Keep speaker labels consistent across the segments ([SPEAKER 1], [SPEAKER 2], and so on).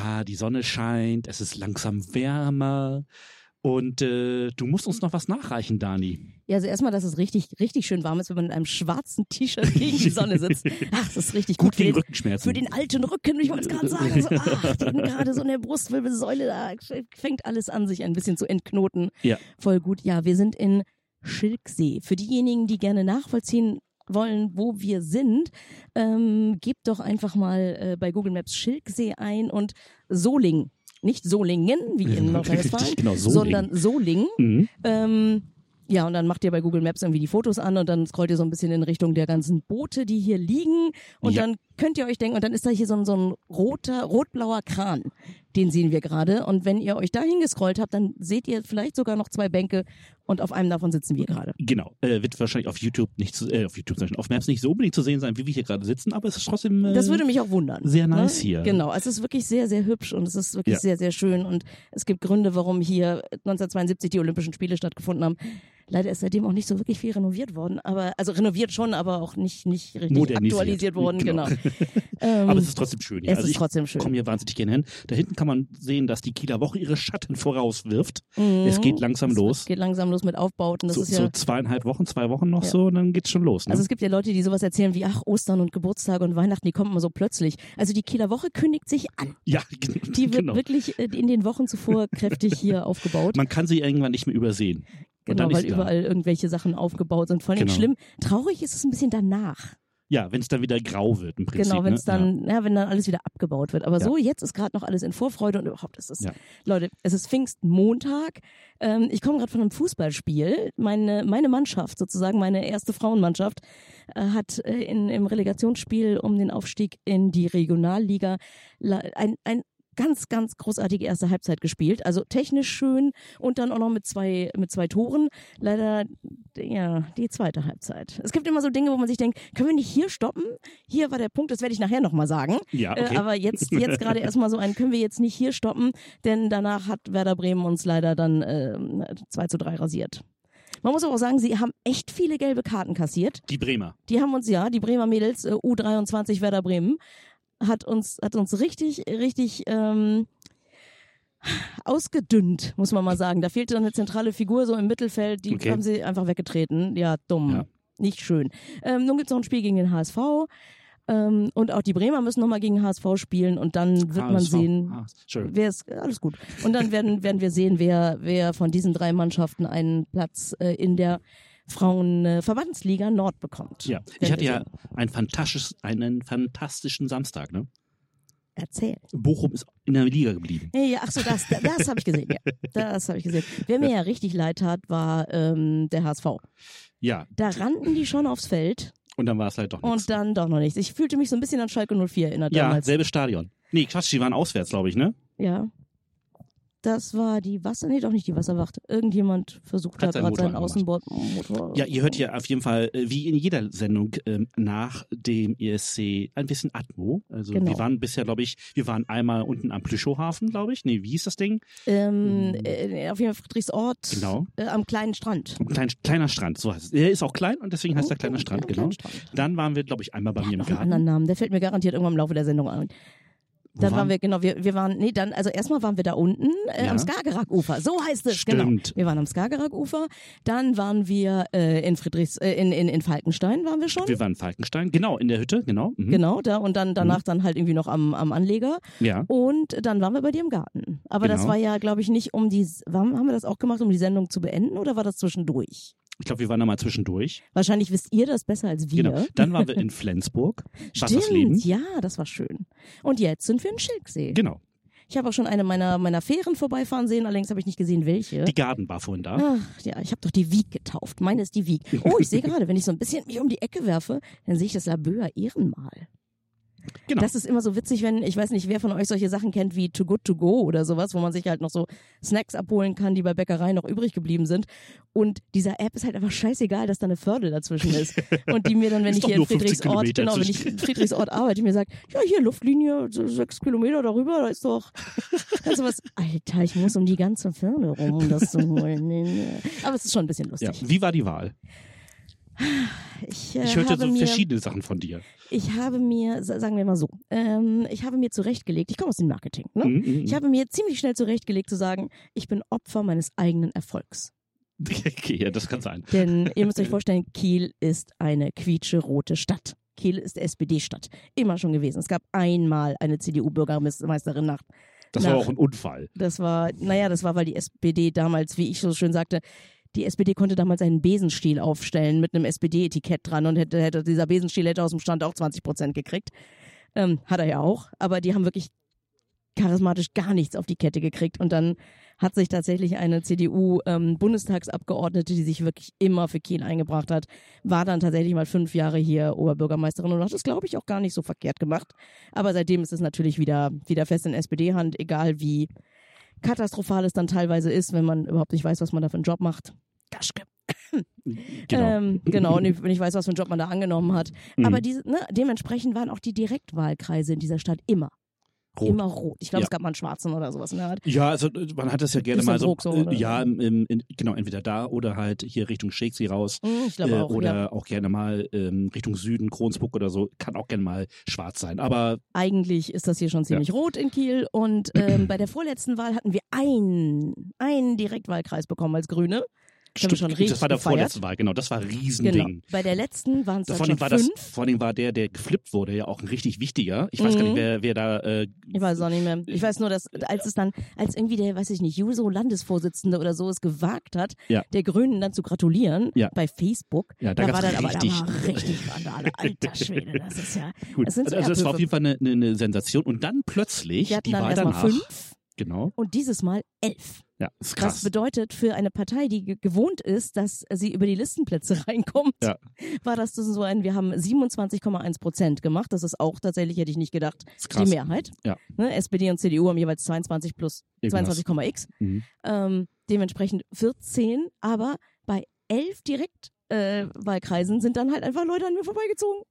[SPEAKER 1] ah, die Sonne scheint, es ist langsam wärmer. Und äh, du musst uns noch was nachreichen, Dani.
[SPEAKER 2] Ja, also erstmal, dass es richtig, richtig schön warm ist, wenn man in einem schwarzen T-Shirt gegen die Sonne sitzt. Ach, das ist richtig gut.
[SPEAKER 1] Gut gegen
[SPEAKER 2] für den,
[SPEAKER 1] Rückenschmerzen.
[SPEAKER 2] für den alten Rücken, ich wollte es gerade sagen. So, ach, gerade so in der Brustwirbelsäule, da fängt alles an, sich ein bisschen zu entknoten.
[SPEAKER 1] Ja.
[SPEAKER 2] Voll gut. Ja, wir sind in Schilksee. Für diejenigen, die gerne nachvollziehen wollen, wo wir sind, ähm, gebt doch einfach mal äh, bei Google Maps Schilksee ein und Soling. Nicht Solingen, wie in Nordrhein-Westfalen,
[SPEAKER 1] genau,
[SPEAKER 2] sondern Soling.
[SPEAKER 1] Mhm.
[SPEAKER 2] Ähm, ja, und dann macht ihr bei Google Maps irgendwie die Fotos an und dann scrollt ihr so ein bisschen in Richtung der ganzen Boote, die hier liegen. Und
[SPEAKER 1] Ja.
[SPEAKER 2] dann könnt ihr euch denken, und dann ist da hier so ein, so ein roter, rotblauer Kran. Den sehen wir gerade. Und wenn ihr euch da hingescrollt habt, dann seht ihr vielleicht sogar noch zwei Bänke und auf einem davon sitzen wir gerade.
[SPEAKER 1] Genau. Äh, wird wahrscheinlich auf YouTube nicht zu, äh, auf YouTube, auf Maps nicht so unbedingt zu sehen sein, wie wir hier gerade sitzen, aber es ist trotzdem. Äh,
[SPEAKER 2] Das würde mich auch wundern.
[SPEAKER 1] sehr nice
[SPEAKER 2] ne?
[SPEAKER 1] hier.
[SPEAKER 2] Genau, es ist wirklich sehr, sehr hübsch und es ist wirklich
[SPEAKER 1] Ja.
[SPEAKER 2] sehr, sehr schön. Und es gibt Gründe, warum hier 1972 die Olympischen Spiele stattgefunden haben. Leider ist seitdem auch nicht so wirklich viel renoviert worden, aber also renoviert schon, aber auch nicht nicht richtig aktualisiert worden.
[SPEAKER 1] Genau.
[SPEAKER 2] Genau. ähm,
[SPEAKER 1] aber es ist trotzdem schön hier.
[SPEAKER 2] es
[SPEAKER 1] also
[SPEAKER 2] ist
[SPEAKER 1] ich
[SPEAKER 2] trotzdem schön.
[SPEAKER 1] komme hier wahnsinnig gerne hin. Da hinten kann man sehen, dass die Kieler Woche ihre Schatten vorauswirft.
[SPEAKER 2] Mhm.
[SPEAKER 1] Es geht langsam
[SPEAKER 2] Es
[SPEAKER 1] los.
[SPEAKER 2] geht langsam los mit Aufbauten. Das
[SPEAKER 1] So,
[SPEAKER 2] ist ja
[SPEAKER 1] so zweieinhalb Wochen, zwei Wochen noch
[SPEAKER 2] Ja.
[SPEAKER 1] so, und dann geht's schon los. Ne?
[SPEAKER 2] Also es gibt ja Leute, die sowas erzählen wie, ach, Ostern und Geburtstage und Weihnachten, die kommen immer so plötzlich. Also die Kieler Woche kündigt sich an.
[SPEAKER 1] ja,
[SPEAKER 2] Die wird
[SPEAKER 1] genau.
[SPEAKER 2] wirklich äh, in den Wochen zuvor kräftig hier aufgebaut.
[SPEAKER 1] Man kann sie irgendwann nicht mehr übersehen.
[SPEAKER 2] Genau, weil
[SPEAKER 1] da.
[SPEAKER 2] überall irgendwelche Sachen aufgebaut sind. Vor allem
[SPEAKER 1] Genau.
[SPEAKER 2] schlimm, traurig ist es ein bisschen danach.
[SPEAKER 1] Ja, wenn es dann wieder grau wird im Prinzip.
[SPEAKER 2] genau, wenn es
[SPEAKER 1] ne?
[SPEAKER 2] dann, ja. wenn dann alles wieder abgebaut wird. Aber
[SPEAKER 1] Ja.
[SPEAKER 2] so, jetzt ist gerade noch alles in Vorfreude und überhaupt ist es.
[SPEAKER 1] Ja.
[SPEAKER 2] Leute, es ist Pfingstmontag. Ähm, ich komme gerade von einem Fußballspiel. Meine, meine Mannschaft, sozusagen, meine erste Frauenmannschaft, äh, hat äh, in, im Relegationsspiel um den Aufstieg in die Regionalliga ein, ein ganz, ganz großartige erste Halbzeit gespielt. Also technisch schön und dann auch noch mit zwei, mit zwei Toren. Leider, ja, die zweite Halbzeit. Es gibt immer so Dinge, wo man sich denkt, können wir nicht hier stoppen? Hier war der Punkt, das werde ich nachher nochmal sagen.
[SPEAKER 1] Ja, okay.
[SPEAKER 2] Äh, aber jetzt, jetzt gerade erstmal so ein, können wir jetzt nicht hier stoppen, denn danach hat Werder Bremen uns leider dann ähm, 2 zu 3 rasiert. Man muss aber auch sagen, sie haben echt viele gelbe Karten kassiert.
[SPEAKER 1] Die Bremer.
[SPEAKER 2] Die haben uns, ja, die Bremer Mädels, äh, U23 Werder Bremen, hat uns, hat uns richtig, richtig ähm, ausgedünnt, muss man mal sagen. Da fehlte dann eine zentrale Figur so im Mittelfeld, die
[SPEAKER 1] Okay.
[SPEAKER 2] haben sie einfach weggetreten. Ja, dumm.
[SPEAKER 1] Ja.
[SPEAKER 2] Nicht schön. Ähm, nun gibt's noch ein Spiel gegen den HSV. Ähm, und auch die Bremer müssen nochmal gegen HSV spielen und dann wird man
[SPEAKER 1] HSV.
[SPEAKER 2] sehen,
[SPEAKER 1] Ah,
[SPEAKER 2] wer ist alles gut. Und dann werden werden wir sehen, wer wer von diesen drei Mannschaften einen Platz äh, in der Frauenverbandsliga Nord bekommt.
[SPEAKER 1] Ja, ich hatte ja
[SPEAKER 2] sehen.
[SPEAKER 1] ein fantastisches, einen fantastischen Samstag. Ne?
[SPEAKER 2] Erzähl.
[SPEAKER 1] Bochum ist in der Liga geblieben.
[SPEAKER 2] Ja, ja, ach so, das, das habe ich gesehen. Ja, das habe ich gesehen. Wer mir ja richtig leid tat, war ähm, der HSV.
[SPEAKER 1] Ja,
[SPEAKER 2] Da rannten die schon aufs Feld
[SPEAKER 1] und dann war es halt doch nichts.
[SPEAKER 2] und dann doch noch nichts. Ich fühlte mich so ein bisschen an Schalke 04 erinnert
[SPEAKER 1] Ja,
[SPEAKER 2] damals.
[SPEAKER 1] selbes Stadion. Nee, Quatsch, die waren auswärts, glaube ich, ne?
[SPEAKER 2] Ja. Das war die Wasser, nee, doch nicht die Wasserwacht. Irgendjemand versucht da
[SPEAKER 1] Hat seinen
[SPEAKER 2] gerade seinen
[SPEAKER 1] Motor
[SPEAKER 2] Außenbordmotor.
[SPEAKER 1] Ja, ihr hört hier auf jeden Fall, äh, wie in jeder Sendung, ähm, nach dem ESC ein bisschen Atmo. Also
[SPEAKER 2] Genau.
[SPEAKER 1] wir waren bisher, glaube ich, wir waren einmal unten am Plüschowhafen, glaube ich. Nee, wie hieß das Ding?
[SPEAKER 2] Ähm, äh, auf jeden Fall Friedrichsort.
[SPEAKER 1] Genau.
[SPEAKER 2] Äh, am kleinen Strand.
[SPEAKER 1] Ein klein, kleiner Strand, so heißt es. Der ist auch klein und deswegen heißt er
[SPEAKER 2] Oh,
[SPEAKER 1] kleiner
[SPEAKER 2] oh,
[SPEAKER 1] Strand,
[SPEAKER 2] oh,
[SPEAKER 1] genau.
[SPEAKER 2] Strand.
[SPEAKER 1] Dann waren wir, glaube ich, einmal bei mir im
[SPEAKER 2] Noch einen anderen
[SPEAKER 1] Garten.
[SPEAKER 2] Namen. Der fällt mir garantiert irgendwann im Laufe der Sendung an.
[SPEAKER 1] Wo
[SPEAKER 2] Dann waren wir, genau, wir, wir waren, nee, dann, also erstmal waren wir da unten äh,
[SPEAKER 1] Ja.
[SPEAKER 2] am Skagerrak-Ufer. So heißt es,
[SPEAKER 1] Stimmt.
[SPEAKER 2] genau. Wir waren am Skagerrak-Ufer. Dann waren wir äh, in Friedrichs, äh, in, in, in Falkenstein waren wir schon.
[SPEAKER 1] Wir waren in Falkenstein, genau, in der Hütte, genau. Mhm.
[SPEAKER 2] Genau, da und dann danach dann halt irgendwie noch am, am Anleger.
[SPEAKER 1] Ja.
[SPEAKER 2] Und dann waren wir bei dir im Garten. Aber das
[SPEAKER 1] Genau.
[SPEAKER 2] war ja, glaube ich, nicht um die, haben wir das auch gemacht, um die Sendung zu beenden oder war das zwischendurch?
[SPEAKER 1] Ich glaube, wir waren da mal zwischendurch.
[SPEAKER 2] Wahrscheinlich wisst ihr das besser als wir.
[SPEAKER 1] Genau. Dann waren wir in Flensburg.
[SPEAKER 2] Stimmt,
[SPEAKER 1] Wassersleben.
[SPEAKER 2] ja, das war schön. Und jetzt sind wir in Schilksee.
[SPEAKER 1] Genau.
[SPEAKER 2] Ich habe auch schon eine meiner, meiner Fähren vorbeifahren sehen, allerdings habe ich nicht gesehen, welche.
[SPEAKER 1] Die Garden war vorhin da.
[SPEAKER 2] Ach, ja, ich habe doch die Wieg getauft. Meine ist die Wieg. Oh, ich sehe gerade, wenn ich so ein bisschen mich um die Ecke werfe, dann sehe ich das Laböer Ehrenmal.
[SPEAKER 1] Genau.
[SPEAKER 2] Das ist immer so witzig, wenn, ich weiß nicht, wer von euch solche Sachen kennt wie Too Good To Go oder sowas, wo man sich halt noch so Snacks abholen kann, die bei Bäckereien noch übrig geblieben sind. Und dieser App ist halt einfach scheißegal, dass da eine Förde dazwischen ist. Und die mir dann, wenn ich hier in
[SPEAKER 1] nur 50
[SPEAKER 2] Friedrichsort, genau, wenn ich in Friedrichsort arbeite, mir sagt, ja, hier Luftlinie, sechs Kilometer darüber, da ist doch, kannst du was, Alter, ich muss um die ganze Förde rum, um das zu holen. Aber es ist schon ein bisschen
[SPEAKER 1] Ja.
[SPEAKER 2] lustig.
[SPEAKER 1] Wie war die Wahl?
[SPEAKER 2] Ich, äh,
[SPEAKER 1] Ich hörte so
[SPEAKER 2] mir,
[SPEAKER 1] verschiedene Sachen von dir.
[SPEAKER 2] Ich habe mir, sa- sagen wir mal so, ähm, ich habe mir zurechtgelegt, ich komme aus dem Marketing, ne?
[SPEAKER 1] Mhm, mhm.
[SPEAKER 2] Ich habe mir ziemlich schnell zurechtgelegt zu sagen, ich bin Opfer meines eigenen Erfolgs.
[SPEAKER 1] okay, ja, das kann sein.
[SPEAKER 2] Denn ihr müsst euch vorstellen, Kiel ist eine quietsche-rote Stadt. Kiel ist SPD-Stadt. Immer schon gewesen. Es gab einmal eine CDU-Bürgermeisterin nach.
[SPEAKER 1] Das
[SPEAKER 2] nach
[SPEAKER 1] war auch ein Unfall.
[SPEAKER 2] Das war, naja, das war, weil die SPD damals, wie ich so schön sagte, die SPD konnte damals einen Besenstiel aufstellen mit einem SPD-Etikett dran und hätte, hätte dieser Besenstiel hätte aus dem Stand auch 20 Prozent gekriegt. Ähm, hat er ja auch, aber die haben wirklich charismatisch gar nichts auf die Kette gekriegt und dann hat sich tatsächlich eine CDU-Bundestagsabgeordnete, die sich wirklich immer für Kiel eingebracht hat, war dann tatsächlich mal fünf Jahre hier Oberbürgermeisterin und hat es, glaube ich, auch gar nicht so verkehrt gemacht. Aber seitdem ist es natürlich wieder, wieder fest in SPD-Hand, egal wie katastrophal es dann teilweise ist, wenn man überhaupt nicht weiß, was man da für einen Job macht. Gaschke.
[SPEAKER 1] Genau.
[SPEAKER 2] Ähm, genau, und ich- wenn ich weiß, was für einen Job man da angenommen hat.
[SPEAKER 1] Mhm.
[SPEAKER 2] Aber diese, ne, dementsprechend waren auch die Direktwahlkreise in dieser Stadt immer,
[SPEAKER 1] Rot.
[SPEAKER 2] immer rot. Ich glaube,
[SPEAKER 1] Ja.
[SPEAKER 2] es gab mal einen schwarzen oder sowas in der Art.
[SPEAKER 1] Ja, also äh, man hat das ja gerne mal so,
[SPEAKER 2] so,
[SPEAKER 1] äh, ja, im, in, genau, entweder da oder halt hier Richtung Shakesea raus.
[SPEAKER 2] Hm, Ich glaube
[SPEAKER 1] äh,
[SPEAKER 2] auch,
[SPEAKER 1] oder
[SPEAKER 2] ja.
[SPEAKER 1] auch gerne mal ähm, Richtung Süden, Kronsburg oder so, kann auch gerne mal schwarz sein. Aber
[SPEAKER 2] Eigentlich ist das hier schon ziemlich rot in Kiel und ähm, bei der vorletzten Wahl hatten wir einen, einen Direktwahlkreis bekommen als Grüne. Das schon
[SPEAKER 1] stimmt,
[SPEAKER 2] richtig
[SPEAKER 1] das war der
[SPEAKER 2] gefeiert.
[SPEAKER 1] vorletzte Wahl, genau, das war ein Riesending.
[SPEAKER 2] Genau. Bei der letzten waren es dann
[SPEAKER 1] Vor
[SPEAKER 2] schon
[SPEAKER 1] allem, war das, vor allem war der, der geflippt wurde, ja auch ein richtig wichtiger. Ich weiß gar
[SPEAKER 2] Mhm.
[SPEAKER 1] nicht, wer, wer da. Äh,
[SPEAKER 2] Ich weiß auch nicht mehr. Ich weiß nur, dass als es dann, als irgendwie der, weiß ich nicht, Juso-Landesvorsitzende oder so es gewagt hat,
[SPEAKER 1] Ja.
[SPEAKER 2] der Grünen dann zu gratulieren
[SPEAKER 1] Ja.
[SPEAKER 2] bei Facebook,
[SPEAKER 1] ja, da,
[SPEAKER 2] da, war dann
[SPEAKER 1] richtig.
[SPEAKER 2] aber da war richtig Randale. Alter Schwede, das ist ja.
[SPEAKER 1] Gut.
[SPEAKER 2] Das
[SPEAKER 1] also es war auf jeden Fall eine, eine, eine Sensation. Und dann plötzlich, die Wahl danach.
[SPEAKER 2] fünf
[SPEAKER 1] Genau.
[SPEAKER 2] und dieses Mal elf.
[SPEAKER 1] Ja, ist
[SPEAKER 2] Was
[SPEAKER 1] krass.
[SPEAKER 2] bedeutet für eine Partei, die ge- gewohnt ist, dass sie über die Listenplätze reinkommt,
[SPEAKER 1] Ja.
[SPEAKER 2] war das so ein, wir haben 27,1 Prozent gemacht. Das ist auch tatsächlich, hätte ich nicht gedacht, die Mehrheit.
[SPEAKER 1] Ja.
[SPEAKER 2] Ne, SPD und CDU haben jeweils 22 plus
[SPEAKER 1] Irgendwas.
[SPEAKER 2] 22,x.
[SPEAKER 1] Mhm.
[SPEAKER 2] Ähm, dementsprechend 14, aber bei elf Direktwahlkreisen äh, Wahlkreisen sind dann halt einfach Leute an mir vorbeigezogen.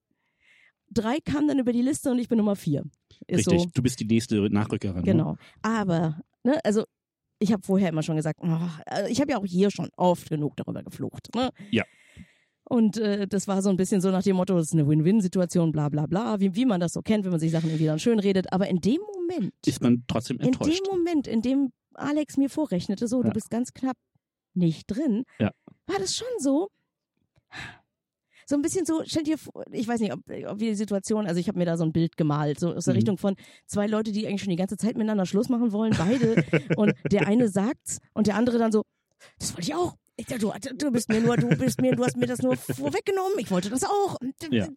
[SPEAKER 2] Drei kamen dann über die Liste und ich bin Nummer vier. Ist
[SPEAKER 1] Richtig,
[SPEAKER 2] so.
[SPEAKER 1] du bist die nächste Nachrückerin. Ne?
[SPEAKER 2] Genau. Aber, ne, also ich habe vorher immer schon gesagt, oh, also ich habe ja auch hier schon oft genug darüber geflucht. Ne?
[SPEAKER 1] Ja.
[SPEAKER 2] Und äh, das war so ein bisschen so nach dem Motto, das ist eine Win-Win-Situation, bla bla bla, wie, wie man das so kennt, wenn man sich Sachen irgendwie dann schön redet. Aber in dem Moment,
[SPEAKER 1] Ist man trotzdem
[SPEAKER 2] in
[SPEAKER 1] enttäuscht.
[SPEAKER 2] dem Moment, in dem Alex mir vorrechnete, so,
[SPEAKER 1] Ja.
[SPEAKER 2] du bist ganz knapp nicht drin,
[SPEAKER 1] Ja.
[SPEAKER 2] war das schon so, so ein bisschen so, stell dir vor, ich weiß nicht, ob, ob wir die Situation, also ich habe mir da so ein Bild gemalt, so aus der
[SPEAKER 1] Mhm.
[SPEAKER 2] Richtung von zwei Leute, die eigentlich schon die ganze Zeit miteinander Schluss machen wollen, beide, und der eine sagt's und der andere dann so, das wollte ich auch. Ich, du, du bist mir nur, du bist mir, du hast mir das nur vorweggenommen. Ich wollte das auch.
[SPEAKER 1] Ja.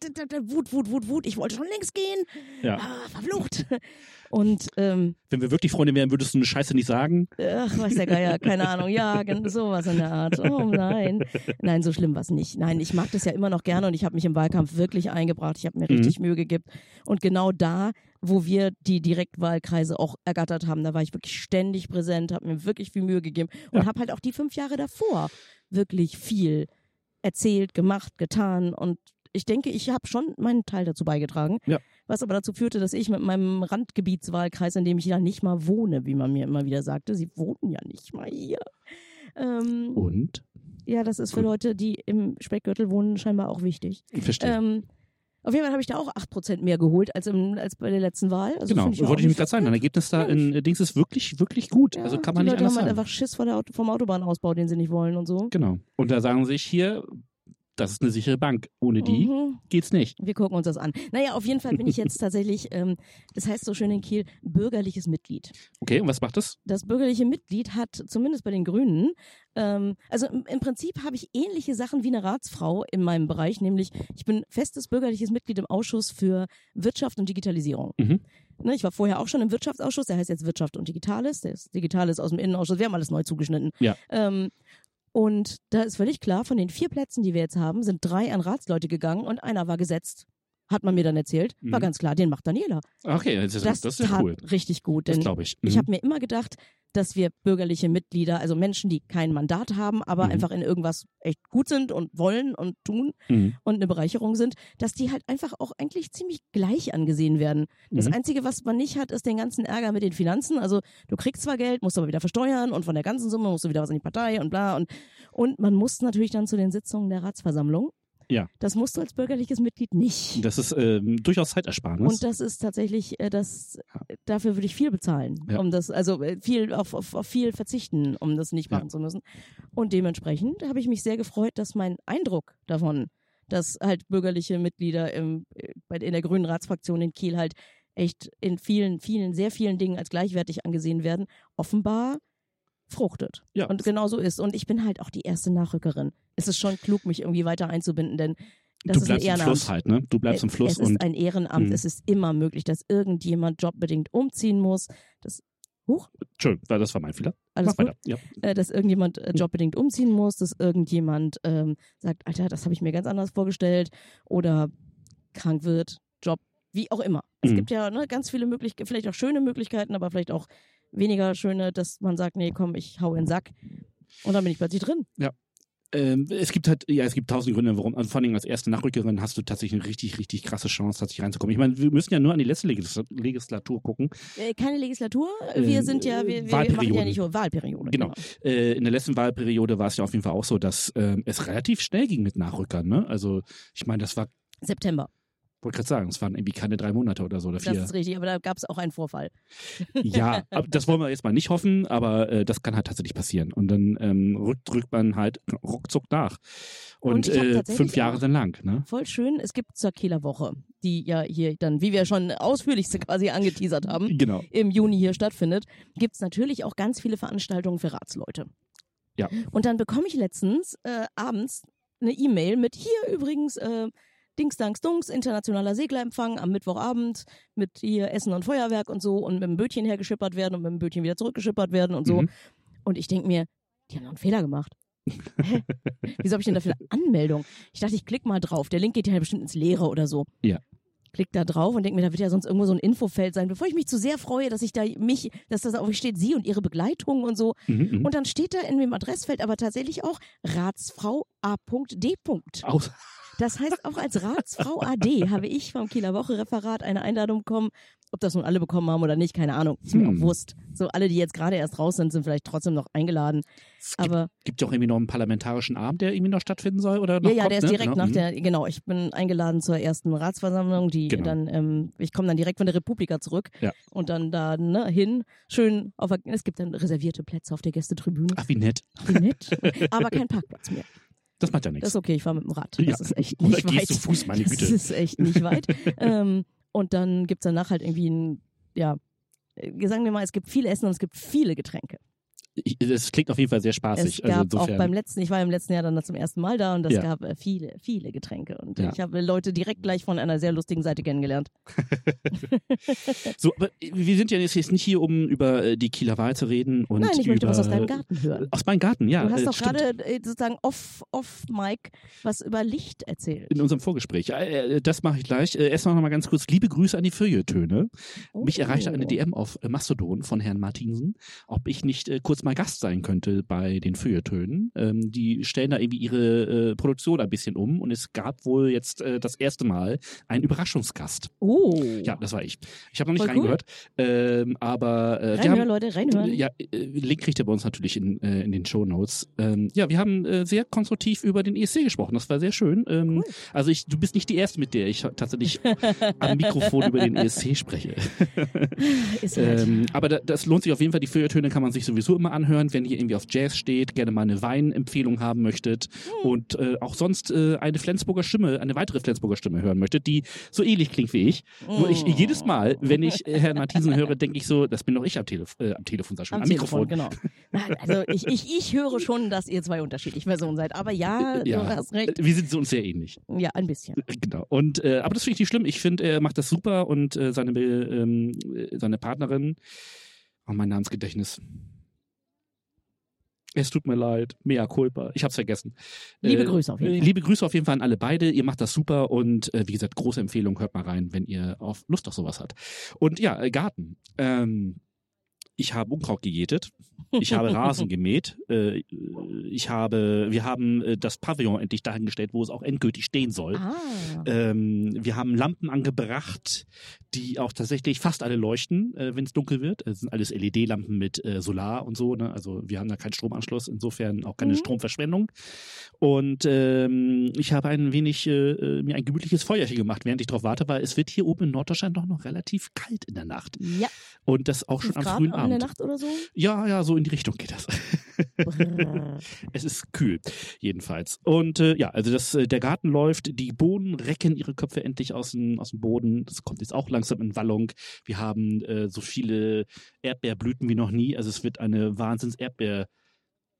[SPEAKER 2] Wut, Wut, Wut, Wut. Ich wollte schon längst gehen.
[SPEAKER 1] Ja.
[SPEAKER 2] Ah, verflucht. Und ähm,
[SPEAKER 1] Wenn wir wirklich Freunde wären, würdest du eine Scheiße nicht sagen.
[SPEAKER 2] Ach, weiß der Geier, keine Ahnung. Ja, sowas in der Art. Oh nein. Nein, so schlimm war es nicht. Nein, ich mag das ja immer noch gerne und ich habe mich im Wahlkampf wirklich eingebracht. Ich habe mir
[SPEAKER 1] Mhm.
[SPEAKER 2] richtig Mühe gegeben. Und genau da, wo wir die Direktwahlkreise auch ergattert haben, da war ich wirklich ständig präsent, habe mir wirklich viel Mühe gegeben und
[SPEAKER 1] Ja.
[SPEAKER 2] habe halt auch die fünf Jahre davor wirklich viel erzählt, gemacht, getan und ich denke, ich habe schon meinen Teil dazu beigetragen.
[SPEAKER 1] Ja.
[SPEAKER 2] Was aber dazu führte, dass ich mit meinem Randgebietswahlkreis, in dem ich ja nicht mal wohne, wie man mir immer wieder sagte, sie wohnen ja nicht mal hier. Ähm,
[SPEAKER 1] Und?
[SPEAKER 2] ja, das ist für Leute, die im Speckgürtel wohnen, scheinbar auch wichtig.
[SPEAKER 1] Verstehe.
[SPEAKER 2] Ähm, auf jeden Fall habe ich da auch 8% mehr geholt als, im, als bei der letzten Wahl. Also
[SPEAKER 1] genau, wollte ich nämlich gerade sagen. Dein. Ergebnis da in äh, Dings ist wirklich, wirklich gut.
[SPEAKER 2] Ja,
[SPEAKER 1] also kann man
[SPEAKER 2] die
[SPEAKER 1] nicht
[SPEAKER 2] Leute
[SPEAKER 1] anders
[SPEAKER 2] haben halt einfach Schiss vor der vom Autobahnausbau, den sie nicht wollen und so.
[SPEAKER 1] Genau. Und da sagen sich hier, das ist eine sichere Bank. Ohne die
[SPEAKER 2] Mhm.
[SPEAKER 1] geht's nicht.
[SPEAKER 2] Wir gucken uns das an. Naja, auf jeden Fall bin ich jetzt tatsächlich, ähm, das heißt so schön in Kiel, bürgerliches Mitglied.
[SPEAKER 1] Okay, und was macht das?
[SPEAKER 2] Das bürgerliche Mitglied hat zumindest bei den Grünen, ähm, also im, im Prinzip habe ich ähnliche Sachen wie eine Ratsfrau in meinem Bereich, nämlich ich bin festes bürgerliches Mitglied im Ausschuss für Wirtschaft und Digitalisierung.
[SPEAKER 1] Mhm.
[SPEAKER 2] Ne, ich war vorher auch schon im Wirtschaftsausschuss, der heißt jetzt Wirtschaft und Digitales, der ist Digitales aus dem Innenausschuss, wir haben alles neu zugeschnitten.
[SPEAKER 1] Ja.
[SPEAKER 2] Ähm, und da ist völlig klar, von den vier Plätzen, die wir jetzt haben, sind drei an Ratsleute gegangen und einer war gesetzt. Hat man mir dann erzählt. War
[SPEAKER 1] Mhm.
[SPEAKER 2] ganz klar, den macht Daniela.
[SPEAKER 1] Okay, das ist,
[SPEAKER 2] Das,
[SPEAKER 1] das ist ja cool.
[SPEAKER 2] richtig gut.
[SPEAKER 1] Das
[SPEAKER 2] Denn
[SPEAKER 1] glaube ich.
[SPEAKER 2] ich
[SPEAKER 1] Mhm.
[SPEAKER 2] habe mir immer gedacht, dass wir bürgerliche Mitglieder, also Menschen, die kein Mandat haben, aber
[SPEAKER 1] Mhm.
[SPEAKER 2] einfach in irgendwas echt gut sind und wollen und tun
[SPEAKER 1] Mhm.
[SPEAKER 2] und eine Bereicherung sind, dass die halt einfach auch eigentlich ziemlich gleich angesehen werden. Das
[SPEAKER 1] Mhm.
[SPEAKER 2] Einzige, was man nicht hat, ist den ganzen Ärger mit den Finanzen. Also du kriegst zwar Geld, musst aber wieder versteuern und von der ganzen Summe musst du wieder was in die Partei und bla und und man muss natürlich dann zu den Sitzungen der Ratsversammlung.
[SPEAKER 1] Ja.
[SPEAKER 2] Das musst du als bürgerliches Mitglied nicht.
[SPEAKER 1] Das ist ähm, durchaus Zeitersparnis.
[SPEAKER 2] Und das ist tatsächlich, äh, das, dafür würde ich viel bezahlen,
[SPEAKER 1] Ja.
[SPEAKER 2] um das, also äh, viel auf, auf, auf viel verzichten, um das nicht
[SPEAKER 1] Ja.
[SPEAKER 2] machen zu müssen. Und dementsprechend habe ich mich sehr gefreut, dass mein Eindruck davon, dass halt bürgerliche Mitglieder im, äh, bei, in der grünen Ratsfraktion in Kiel halt echt in vielen, vielen, sehr vielen Dingen als gleichwertig angesehen werden, offenbar fruchtet.
[SPEAKER 1] Ja.
[SPEAKER 2] Und genau so ist. Und ich bin halt auch die erste Nachrückerin. Es ist schon klug, mich irgendwie weiter einzubinden, denn das
[SPEAKER 1] du
[SPEAKER 2] ist ein
[SPEAKER 1] bleibst im
[SPEAKER 2] Ehrenamt.
[SPEAKER 1] Fluss halt, ne? Du bleibst im Fluss
[SPEAKER 2] Es ist ein Ehrenamt.
[SPEAKER 1] Mhm.
[SPEAKER 2] Es ist immer möglich, dass irgendjemand jobbedingt umziehen muss. Das, huch,
[SPEAKER 1] Entschuldigung, das war mein Fehler.
[SPEAKER 2] alles
[SPEAKER 1] Mach
[SPEAKER 2] gut.
[SPEAKER 1] weiter. Ja.
[SPEAKER 2] Äh, dass irgendjemand äh, jobbedingt umziehen muss, dass irgendjemand ähm, sagt, Alter, das habe ich mir ganz anders vorgestellt oder krank wird, Job, wie auch immer. Es
[SPEAKER 1] Mhm.
[SPEAKER 2] gibt ja ne, ganz viele Möglichkeiten, vielleicht auch schöne Möglichkeiten, aber vielleicht auch weniger schöne, dass man sagt, nee, komm, ich hau in den Sack. Und dann bin ich plötzlich drin.
[SPEAKER 1] Ähm, es gibt halt, ja, es gibt tausend Gründe, warum, vor allem als erste Nachrückerin hast du tatsächlich eine richtig, richtig krasse Chance, tatsächlich reinzukommen. Ich meine, wir müssen ja nur an die letzte Legis Legislatur gucken.
[SPEAKER 2] Äh, keine Legislatur. Wir
[SPEAKER 1] Äh,
[SPEAKER 2] sind ja, wir, wir machen ja nicht nur Wahlperiode.
[SPEAKER 1] Genau. Äh, in der letzten Wahlperiode war es ja auf jeden Fall auch so, dass ähm, es relativ schnell ging mit Nachrückern. Ne? Also ich meine, das war,
[SPEAKER 2] September.
[SPEAKER 1] Wollte gerade sagen, es waren irgendwie keine drei Monate oder so oder
[SPEAKER 2] Das
[SPEAKER 1] vier.
[SPEAKER 2] ist richtig, aber da gab es auch einen Vorfall.
[SPEAKER 1] Ja, aber das wollen wir jetzt mal nicht hoffen, aber äh, das kann halt tatsächlich passieren. Und dann ähm, rückt, rückt man halt ruckzuck nach. Und,
[SPEAKER 2] Und
[SPEAKER 1] äh, fünf Jahre sind lang. Ne?
[SPEAKER 2] Voll schön. Es gibt zur Kieler Woche, die ja hier dann, wie wir schon ausführlichst quasi angeteasert haben,
[SPEAKER 1] Genau.
[SPEAKER 2] im Juni hier stattfindet, gibt es natürlich auch ganz viele Veranstaltungen für Ratsleute.
[SPEAKER 1] Ja.
[SPEAKER 2] Und dann bekomme ich letztens äh, abends eine E-Mail mit hier übrigens äh, Dings Danks Dunks, internationaler Seglerempfang am Mittwochabend mit hier Essen und Feuerwerk und so und mit dem Bötchen hergeschippert werden und mit dem Bötchen wieder zurückgeschippert werden und so.
[SPEAKER 1] Mhm.
[SPEAKER 2] Und ich denke mir, die haben noch einen Fehler gemacht. Hä? Wieso habe ich denn dafür eine Anmeldung? Ich dachte, ich klicke mal drauf. Der Link geht ja bestimmt ins Leere oder so.
[SPEAKER 1] Ja.
[SPEAKER 2] Klick da drauf und denke mir, da wird ja sonst irgendwo so ein Infofeld sein, bevor ich mich zu sehr freue, dass ich da mich, dass das auch steht, Sie und Ihre Begleitung und so.
[SPEAKER 1] Mhm, mhm.
[SPEAKER 2] Und dann steht da in dem Adressfeld aber tatsächlich auch Ratsfrau A.D.
[SPEAKER 1] Aus,
[SPEAKER 2] Das heißt, auch als Ratsfrau AD habe ich vom Kieler Woche-Referat eine Einladung bekommen. Ob das nun alle bekommen haben oder nicht, keine Ahnung. Ist mir
[SPEAKER 1] Hm.
[SPEAKER 2] auch Wurst. So, alle, die jetzt gerade erst raus sind, sind vielleicht trotzdem noch eingeladen.
[SPEAKER 1] es gibt,
[SPEAKER 2] Aber
[SPEAKER 1] gibt ja auch irgendwie noch einen parlamentarischen Abend, der irgendwie noch stattfinden soll oder noch
[SPEAKER 2] ja, ja,
[SPEAKER 1] kommt,
[SPEAKER 2] der ist
[SPEAKER 1] ne?
[SPEAKER 2] direkt
[SPEAKER 1] genau.
[SPEAKER 2] nach
[SPEAKER 1] mhm.
[SPEAKER 2] der, genau, ich bin eingeladen zur ersten Ratsversammlung, die
[SPEAKER 1] Genau.
[SPEAKER 2] dann, ähm, ich komme dann direkt von der Republika zurück
[SPEAKER 1] Ja.
[SPEAKER 2] und dann da ne, hin, schön auf, der- es gibt dann reservierte Plätze auf der Gästetribüne.
[SPEAKER 1] Ach, wie nett.
[SPEAKER 2] Wie nett. Aber kein Parkplatz mehr.
[SPEAKER 1] Das macht ja
[SPEAKER 2] Das
[SPEAKER 1] nichts.
[SPEAKER 2] ist okay, ich fahre mit dem Rad.
[SPEAKER 1] Ja.
[SPEAKER 2] Das ist echt
[SPEAKER 1] Oder
[SPEAKER 2] nicht
[SPEAKER 1] gehst
[SPEAKER 2] weit.
[SPEAKER 1] zu Fuß, meine
[SPEAKER 2] Das
[SPEAKER 1] Güte.
[SPEAKER 2] ist echt nicht weit. ähm, und dann gibt's danach halt irgendwie ein, ja, äh, sagen wir mal, es gibt viel Essen und es gibt viele Getränke.
[SPEAKER 1] Ich, das klingt auf jeden Fall sehr spaßig.
[SPEAKER 2] Es gab
[SPEAKER 1] also
[SPEAKER 2] auch beim letzten, ich war im letzten Jahr dann zum ersten Mal da und es
[SPEAKER 1] Ja.
[SPEAKER 2] gab äh, viele, viele Getränke. Und
[SPEAKER 1] Ja.
[SPEAKER 2] ich habe Leute direkt gleich von einer sehr lustigen Seite kennengelernt.
[SPEAKER 1] So, aber wir sind ja jetzt nicht hier, um über äh, die Kieler Wahl zu reden. Und
[SPEAKER 2] Nein, ich möchte
[SPEAKER 1] über,
[SPEAKER 2] was aus deinem Garten hören.
[SPEAKER 1] Aus meinem Garten, ja.
[SPEAKER 2] du hast
[SPEAKER 1] äh,
[SPEAKER 2] doch
[SPEAKER 1] stimmt.
[SPEAKER 2] gerade äh, sozusagen off, off Mike was über Licht erzählt.
[SPEAKER 1] In unserem Vorgespräch. Äh, äh, das mache ich gleich. Äh, erstmal noch mal ganz kurz liebe Grüße an die Feuilletöne. Mich
[SPEAKER 2] Oh.
[SPEAKER 1] erreichte eine DM auf äh, Mastodon von Herrn Martinsen, ob ich nicht äh, kurz mal Gast sein könnte bei den Feuilletönen. Ähm, die stellen da irgendwie ihre äh, Produktion ein bisschen um und es gab wohl jetzt äh, das erste Mal einen Überraschungsgast.
[SPEAKER 2] Oh.
[SPEAKER 1] Ja, das war ich. Ich habe noch nicht
[SPEAKER 2] Voll cool.
[SPEAKER 1] reingehört, ähm, aber äh,
[SPEAKER 2] Reinhören,
[SPEAKER 1] haben,
[SPEAKER 2] Leute, reinhören.
[SPEAKER 1] ja, äh, Link kriegt ihr bei uns natürlich in, äh, in den Show Notes. Ähm, ja, wir haben äh, sehr konstruktiv über den ESC gesprochen. Das war sehr schön. Ähm,
[SPEAKER 2] Cool.
[SPEAKER 1] Also ich, du bist nicht die erste, mit der ich tatsächlich am Mikrofon über den ESC spreche.
[SPEAKER 2] Ist halt.
[SPEAKER 1] Ähm, aber da, das lohnt sich auf jeden Fall. Die Feuilletöne kann man sich sowieso immer anhören, wenn ihr irgendwie auf Jazz steht, gerne mal eine Weinempfehlung haben möchtet
[SPEAKER 2] Hm.
[SPEAKER 1] und äh, auch sonst äh, eine Flensburger Stimme, eine weitere Flensburger Stimme hören möchtet, die so ähnlich klingt wie ich. Nur ich
[SPEAKER 2] Oh.
[SPEAKER 1] jedes Mal, wenn ich äh, Herrn Martinsen höre, denke ich so, das bin doch ich am, Telef äh, am Telefon, sag schon, am,
[SPEAKER 2] Am
[SPEAKER 1] Mikrofon.
[SPEAKER 2] genau. Also ich, ich, ich höre schon, dass ihr zwei unterschiedliche Personen seid. Aber ja,
[SPEAKER 1] Ja.
[SPEAKER 2] du hast recht.
[SPEAKER 1] Wir sind uns sehr ähnlich.
[SPEAKER 2] Ja, ein bisschen.
[SPEAKER 1] Genau. Und äh, aber das finde ich nicht schlimm. Ich finde, er macht das super und äh, seine ähm, äh, seine Partnerin, oh mein Namensgedächtnis. Es tut mir leid, mea culpa. Ich hab's vergessen.
[SPEAKER 2] Liebe Grüße auf jeden
[SPEAKER 1] äh,
[SPEAKER 2] Fall.
[SPEAKER 1] Liebe Grüße auf jeden Fall an alle beide. Ihr macht das super und äh, wie gesagt, große Empfehlung. Hört mal rein, wenn ihr auf Lust auf sowas habt. Und ja, äh, Garten. Ähm, Ich habe Unkraut gejätet. Ich habe Rasen gemäht. Äh, ich habe, wir haben äh, das Pavillon endlich dahingestellt, wo es auch endgültig stehen soll.
[SPEAKER 2] Ah.
[SPEAKER 1] Ähm, wir haben Lampen angebracht, die auch tatsächlich fast alle leuchten, äh, wenn es dunkel wird. Es sind alles LED-Lampen mit äh, Solar und so. Ne? Also wir haben da keinen Stromanschluss, insofern auch keine
[SPEAKER 2] Mhm.
[SPEAKER 1] Stromverschwendung. Und ähm, ich habe ein wenig äh, äh, mir ein gemütliches Feuerchen gemacht, während ich darauf warte, weil es wird hier oben in Norddeutschland doch noch relativ kalt in der Nacht.
[SPEAKER 2] Ja,
[SPEAKER 1] Und das auch schon am
[SPEAKER 2] Grad
[SPEAKER 1] frühen
[SPEAKER 2] in der
[SPEAKER 1] Abend.
[SPEAKER 2] Nacht oder so.
[SPEAKER 1] Ja, ja, so in die Richtung geht das. Es ist kühl, jedenfalls. Und äh, ja, also das, äh, der Garten läuft, die Bohnen recken ihre Köpfe endlich aus dem, aus dem Boden. Das kommt jetzt auch langsam in Wallung. Wir haben äh, so viele Erdbeerblüten wie noch nie. Also es wird eine Wahnsinns Erdbeer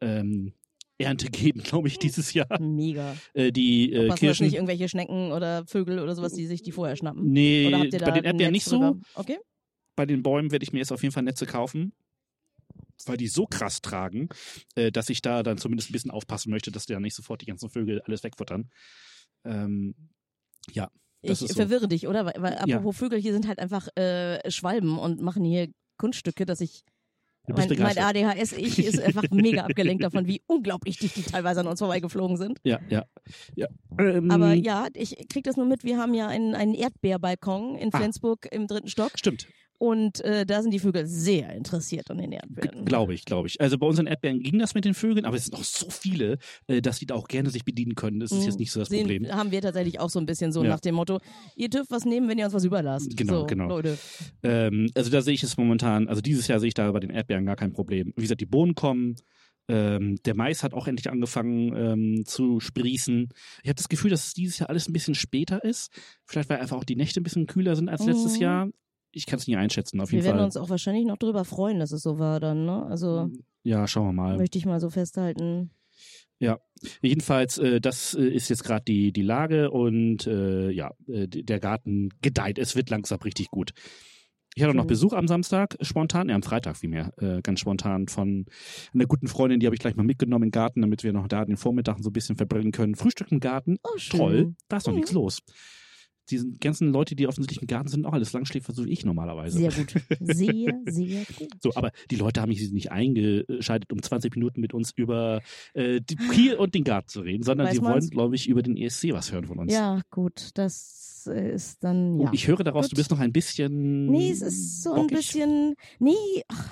[SPEAKER 1] ähm, Ernte geben, glaube ich, dieses Jahr.
[SPEAKER 2] Mega.
[SPEAKER 1] Äh, die äh,
[SPEAKER 2] Passen das
[SPEAKER 1] Kirschen.
[SPEAKER 2] nicht irgendwelche Schnecken oder Vögel oder sowas, die sich die vorher schnappen?
[SPEAKER 1] Nee, bei den Erdbeeren nicht so.
[SPEAKER 2] drüber? Okay.
[SPEAKER 1] Bei den Bäumen werde ich mir jetzt auf jeden Fall Netze kaufen. Weil die so krass tragen, äh, dass ich da dann zumindest ein bisschen aufpassen möchte, dass da nicht sofort die ganzen Vögel alles wegfuttern. Ähm, ja, Das
[SPEAKER 2] ich
[SPEAKER 1] ist so.
[SPEAKER 2] verwirre dich, oder? Weil, weil
[SPEAKER 1] Ja.
[SPEAKER 2] apropos Vögel, hier sind halt einfach äh, Schwalben und machen hier Kunststücke, dass ich mein, mein
[SPEAKER 1] begeistert.
[SPEAKER 2] ADHS-Ich ist einfach mega abgelenkt davon, wie unglaublich dicht die teilweise an uns vorbeigeflogen sind.
[SPEAKER 1] Ja, ja, ja. Ähm,
[SPEAKER 2] Aber ja, ich krieg das nur mit. Wir haben ja einen, einen Erdbeerbalkon in
[SPEAKER 1] Ah.
[SPEAKER 2] Flensburg im dritten Stock
[SPEAKER 1] Stimmt,
[SPEAKER 2] und äh, da sind die Vögel sehr interessiert an den Erdbeeren.
[SPEAKER 1] glaube ich, glaube ich. Also bei unseren Erdbeeren ging das mit den Vögeln, aber es sind noch so viele, äh, dass die da auch gerne sich bedienen können. Das ist
[SPEAKER 2] Mhm.
[SPEAKER 1] jetzt nicht so das
[SPEAKER 2] Sehen,
[SPEAKER 1] Problem.
[SPEAKER 2] haben wir tatsächlich auch so ein bisschen so
[SPEAKER 1] Ja.
[SPEAKER 2] nach dem Motto, ihr dürft was nehmen, wenn ihr uns was überlasst.
[SPEAKER 1] Genau,
[SPEAKER 2] so,
[SPEAKER 1] genau.
[SPEAKER 2] Leute.
[SPEAKER 1] Ähm, also da sehe ich es momentan, also dieses Jahr sehe ich da bei den Erdbeeren gar kein Problem. Wie gesagt, die Bohnen kommen. Ähm, der Mais hat auch endlich angefangen ähm, zu sprießen. Ich habe das Gefühl, dass es dieses Jahr alles ein bisschen später ist. Vielleicht weil einfach auch die Nächte ein bisschen kühler sind als letztes
[SPEAKER 2] Mhm.
[SPEAKER 1] Jahr. Ich kann es nicht einschätzen, auf
[SPEAKER 2] Wir
[SPEAKER 1] jeden
[SPEAKER 2] werden
[SPEAKER 1] Fall.
[SPEAKER 2] uns auch wahrscheinlich noch drüber freuen, dass es so war dann, ne? Also
[SPEAKER 1] ja, schauen wir mal.
[SPEAKER 2] möchte ich mal so festhalten.
[SPEAKER 1] Jedenfalls, äh, das äh, ist jetzt gerade die, die Lage und äh, ja, äh, der Garten gedeiht. Es wird langsam richtig gut. Ich hatte auch noch. Besuch am Samstag, spontan, ja, am Freitag vielmehr, äh, ganz spontan von einer guten Freundin, die habe ich gleich mal mitgenommen den Garten, damit wir noch da den Vormittag so ein bisschen verbringen können. Frühstück im Garten,
[SPEAKER 2] Oh, schön.
[SPEAKER 1] toll, da ist noch
[SPEAKER 2] Mhm.
[SPEAKER 1] nichts los. Diese ganzen Leute, die offensichtlich im Garten sind, auch alles Langschläfer, so wie ich normalerweise.
[SPEAKER 2] Sehr gut. Sehr, sehr gut.
[SPEAKER 1] So, aber die Leute haben sich nicht eingeschaltet, um 20 Minuten mit uns über äh, die Kiel und den Garten zu reden, sondern
[SPEAKER 2] Weiß
[SPEAKER 1] sie wollen, glaube ich, über den ESC was hören von uns.
[SPEAKER 2] Ja, gut, das äh, ist dann,
[SPEAKER 1] Oh,
[SPEAKER 2] ja.
[SPEAKER 1] ich höre daraus,
[SPEAKER 2] Gut.
[SPEAKER 1] du bist noch ein bisschen.
[SPEAKER 2] Nee, es ist so ein
[SPEAKER 1] bockig.
[SPEAKER 2] bisschen, nee, ach.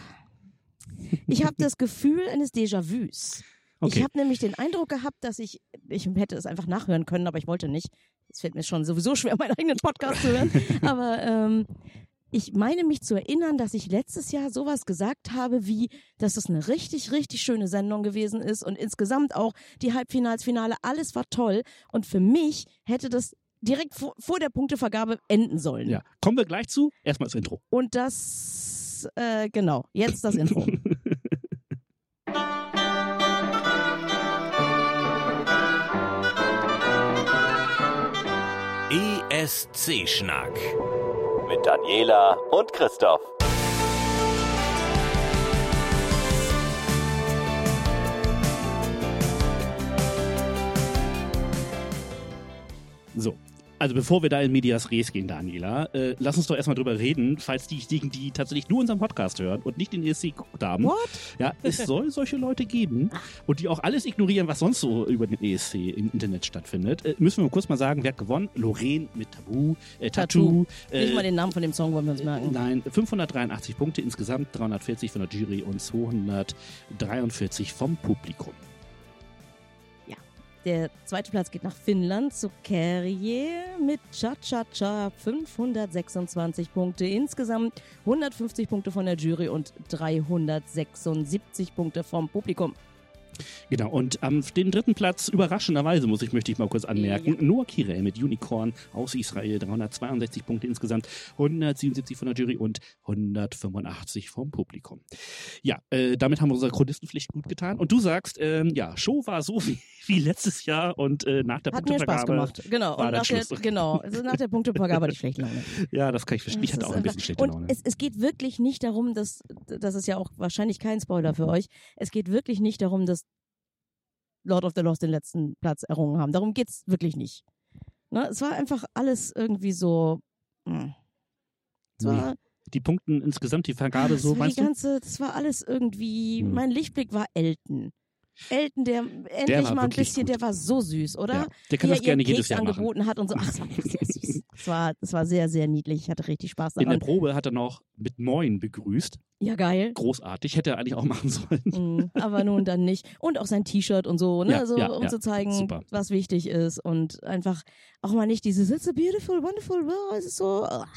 [SPEAKER 2] ich habe das Gefühl eines Déjà-vus. Ich
[SPEAKER 1] Okay.
[SPEAKER 2] habe nämlich den Eindruck gehabt, dass ich, ich hätte es einfach nachhören können, aber ich wollte nicht. Es fällt mir schon sowieso schwer, meinen eigenen Podcast zu hören. Aber ähm, ich meine mich zu erinnern, dass ich letztes Jahr sowas gesagt habe, wie, dass es eine richtig, richtig schöne Sendung gewesen ist und insgesamt auch die Halbfinals, Finale, alles war toll. Und für mich hätte das direkt vor, vor der Punktevergabe enden sollen.
[SPEAKER 1] Ja, kommen wir gleich zu. Erstmal das Intro.
[SPEAKER 2] Und das, äh, genau, jetzt das Intro.
[SPEAKER 3] ESC-Schnack. Mit Daniela und Christoph.
[SPEAKER 1] Also bevor wir da in Medias Res gehen, Daniela, äh, lass uns doch erstmal drüber reden, falls diejenigen, die tatsächlich nur unseren Podcast hören und nicht den ESC geguckt haben.
[SPEAKER 2] What?
[SPEAKER 1] Ja, es soll solche Leute geben und die auch alles ignorieren, was sonst so über den ESC im Internet stattfindet. Äh, müssen wir kurz mal sagen, wer hat gewonnen? Lorraine mit Tabu, äh, Tattoo.
[SPEAKER 2] Nicht
[SPEAKER 1] Äh,
[SPEAKER 2] mal den Namen von dem Song wollen wir uns merken.
[SPEAKER 1] Nein, 583 Punkte insgesamt, 340 von der Jury und 243 vom Publikum.
[SPEAKER 2] Der zweite Platz geht nach Finnland zu Kerje mit Cha-Cha-Cha 526 Punkte. Insgesamt 150 Punkte von der Jury und 376 Punkte vom Publikum.
[SPEAKER 1] Genau, und am den dritten Platz, überraschenderweise, muss ich, möchte ich mal kurz anmerken, Noah Kirel mit Unicorn aus Israel, 362 Punkte insgesamt, 177 von der Jury und 185 vom Publikum. Ja, äh, damit haben wir unsere Chronistenpflicht gut getan. Und du sagst, ähm, ja, Show war so wie, wie letztes Jahr und äh, nach der
[SPEAKER 2] Hat mir Spaß
[SPEAKER 1] Punktevergabe-
[SPEAKER 2] gemacht. Genau. Und nach der, genau. Also nach der Punktevergabe hatte ich schlechte Laune.
[SPEAKER 1] Ja, das kann ich verstehen. Ich
[SPEAKER 2] Das
[SPEAKER 1] hatte auch ein bisschen schlechte
[SPEAKER 2] Und
[SPEAKER 1] Laune.
[SPEAKER 2] es, es geht wirklich nicht darum, dass, das ist ja auch wahrscheinlich kein Spoiler für euch, es geht wirklich nicht darum, dass Lord of the Lost den letzten Platz errungen haben. Darum geht's wirklich nicht. Ne? Es war einfach alles irgendwie so. Mh. Es war,
[SPEAKER 1] Die punkten insgesamt die Vergabe
[SPEAKER 2] das
[SPEAKER 1] so,
[SPEAKER 2] war
[SPEAKER 1] meinst
[SPEAKER 2] die
[SPEAKER 1] du?
[SPEAKER 2] ganze, Das war alles irgendwie,
[SPEAKER 1] Hm.
[SPEAKER 2] mein Lichtblick war Elton. Elton, der endlich
[SPEAKER 1] war
[SPEAKER 2] mal ein bisschen,
[SPEAKER 1] gut.
[SPEAKER 2] der war so süß, oder?
[SPEAKER 1] Ja, der kann
[SPEAKER 2] Wie
[SPEAKER 1] das
[SPEAKER 2] er
[SPEAKER 1] gerne jedes Jahr machen.
[SPEAKER 2] angeboten hat und so. Ach, es war sehr süß. Es war, es war sehr, sehr niedlich. Ich hatte richtig Spaß
[SPEAKER 1] In der
[SPEAKER 2] daran.
[SPEAKER 1] Probe hat er noch mit Moin begrüßt.
[SPEAKER 2] Ja, geil.
[SPEAKER 1] Großartig, hätte er eigentlich auch machen sollen.
[SPEAKER 2] Mhm, aber nun dann nicht. Und auch sein T-Shirt und so, ne?
[SPEAKER 1] Ja,
[SPEAKER 2] so,
[SPEAKER 1] ja,
[SPEAKER 2] um
[SPEAKER 1] ja.
[SPEAKER 2] zu zeigen,
[SPEAKER 1] Super.
[SPEAKER 2] was wichtig ist und einfach auch mal nicht dieses It's a beautiful, wonderful world. Es ist so. Ach,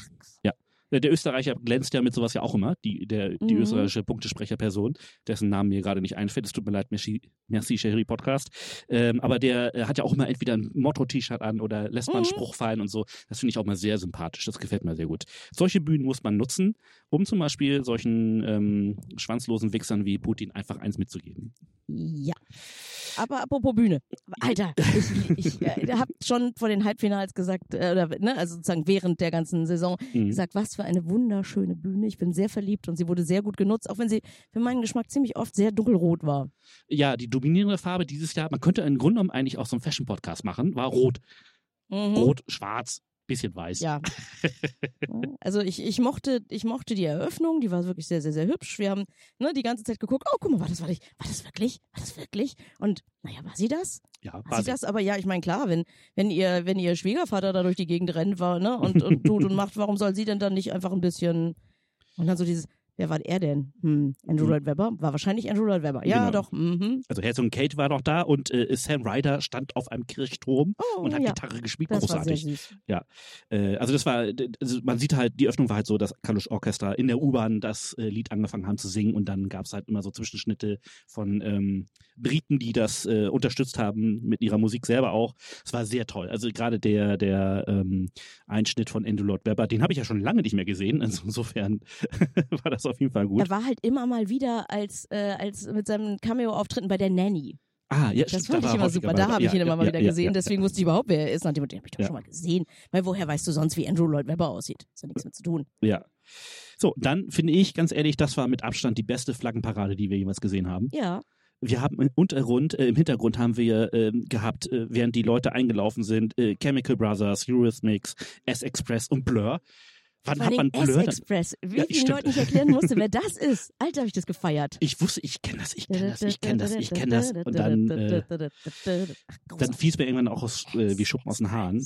[SPEAKER 1] Der der Österreicher glänzt ja mit sowas ja auch immer, die, der, die
[SPEAKER 2] Mhm.
[SPEAKER 1] österreichische Punktesprecherperson, dessen Namen mir gerade nicht einfällt. Es tut mir leid, merci, merci Sherry Podcast. Ähm, aber der äh, hat ja auch immer entweder ein Motto-T-Shirt an oder lässt mal einen
[SPEAKER 2] Mhm.
[SPEAKER 1] Spruch fallen und so. Das finde ich auch mal sehr sympathisch. Das gefällt mir sehr gut. Solche Bühnen muss man nutzen, um zum Beispiel solchen ähm, schwanzlosen Wichsern wie Putin einfach eins mitzugeben.
[SPEAKER 2] Ja. Aber apropos Bühne. Alter, ich, ich äh, hab schon vor den Halbfinals gesagt, äh, oder, ne, also sozusagen während der ganzen Saison
[SPEAKER 1] Mhm.
[SPEAKER 2] gesagt, was für eine wunderschöne Bühne. Ich bin sehr verliebt und sie wurde sehr gut genutzt, auch wenn sie für meinen Geschmack ziemlich oft sehr dunkelrot war.
[SPEAKER 1] Ja, die dominierende Farbe dieses Jahr, man könnte im Grunde genommen eigentlich auch so einen Fashion-Podcast machen, war rot.
[SPEAKER 2] Mhm.
[SPEAKER 1] Rot, schwarz, bisschen weiß.
[SPEAKER 2] Ja. Also ich, ich mochte, ich mochte die Eröffnung, die war wirklich sehr, sehr, sehr hübsch. Wir haben ne, die ganze Zeit geguckt, oh guck mal, war das, war, das, war das wirklich? War das wirklich? Und naja, war sie das?
[SPEAKER 1] ja
[SPEAKER 2] War
[SPEAKER 1] war
[SPEAKER 2] sie das? Aber ja, ich meine, klar, wenn, wenn ihr, wenn ihr Schwiegervater da durch die Gegend rennt war, ne, und, und tut und macht, warum soll sie denn dann nicht einfach ein bisschen und dann so dieses, wer war er denn? Hm, Andrew
[SPEAKER 1] Hm.
[SPEAKER 2] Lloyd Webber? War wahrscheinlich Andrew Lloyd Webber. Ja,
[SPEAKER 1] Genau.
[SPEAKER 2] doch. Mhm.
[SPEAKER 1] Also Herzog Kate war noch da und äh, Sam Ryder stand auf einem Kirchturm
[SPEAKER 2] Oh,
[SPEAKER 1] und hat
[SPEAKER 2] ja.
[SPEAKER 1] Gitarre gespielt.
[SPEAKER 2] Das
[SPEAKER 1] Großartig.
[SPEAKER 2] süß.
[SPEAKER 1] Äh, also das war, also man sieht halt, die Öffnung war halt so, dass Kalusch Orchester in der U-Bahn das äh, Lied angefangen haben zu singen und dann gab es halt immer so Zwischenschnitte von ähm, Briten, die das äh, unterstützt haben mit ihrer Musik selber auch. Es war sehr toll. Also gerade der, der ähm, Einschnitt von Andrew Lloyd Webber, den habe ich ja schon lange nicht mehr gesehen. Also insofern war das auf jeden Fall gut.
[SPEAKER 2] Er war halt immer mal wieder als, äh, als mit seinen Cameo-Auftritten bei der Nanny.
[SPEAKER 1] ah, ja,
[SPEAKER 2] Das fand
[SPEAKER 1] da
[SPEAKER 2] ich immer
[SPEAKER 1] er
[SPEAKER 2] super. Da habe ich
[SPEAKER 1] Ja,
[SPEAKER 2] ihn immer
[SPEAKER 1] ja,
[SPEAKER 2] mal wieder
[SPEAKER 1] ja,
[SPEAKER 2] gesehen.
[SPEAKER 1] ja,
[SPEAKER 2] Deswegen wusste ich überhaupt, wer er ist. Nach dem Motto, den habe ich doch schon mal gesehen. Weil woher weißt du sonst, wie Andrew Lloyd Webber aussieht? Ist ja nichts mit zu tun.
[SPEAKER 1] Ja. So, dann finde ich, ganz ehrlich, das war mit Abstand die beste Flaggenparade, die wir jemals gesehen haben.
[SPEAKER 2] Ja.
[SPEAKER 1] Wir haben im Untergrund, äh, im Hintergrund haben wir ähm, gehabt, äh, während die Leute eingelaufen sind, äh, Chemical Brothers, Eurythmics, S-Express und Blur. Wann hat man Blur?
[SPEAKER 2] S-Express. Wie
[SPEAKER 1] Ja,
[SPEAKER 2] ich den. Leuten nicht erklären musste, wer das ist. Alter, habe ich das gefeiert.
[SPEAKER 1] Ich wusste, ich kenne das, ich kenne das, ich kenne das, ich kenne das. Und dann, äh, dann fiel es mir irgendwann auch aus, äh, wie Schuppen aus den Haaren.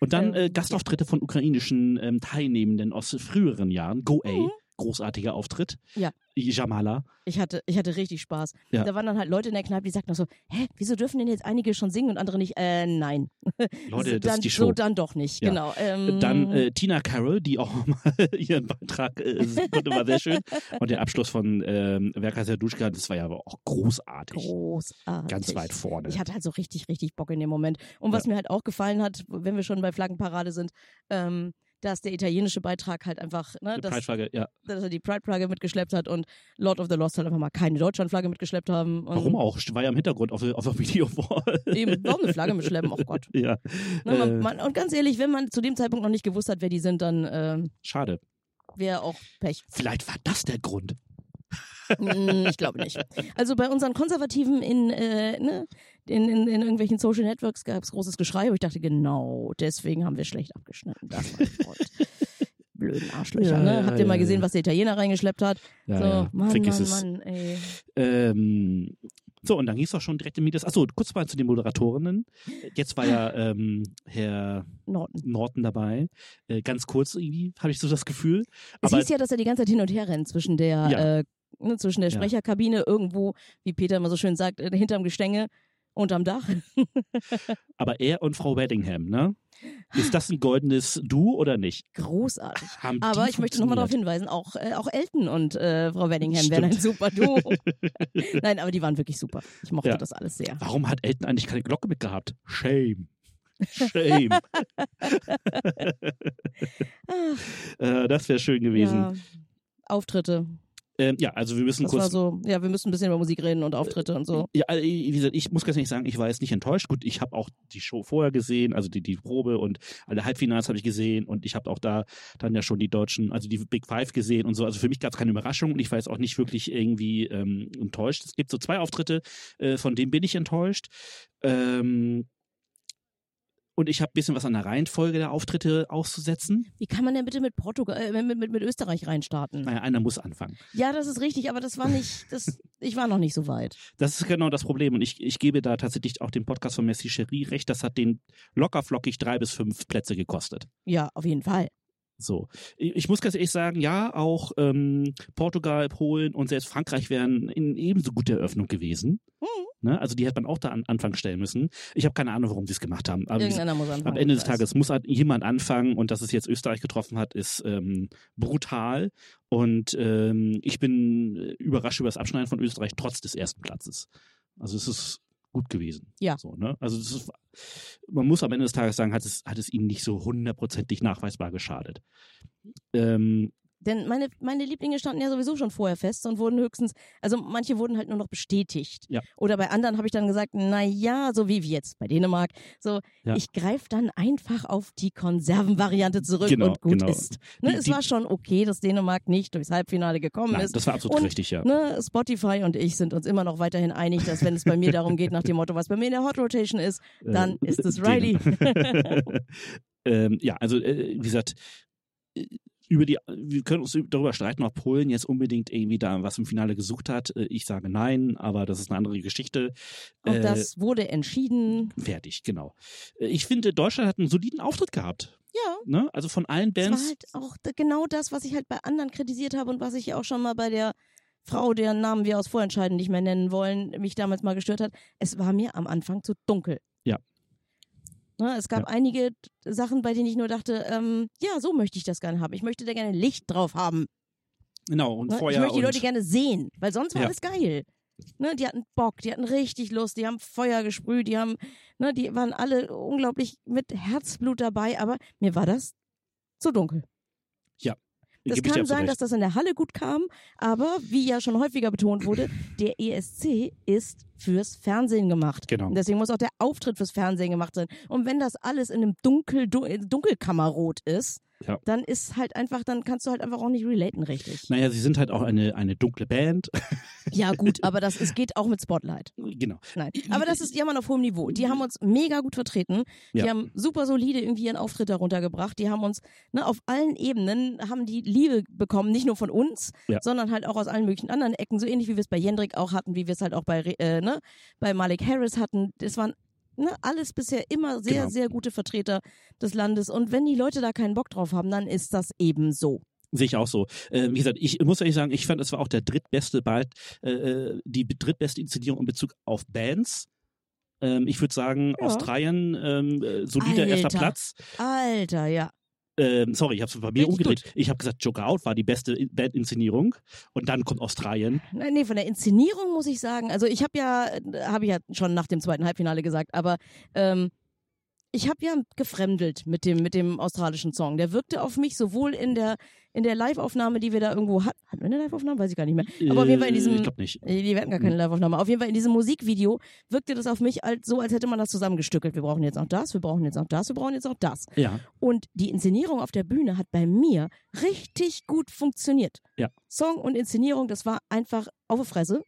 [SPEAKER 1] Und dann äh,
[SPEAKER 2] Ähm,
[SPEAKER 1] Gastauftritte von ukrainischen ähm, Teilnehmenden aus früheren Jahren. Go A,
[SPEAKER 2] Mhm.
[SPEAKER 1] Großartiger Auftritt.
[SPEAKER 2] Ja.
[SPEAKER 1] Jamala.
[SPEAKER 2] Ich hatte, ich hatte richtig Spaß.
[SPEAKER 1] Ja.
[SPEAKER 2] Da waren dann halt Leute in der Kneipe, die sagten so, hä, wieso dürfen denn jetzt einige schon singen und andere nicht? Äh, nein.
[SPEAKER 1] Leute,
[SPEAKER 2] so,
[SPEAKER 1] das
[SPEAKER 2] dann,
[SPEAKER 1] ist die Show.
[SPEAKER 2] So dann doch nicht,
[SPEAKER 1] Ja.
[SPEAKER 2] genau. Ähm,
[SPEAKER 1] Dann äh, Tina Carroll, die auch mal ihren Beitrag äh, konnte, war sehr schön. Und der Abschluss von ähm, Werka Serduschka, das war ja aber auch großartig.
[SPEAKER 2] großartig.
[SPEAKER 1] Ganz weit vorne.
[SPEAKER 2] Ich hatte halt so richtig, richtig Bock in dem Moment. Und was mir halt auch gefallen hat, wenn wir schon bei Flaggenparade sind, ähm, dass der italienische Beitrag halt einfach, ne,
[SPEAKER 1] Die
[SPEAKER 2] dass,
[SPEAKER 1] ja.
[SPEAKER 2] dass er die Pride-Flagge mitgeschleppt hat und Lord of the Lost halt einfach mal keine Deutschland-Flagge mitgeschleppt haben.
[SPEAKER 1] Warum auch? War ja im Hintergrund auf, der- auf der Videowall.
[SPEAKER 2] Eben, warum eine Flagge mitschleppen? Oh Gott.
[SPEAKER 1] ja.
[SPEAKER 2] Ne, man,
[SPEAKER 1] Äh,
[SPEAKER 2] man, und ganz ehrlich, wenn man zu dem Zeitpunkt noch nicht gewusst hat, wer die sind, dann ähm,
[SPEAKER 1] Schade.
[SPEAKER 2] wäre auch Pech.
[SPEAKER 1] Vielleicht war das der Grund.
[SPEAKER 2] Mm, ich glaube nicht. Also bei unseren Konservativen in, äh, ne, in, in, in irgendwelchen Social Networks gab es großes Geschrei, wo ich dachte, genau, deswegen haben wir schlecht abgeschnitten. Das der Grund. Blöden Arschlöcher,
[SPEAKER 1] Ja,
[SPEAKER 2] ne?
[SPEAKER 1] ja,
[SPEAKER 2] Habt ihr mal
[SPEAKER 1] ja,
[SPEAKER 2] gesehen,
[SPEAKER 1] ja.
[SPEAKER 2] was der Italiener reingeschleppt hat?
[SPEAKER 1] Ja,
[SPEAKER 2] so,
[SPEAKER 1] ja.
[SPEAKER 2] Mann,
[SPEAKER 1] Vergiss
[SPEAKER 2] Mann,
[SPEAKER 1] es.
[SPEAKER 2] Mann, ey.
[SPEAKER 1] Ähm, so, und dann ging es doch schon direkt im Medias. Achso, kurz mal zu den Moderatorinnen. Jetzt war ja ähm, Herr
[SPEAKER 2] Norton.
[SPEAKER 1] Norton dabei. Äh, ganz kurz irgendwie, habe ich so das Gefühl.
[SPEAKER 2] Es
[SPEAKER 1] Aber
[SPEAKER 2] hieß ja, dass er die ganze Zeit hin und her rennt zwischen der, äh, ne, zwischen der. Sprecherkabine irgendwo, wie Peter immer so schön sagt, äh, hinterm Gestänge, unterm Dach.
[SPEAKER 1] Aber er und Frau Weddingham, ne? Ist das ein goldenes Du oder nicht?
[SPEAKER 2] Großartig.
[SPEAKER 1] Haben
[SPEAKER 2] Aber ich möchte nochmal darauf hinweisen, auch, äh, auch Elton und äh, Frau Weddingham wären ein super Duo. Nein, aber die waren wirklich super. Ich mochte
[SPEAKER 1] Ja.
[SPEAKER 2] das alles sehr.
[SPEAKER 1] Warum hat Elton eigentlich keine Glocke mitgehabt? Shame. Shame. Äh, das wäre schön gewesen.
[SPEAKER 2] ja. Auftritte.
[SPEAKER 1] Ähm, ja, also wir müssen
[SPEAKER 2] Das
[SPEAKER 1] kurz.
[SPEAKER 2] war so, ja, wir müssen ein bisschen über Musik reden und Auftritte und so.
[SPEAKER 1] Ja, also, wie gesagt, ich muss ganz ehrlich sagen, ich war jetzt nicht enttäuscht. Gut, ich habe auch die Show vorher gesehen, also die, die Probe und alle Halbfinals habe ich gesehen und ich habe auch da dann ja schon die deutschen, also die Big Five gesehen und so. Also für mich gab es keine Überraschung und ich war jetzt auch nicht wirklich irgendwie ähm, enttäuscht. Es gibt so zwei Auftritte, äh, von denen bin ich enttäuscht. Ähm, und ich habe ein bisschen was an der Reihenfolge der Auftritte auszusetzen.
[SPEAKER 2] Wie kann man denn bitte mit Portugal, äh, mit, mit, mit Österreich reinstarten?
[SPEAKER 1] Naja, einer muss anfangen.
[SPEAKER 2] Ja, das ist richtig, aber das war nicht, das, ich war noch nicht so weit.
[SPEAKER 1] Das ist genau das Problem. Und ich, ich gebe da tatsächlich auch dem Podcast von Messi Cherie recht. Das hat den locker flockig drei bis fünf Plätze gekostet.
[SPEAKER 2] Ja, auf jeden Fall.
[SPEAKER 1] So. Ich muss ganz ehrlich sagen, ja, auch ähm, Portugal, Polen und selbst Frankreich wären in ebenso gute Eröffnung gewesen. Ne? Also die hätte man auch da an Anfang stellen müssen. Ich habe keine Ahnung, warum sie es gemacht haben. Aber
[SPEAKER 2] Irgendeiner muss anfangen.
[SPEAKER 1] am Ende des. Tages muss halt jemand anfangen und dass es jetzt Österreich getroffen hat, ist ähm, brutal. Und ähm, ich bin äh, überrascht über das Abschneiden von Österreich trotz des ersten Platzes. Also es ist gut gewesen.
[SPEAKER 2] Ja.
[SPEAKER 1] So, ne? Also ist, man muss am Ende des Tages sagen, hat es, hat es ihnen nicht so hundertprozentig nachweisbar geschadet. Ähm,
[SPEAKER 2] Denn meine, meine Lieblinge standen ja sowieso schon vorher fest und wurden höchstens, also manche wurden halt nur noch bestätigt.
[SPEAKER 1] Ja.
[SPEAKER 2] Oder bei anderen habe ich dann gesagt, na ja, so wie jetzt bei Dänemark, so
[SPEAKER 1] Ja.
[SPEAKER 2] ich greife dann einfach auf die Konservenvariante zurück
[SPEAKER 1] Genau,
[SPEAKER 2] und gut
[SPEAKER 1] genau.
[SPEAKER 2] ist. Ne,
[SPEAKER 1] Die-
[SPEAKER 2] es
[SPEAKER 1] die-
[SPEAKER 2] war schon okay, dass Dänemark nicht durchs Halbfinale gekommen
[SPEAKER 1] nein,
[SPEAKER 2] ist.
[SPEAKER 1] das war absolut
[SPEAKER 2] Und,
[SPEAKER 1] richtig, ja.
[SPEAKER 2] Ne, Spotify und ich sind uns immer noch weiterhin einig, dass wenn es bei mir darum geht, nach dem Motto, was bei mir in der Hot Rotation ist, dann
[SPEAKER 1] Äh,
[SPEAKER 2] ist es Riley.
[SPEAKER 1] ähm, ja, also äh, wie gesagt, äh, über die, wir können uns darüber streiten, ob Polen jetzt unbedingt irgendwie da was im Finale gesucht hat. Äh, Ich sage nein, aber das ist eine andere Geschichte.
[SPEAKER 2] Und
[SPEAKER 1] Äh,
[SPEAKER 2] das wurde entschieden.
[SPEAKER 1] fertig, genau. Äh, Ich finde, Deutschland hat einen soliden Auftritt gehabt.
[SPEAKER 2] Ja.
[SPEAKER 1] Ne? Also von allen
[SPEAKER 2] Das war
[SPEAKER 1] Bands.
[SPEAKER 2] halt auch genau das, was ich halt bei anderen kritisiert habe und was ich auch schon mal bei der Frau, deren Namen wir aus Vorentscheiden nicht mehr nennen wollen, mich damals mal gestört hat. Es war mir am Anfang zu dunkel.
[SPEAKER 1] Ja.
[SPEAKER 2] Ne, es gab
[SPEAKER 1] Ja.
[SPEAKER 2] einige Sachen, bei denen ich nur dachte, ähm, ja, so möchte ich das gerne haben. Ich möchte da gerne Licht drauf haben.
[SPEAKER 1] Genau, und
[SPEAKER 2] Ne? Ich
[SPEAKER 1] vorher.
[SPEAKER 2] möchte die Leute gerne sehen, weil sonst war
[SPEAKER 1] Ja.
[SPEAKER 2] alles geil. Ne, die hatten Bock, die hatten richtig Lust, die haben Feuer gesprüht, die haben, ne, die waren alle unglaublich mit Herzblut dabei, aber mir war das zu dunkel. Das
[SPEAKER 1] ich dir
[SPEAKER 2] kann sein, dass das in der Halle gut kam, aber wie ja schon häufiger betont wurde, der ESC ist fürs Fernsehen gemacht.
[SPEAKER 1] Genau.
[SPEAKER 2] Und deswegen muss auch der Auftritt fürs Fernsehen gemacht sein. Und wenn das alles in einem Dunkel, du- Dunkelkammerrot ist,
[SPEAKER 1] Ja.
[SPEAKER 2] dann ist halt einfach, dann kannst du halt einfach auch nicht relaten richtig.
[SPEAKER 1] Naja, sie sind halt auch eine, eine dunkle Band.
[SPEAKER 2] Ja gut, aber das es geht auch mit Spotlight.
[SPEAKER 1] genau.
[SPEAKER 2] Nein, aber das ist Jammern auf hohem Niveau. Die haben uns mega gut vertreten. Die
[SPEAKER 1] Ja.
[SPEAKER 2] haben super solide irgendwie ihren Auftritt darunter gebracht. Die haben uns ne, auf allen Ebenen haben die Liebe bekommen, nicht nur von uns,
[SPEAKER 1] Ja.
[SPEAKER 2] sondern halt auch aus allen möglichen anderen Ecken. So ähnlich wie wir es bei Jendrik auch hatten, wie wir es halt auch bei äh, ne, bei Malik Harris hatten. Das waren ne, alles bisher immer sehr
[SPEAKER 1] Genau.
[SPEAKER 2] sehr gute Vertreter des Landes. Und wenn die Leute da keinen Bock drauf haben, dann ist das eben so.
[SPEAKER 1] Sehe ich auch so. Äh, wie gesagt, ich muss ehrlich sagen, ich fand, es war auch der drittbeste bald, äh, äh, die drittbeste Inszenierung in Bezug auf Bands. Ähm, ich würde sagen,
[SPEAKER 2] Ja.
[SPEAKER 1] Australien, ähm, äh, solider erster
[SPEAKER 2] Alter.
[SPEAKER 1] Platz.
[SPEAKER 2] Alter, ja.
[SPEAKER 1] Ähm, sorry, ich habe es bei mir umgedreht. Ich habe gesagt, Joker Out war die beste Bandinszenierung. Und dann kommt Australien.
[SPEAKER 2] Nein, nee, von der Inszenierung muss ich sagen, also ich habe ja, habe ich ja schon nach dem zweiten Halbfinale gesagt, aber ähm, ich habe ja gefremdelt mit dem mit dem australischen Song. Der wirkte auf mich sowohl in der in der Live-Aufnahme, die wir da irgendwo hatten. Hatten wir eine Live-Aufnahme? Weiß ich gar nicht mehr. Aber auf jeden Fall in
[SPEAKER 1] Äh,
[SPEAKER 2] diesem
[SPEAKER 1] Ich glaube nicht.
[SPEAKER 2] Die hatten gar keine Live-Aufnahme. Auf jeden Fall in diesem Musikvideo wirkte das auf mich als, so, als hätte man das zusammengestückelt. Wir brauchen jetzt noch das, wir brauchen jetzt noch das, wir brauchen jetzt noch das.
[SPEAKER 1] Ja,
[SPEAKER 2] Und die Inszenierung auf der Bühne hat bei mir richtig gut funktioniert.
[SPEAKER 1] Ja.
[SPEAKER 2] Song und Inszenierung, das war einfach auf die Fresse.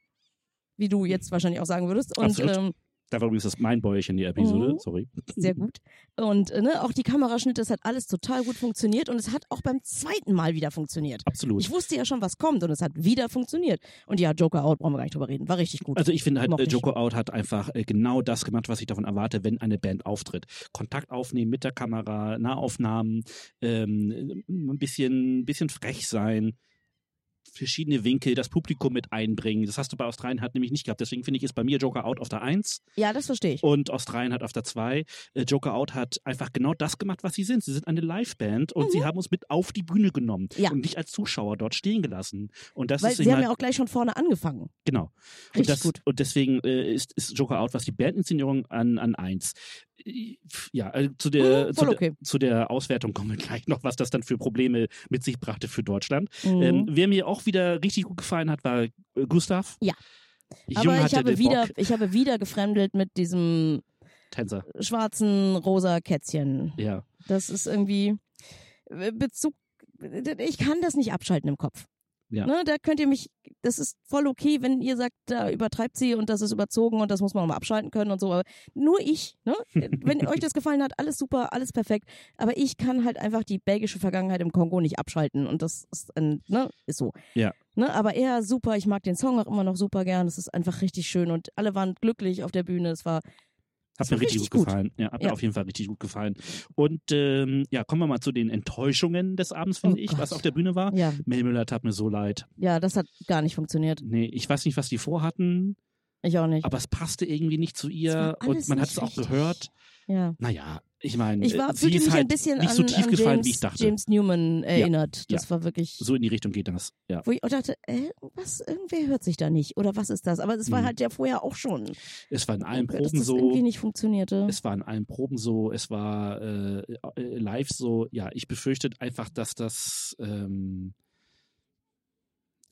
[SPEAKER 2] Wie du jetzt wahrscheinlich auch sagen würdest. Und
[SPEAKER 1] Absolut.
[SPEAKER 2] ähm,
[SPEAKER 1] da war übrigens das mein Bäuerchen die Episode.
[SPEAKER 2] Mhm.
[SPEAKER 1] Sorry.
[SPEAKER 2] sehr gut. Und äh, ne, auch die Kameraschnitte, das hat alles total gut funktioniert. Und es hat auch beim zweiten Mal wieder funktioniert.
[SPEAKER 1] Absolut.
[SPEAKER 2] Ich wusste ja schon, was kommt und es hat wieder funktioniert. Und ja, Joker Out, brauchen wir gar nicht drüber reden. War richtig gut.
[SPEAKER 1] Also ich finde halt,
[SPEAKER 2] Mochte
[SPEAKER 1] äh,
[SPEAKER 2] ich.
[SPEAKER 1] Joko Out hat einfach äh, genau das gemacht, was ich davon erwarte, wenn eine Band auftritt. Kontakt aufnehmen mit der Kamera, Nahaufnahmen, ähm, ein bisschen, bisschen frech sein, verschiedene Winkel, das Publikum mit einbringen. Das hast du bei Australien hat nämlich nicht gehabt. Deswegen finde ich, ist bei mir Joker Out auf der 1.
[SPEAKER 2] Ja, das verstehe ich.
[SPEAKER 1] Und Australien hat auf der 2. Äh, Joker Out hat einfach genau das gemacht, was sie sind. Sie sind eine Liveband und mhm. sie haben uns mit auf die Bühne genommen
[SPEAKER 2] ja.
[SPEAKER 1] und dich als Zuschauer dort stehen gelassen. Und das
[SPEAKER 2] Weil
[SPEAKER 1] ist
[SPEAKER 2] sie haben ja halt auch gleich schon vorne angefangen.
[SPEAKER 1] Genau.
[SPEAKER 2] Richtig
[SPEAKER 1] und, das,
[SPEAKER 2] gut.
[SPEAKER 1] und deswegen äh, ist, ist Joker Out, was die Bandinszenierung an, an 1. Ja, äh, zu, der,
[SPEAKER 2] Mhm,
[SPEAKER 1] zu, der,
[SPEAKER 2] okay.
[SPEAKER 1] zu der Auswertung kommen wir gleich noch, was das dann für Probleme mit sich brachte für Deutschland.
[SPEAKER 2] Mhm.
[SPEAKER 1] Ähm, wer mir auch wieder richtig gut gefallen hat, war äh, Gustav.
[SPEAKER 2] Ja.
[SPEAKER 1] Jung
[SPEAKER 2] Aber ich habe, wieder,
[SPEAKER 1] Bock.
[SPEAKER 2] ich habe wieder gefremdelt mit diesem
[SPEAKER 1] Tänzer.
[SPEAKER 2] schwarzen rosa Kätzchen.
[SPEAKER 1] Ja.
[SPEAKER 2] Das ist irgendwie äh, Bezug. Ich kann das nicht abschalten im Kopf.
[SPEAKER 1] Ja.
[SPEAKER 2] Ne, da könnt ihr mich, das ist voll okay, wenn ihr sagt, da übertreibt sie und das ist überzogen und das muss man auch mal abschalten können und so. Aber nur ich, ne? wenn euch das gefallen hat, alles super, alles perfekt. Aber ich kann halt einfach die belgische Vergangenheit im Kongo nicht abschalten und das ist, ein, ne, ist so.
[SPEAKER 1] Ja.
[SPEAKER 2] Ne, aber er super, ich mag den Song auch immer noch super gern. Es ist einfach richtig schön und alle waren glücklich auf der Bühne. Es war
[SPEAKER 1] Hat mir richtig,
[SPEAKER 2] richtig
[SPEAKER 1] gut
[SPEAKER 2] gut.
[SPEAKER 1] gefallen. Ja, hat mir
[SPEAKER 2] Ja.
[SPEAKER 1] auf jeden Fall richtig gut gefallen. Und ähm, ja, kommen wir mal zu den Enttäuschungen des Abends, finde
[SPEAKER 2] Oh
[SPEAKER 1] ich, was
[SPEAKER 2] Gott.
[SPEAKER 1] auf der Bühne war.
[SPEAKER 2] ja,
[SPEAKER 1] Mel Müller tat mir so leid.
[SPEAKER 2] ja, das hat gar nicht funktioniert.
[SPEAKER 1] Nee, ich weiß nicht, was die vorhatten,
[SPEAKER 2] Ich auch nicht.
[SPEAKER 1] aber es passte irgendwie nicht zu ihr und man hat es auch gehört.
[SPEAKER 2] Ja.
[SPEAKER 1] Naja, ich meine,
[SPEAKER 2] Ich war,
[SPEAKER 1] sie ist halt
[SPEAKER 2] ein bisschen
[SPEAKER 1] nicht
[SPEAKER 2] an,
[SPEAKER 1] so tief
[SPEAKER 2] an
[SPEAKER 1] gefallen,
[SPEAKER 2] James,
[SPEAKER 1] wie ich dachte.
[SPEAKER 2] James Newman erinnert. Das war wirklich,
[SPEAKER 1] So in die Richtung geht das. Ja.
[SPEAKER 2] wo ich auch dachte, äh, was, irgendwer hört sich da nicht oder was ist das? Aber es war
[SPEAKER 1] Mhm.
[SPEAKER 2] halt ja vorher auch schon.
[SPEAKER 1] Es war in allen
[SPEAKER 2] dass
[SPEAKER 1] Proben
[SPEAKER 2] das
[SPEAKER 1] so.
[SPEAKER 2] irgendwie nicht funktionierte.
[SPEAKER 1] Es war in allen Proben so, es war äh, äh, live so. Ja, ich befürchte einfach, dass das. Ähm,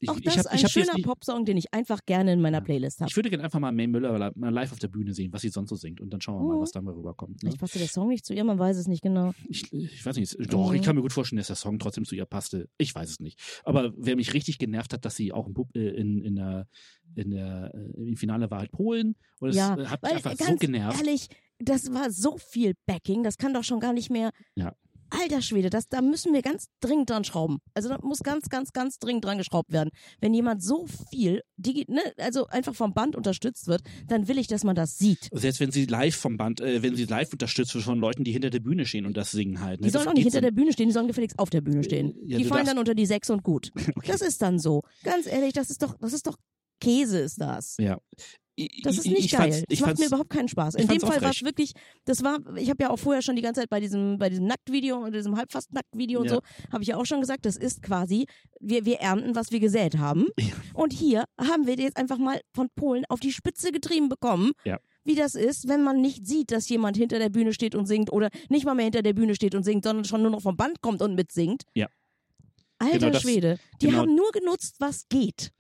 [SPEAKER 1] ich,
[SPEAKER 2] auch
[SPEAKER 1] ich
[SPEAKER 2] das
[SPEAKER 1] hab,
[SPEAKER 2] ein
[SPEAKER 1] ich
[SPEAKER 2] schöner
[SPEAKER 1] die,
[SPEAKER 2] Popsong, den ich einfach gerne in meiner. Playlist habe.
[SPEAKER 1] Ich würde gerne einfach mal May Müller mal live auf der Bühne sehen, was sie sonst so singt. Und dann schauen wir mal,
[SPEAKER 2] Mhm.
[SPEAKER 1] was da mal rüberkommt. Ne?
[SPEAKER 2] Vielleicht passte der Song nicht zu ihr, man weiß es nicht genau.
[SPEAKER 1] Ich, ich weiß nicht, doch, ich
[SPEAKER 2] Mhm.
[SPEAKER 1] kann mir gut vorstellen, dass der Song trotzdem zu ihr passte. Ich weiß es nicht. Aber wer mich richtig genervt hat, dass sie auch im, Pub- äh, in, in der, in der, äh, im Finale war halt Polen. Und es
[SPEAKER 2] Ja,
[SPEAKER 1] äh, hat mich einfach so genervt.
[SPEAKER 2] ehrlich, das war so viel Backing, das kann doch schon gar nicht mehr.
[SPEAKER 1] Ja.
[SPEAKER 2] Alter Schwede, das, da müssen wir ganz dringend dran schrauben. Also da muss ganz, ganz, ganz dringend dran geschraubt werden. Wenn jemand so viel, digi ne, also einfach vom Band unterstützt wird, dann will ich, dass man das sieht.
[SPEAKER 1] Selbst wenn sie live vom Band, äh, wenn sie live unterstützt wird von Leuten, die hinter der Bühne stehen und das singen halt. Ne?
[SPEAKER 2] Die sollen
[SPEAKER 1] Das
[SPEAKER 2] auch nicht hinter der
[SPEAKER 1] dann-
[SPEAKER 2] Bühne stehen, die sollen gefälligst auf der Bühne stehen.
[SPEAKER 1] Ja,
[SPEAKER 2] die fallen dann unter die Sechs und gut.
[SPEAKER 1] Okay.
[SPEAKER 2] Das ist dann so. Ganz ehrlich, das ist doch, das ist doch Käse ist das.
[SPEAKER 1] Ja. Ich-
[SPEAKER 2] Das ist
[SPEAKER 1] ich-
[SPEAKER 2] nicht
[SPEAKER 1] ich
[SPEAKER 2] geil.
[SPEAKER 1] fand's-
[SPEAKER 2] das
[SPEAKER 1] Ich
[SPEAKER 2] macht mir überhaupt keinen Spaß.
[SPEAKER 1] ich
[SPEAKER 2] In dem Fall war es wirklich, das war, ich habe ja auch vorher schon die ganze Zeit bei diesem, bei diesem Nacktvideo und diesem Halbfast-Nacktvideo und
[SPEAKER 1] Ja.
[SPEAKER 2] so, habe ich ja auch schon gesagt, das ist quasi, wir, wir ernten, was wir gesät haben.
[SPEAKER 1] Ja.
[SPEAKER 2] Und hier haben wir jetzt einfach mal von Polen auf die Spitze getrieben bekommen.
[SPEAKER 1] Ja.
[SPEAKER 2] Wie das ist, wenn man nicht sieht, dass jemand hinter der Bühne steht und singt oder nicht mal mehr hinter der Bühne steht und singt, sondern schon nur noch vom Band kommt und mitsingt.
[SPEAKER 1] Ja.
[SPEAKER 2] Alter
[SPEAKER 1] Genau das-
[SPEAKER 2] Schwede. Die
[SPEAKER 1] genau-
[SPEAKER 2] haben nur genutzt, was geht.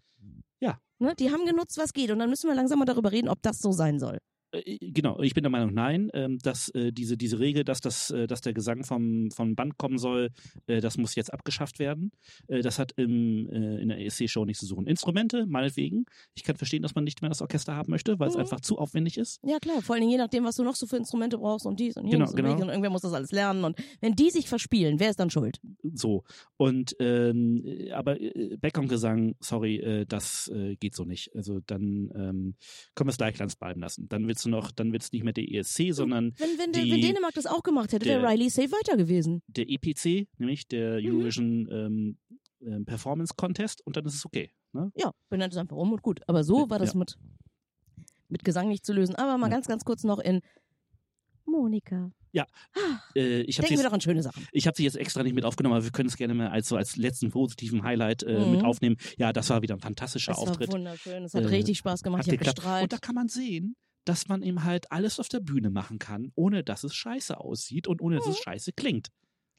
[SPEAKER 2] Ne? Die haben genutzt, was geht. Und dann müssen wir langsam mal darüber reden, ob das so sein soll.
[SPEAKER 1] Äh, Genau, ich bin der Meinung, nein, ähm, dass äh, diese, diese Regel, dass, das, äh, dass der Gesang vom, vom Band kommen soll, das muss jetzt abgeschafft werden. Das hat im, in der ESC-Show nichts zu suchen. Instrumente, meinetwegen. Ich kann verstehen, dass man nicht mehr das Orchester haben möchte, weil es
[SPEAKER 2] Mhm.
[SPEAKER 1] einfach zu aufwendig ist.
[SPEAKER 2] Ja klar, vor allen Dingen je nachdem, was du noch so für Instrumente brauchst und dies und jenes
[SPEAKER 1] Genau,
[SPEAKER 2] und
[SPEAKER 1] genau.
[SPEAKER 2] und irgendwer muss das alles lernen. Und wenn die sich verspielen, wer ist dann schuld?
[SPEAKER 1] So. Und ähm, äh, aber Background-Gesang, sorry, das äh, geht so nicht. Also dann ähm, können wir es gleich ganz bleiben lassen. Dann wird's noch, dann wird's nicht mehr der ESC, sondern
[SPEAKER 2] Wenn, wenn,
[SPEAKER 1] Die-
[SPEAKER 2] wenn Dänemark das auch gemacht hätte, wäre Riley safe weiter gewesen.
[SPEAKER 1] der EPC, nämlich der
[SPEAKER 2] Mhm.
[SPEAKER 1] Eurovision ähm, ähm, Performance Contest und dann ist es okay. Ne?
[SPEAKER 2] Ja, benannt es einfach um und gut. Aber so
[SPEAKER 1] Ja,
[SPEAKER 2] war das mit, mit Gesang nicht zu lösen. Aber mal
[SPEAKER 1] Ja.
[SPEAKER 2] ganz, ganz kurz noch in Monika.
[SPEAKER 1] Äh, ich habe
[SPEAKER 2] doch an schöne Sachen.
[SPEAKER 1] ich hab sie jetzt extra nicht mit aufgenommen, aber wir können es gerne mal als so als letzten positiven Highlight äh,
[SPEAKER 2] Mhm.
[SPEAKER 1] mit aufnehmen. Ja, das war wieder ein fantastischer
[SPEAKER 2] Es
[SPEAKER 1] Auftritt.
[SPEAKER 2] war wunderschön. Es hat
[SPEAKER 1] Äh,
[SPEAKER 2] richtig Spaß gemacht.
[SPEAKER 1] Hat
[SPEAKER 2] Ich habe gestrahlt.
[SPEAKER 1] Und da kann man sehen, dass man eben halt alles auf der Bühne machen kann, ohne dass es scheiße aussieht und ohne dass
[SPEAKER 2] Mhm.
[SPEAKER 1] es scheiße klingt.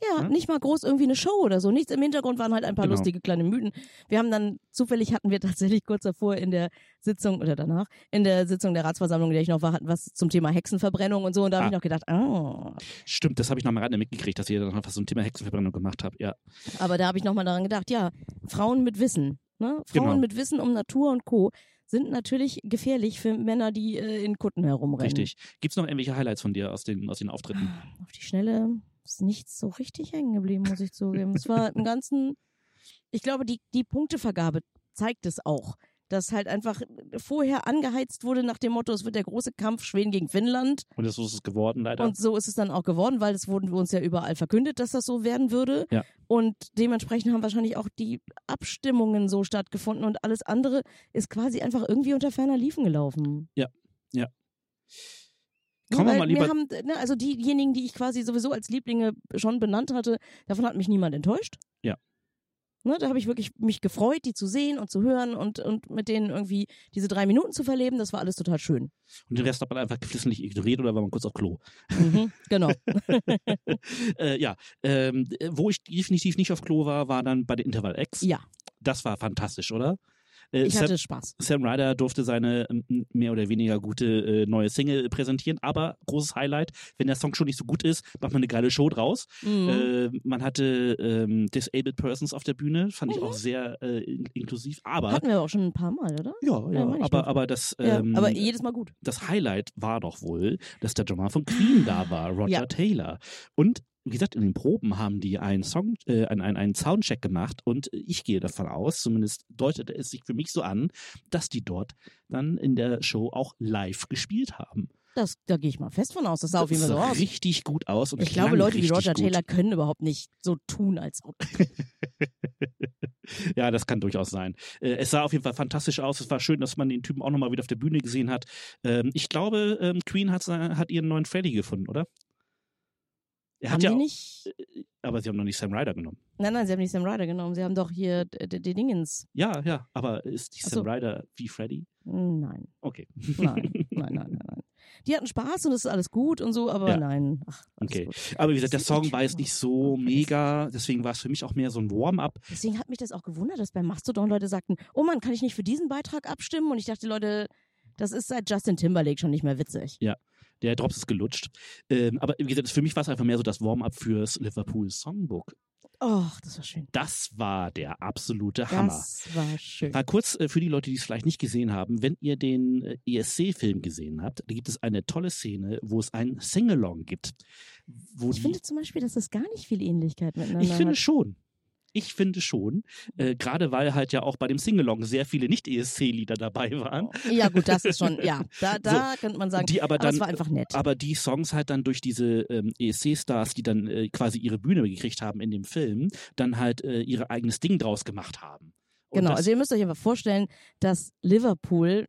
[SPEAKER 2] Ja,
[SPEAKER 1] Ne?
[SPEAKER 2] nicht mal groß irgendwie eine Show oder so. Nichts im Hintergrund waren halt ein paar
[SPEAKER 1] Genau.
[SPEAKER 2] lustige kleine Mythen. Wir haben dann, zufällig hatten wir tatsächlich kurz davor in der Sitzung oder danach, in der Sitzung der Ratsversammlung, in der ich noch war, hatten was zum Thema Hexenverbrennung und so. Und da habe
[SPEAKER 1] Ah.
[SPEAKER 2] ich noch gedacht, ah.
[SPEAKER 1] Stimmt, das habe ich noch mal gerade mitgekriegt, dass ihr dann einfach so ein Thema Hexenverbrennung gemacht habt. Ja,
[SPEAKER 2] Aber da habe ich nochmal daran gedacht, ja, Frauen mit Wissen, ne? Frauen
[SPEAKER 1] Genau.
[SPEAKER 2] mit Wissen um Natur und Co. sind natürlich gefährlich für Männer, die äh, in Kutten herumrennen.
[SPEAKER 1] richtig. Gibt's noch irgendwelche Highlights von dir aus den, aus den Auftritten?
[SPEAKER 2] Auf die Schnelle ist nichts so richtig hängen geblieben, muss ich zugeben. es war im Ganzen, ich glaube, die, die Punktevergabe zeigt es auch. Dass halt einfach vorher angeheizt wurde nach dem Motto, es wird der große Kampf Schweden gegen Finnland.
[SPEAKER 1] Und das ist es geworden, leider.
[SPEAKER 2] Und so ist es dann auch geworden, weil es wurden wir uns ja überall verkündet, dass das so werden würde.
[SPEAKER 1] Ja.
[SPEAKER 2] Und dementsprechend haben wahrscheinlich auch die Abstimmungen so stattgefunden und alles andere ist quasi einfach irgendwie unter ferner Liefen gelaufen.
[SPEAKER 1] Kommen wir mal lieber.
[SPEAKER 2] haben, ne, also diejenigen, die ich quasi sowieso als Lieblinge schon benannt hatte, davon hat mich niemand enttäuscht.
[SPEAKER 1] Ja.
[SPEAKER 2] Ne, da habe ich wirklich mich gefreut, die zu sehen und zu hören und, und mit denen irgendwie diese drei Minuten zu verleben. Das war alles total schön.
[SPEAKER 1] Und den Rest hat man einfach geflissentlich ignoriert oder war man kurz auf Klo.
[SPEAKER 2] Mhm, genau.
[SPEAKER 1] Äh, ja, ähm, wo ich definitiv nicht auf Klo war, war dann bei der Interval X.
[SPEAKER 2] ja.
[SPEAKER 1] Das war fantastisch, oder? Äh,
[SPEAKER 2] Ich
[SPEAKER 1] Sam,
[SPEAKER 2] hatte Spaß.
[SPEAKER 1] Sam Ryder durfte seine ähm, mehr oder weniger gute äh, neue Single präsentieren, aber großes Highlight, wenn der Song schon nicht so gut ist, macht man eine geile Show draus.
[SPEAKER 2] Mhm.
[SPEAKER 1] Äh, man hatte ähm, Disabled Persons auf der Bühne, fand ich
[SPEAKER 2] Mhm.
[SPEAKER 1] auch sehr äh, in inklusiv, aber
[SPEAKER 2] Hatten wir auch schon ein paar Mal, oder?
[SPEAKER 1] ja, ja,
[SPEAKER 2] ich
[SPEAKER 1] aber, aber das
[SPEAKER 2] Ja,
[SPEAKER 1] ähm,
[SPEAKER 2] aber jedes Mal gut.
[SPEAKER 1] das Highlight war doch wohl, dass der Drummer von Queen da war, Roger
[SPEAKER 2] Ja.
[SPEAKER 1] Taylor. Und wie gesagt, in den Proben haben die einen Song, äh, einen, einen, Soundcheck gemacht und ich gehe davon aus, zumindest deutete es sich für mich so an, dass die dort dann in der Show auch live gespielt haben.
[SPEAKER 2] Das, da gehe ich mal fest von aus. Das sah auf jeden
[SPEAKER 1] Das
[SPEAKER 2] Fall so
[SPEAKER 1] sah
[SPEAKER 2] aus.
[SPEAKER 1] richtig gut aus. Und
[SPEAKER 2] Ich glaube, Leute wie Roger
[SPEAKER 1] gut.
[SPEAKER 2] Taylor können überhaupt nicht so tun, als ob.
[SPEAKER 1] Ja, das kann durchaus sein. Äh, es sah auf jeden Fall fantastisch aus. Es war schön, dass man den Typen auch nochmal wieder auf der Bühne gesehen hat. Ähm, ich glaube, ähm, Queen hat, hat ihren neuen Freddy gefunden, oder? Er
[SPEAKER 2] haben die
[SPEAKER 1] ja, auch-
[SPEAKER 2] nicht?
[SPEAKER 1] aber sie haben noch nicht Sam Ryder genommen.
[SPEAKER 2] Nein, nein, sie haben nicht Sam Ryder genommen. Sie haben doch hier die Dingens.
[SPEAKER 1] Ja, ja, aber ist die Sam
[SPEAKER 2] so.
[SPEAKER 1] Ryder wie Freddy?
[SPEAKER 2] Nein,
[SPEAKER 1] Okay.
[SPEAKER 2] nein, nein, nein, nein, nein. Die hatten Spaß und es ist alles gut und so, aber
[SPEAKER 1] Ja.
[SPEAKER 2] nein. Ach,
[SPEAKER 1] Okay.
[SPEAKER 2] Gut.
[SPEAKER 1] Aber wie gesagt, der Song war jetzt nicht so mega, deswegen war es für mich auch mehr so ein Warm-up.
[SPEAKER 2] Deswegen hat mich das auch gewundert, dass bei Mastodon Leute sagten, oh Mann, kann ich nicht für diesen Beitrag abstimmen? Und ich dachte, Leute, das ist seit Justin Timberlake schon nicht mehr witzig.
[SPEAKER 1] Der Drops ist gelutscht. Ähm, aber wie gesagt, für mich war es einfach mehr so das Warm-up fürs Liverpool Songbook.
[SPEAKER 2] Oh, das war schön.
[SPEAKER 1] Das war der absolute Hammer.
[SPEAKER 2] Das war schön.
[SPEAKER 1] Mal kurz äh, für die Leute, die es vielleicht nicht gesehen haben, wenn ihr den äh, ESC-Film gesehen habt, da gibt es eine tolle Szene, wo es ein Sing-Along gibt.
[SPEAKER 2] Ich finde zum Beispiel, dass das gar nicht viel Ähnlichkeit miteinander
[SPEAKER 1] ich finde
[SPEAKER 2] hat.
[SPEAKER 1] schon. Ich finde schon. Äh, Gerade weil halt ja auch bei dem Sing-Along sehr viele Nicht-ESC-Lieder dabei waren.
[SPEAKER 2] Ja, gut, das ist schon, ja, da, da könnte man sagen,
[SPEAKER 1] Die aber
[SPEAKER 2] aber
[SPEAKER 1] dann
[SPEAKER 2] es war einfach nett.
[SPEAKER 1] aber die Songs halt dann durch diese ähm, ESC-Stars, die dann äh, quasi ihre Bühne gekriegt haben in dem Film, dann halt äh, ihr eigenes Ding draus gemacht haben. Und
[SPEAKER 2] Genau,
[SPEAKER 1] das,
[SPEAKER 2] also ihr müsst euch einfach vorstellen, dass Liverpool,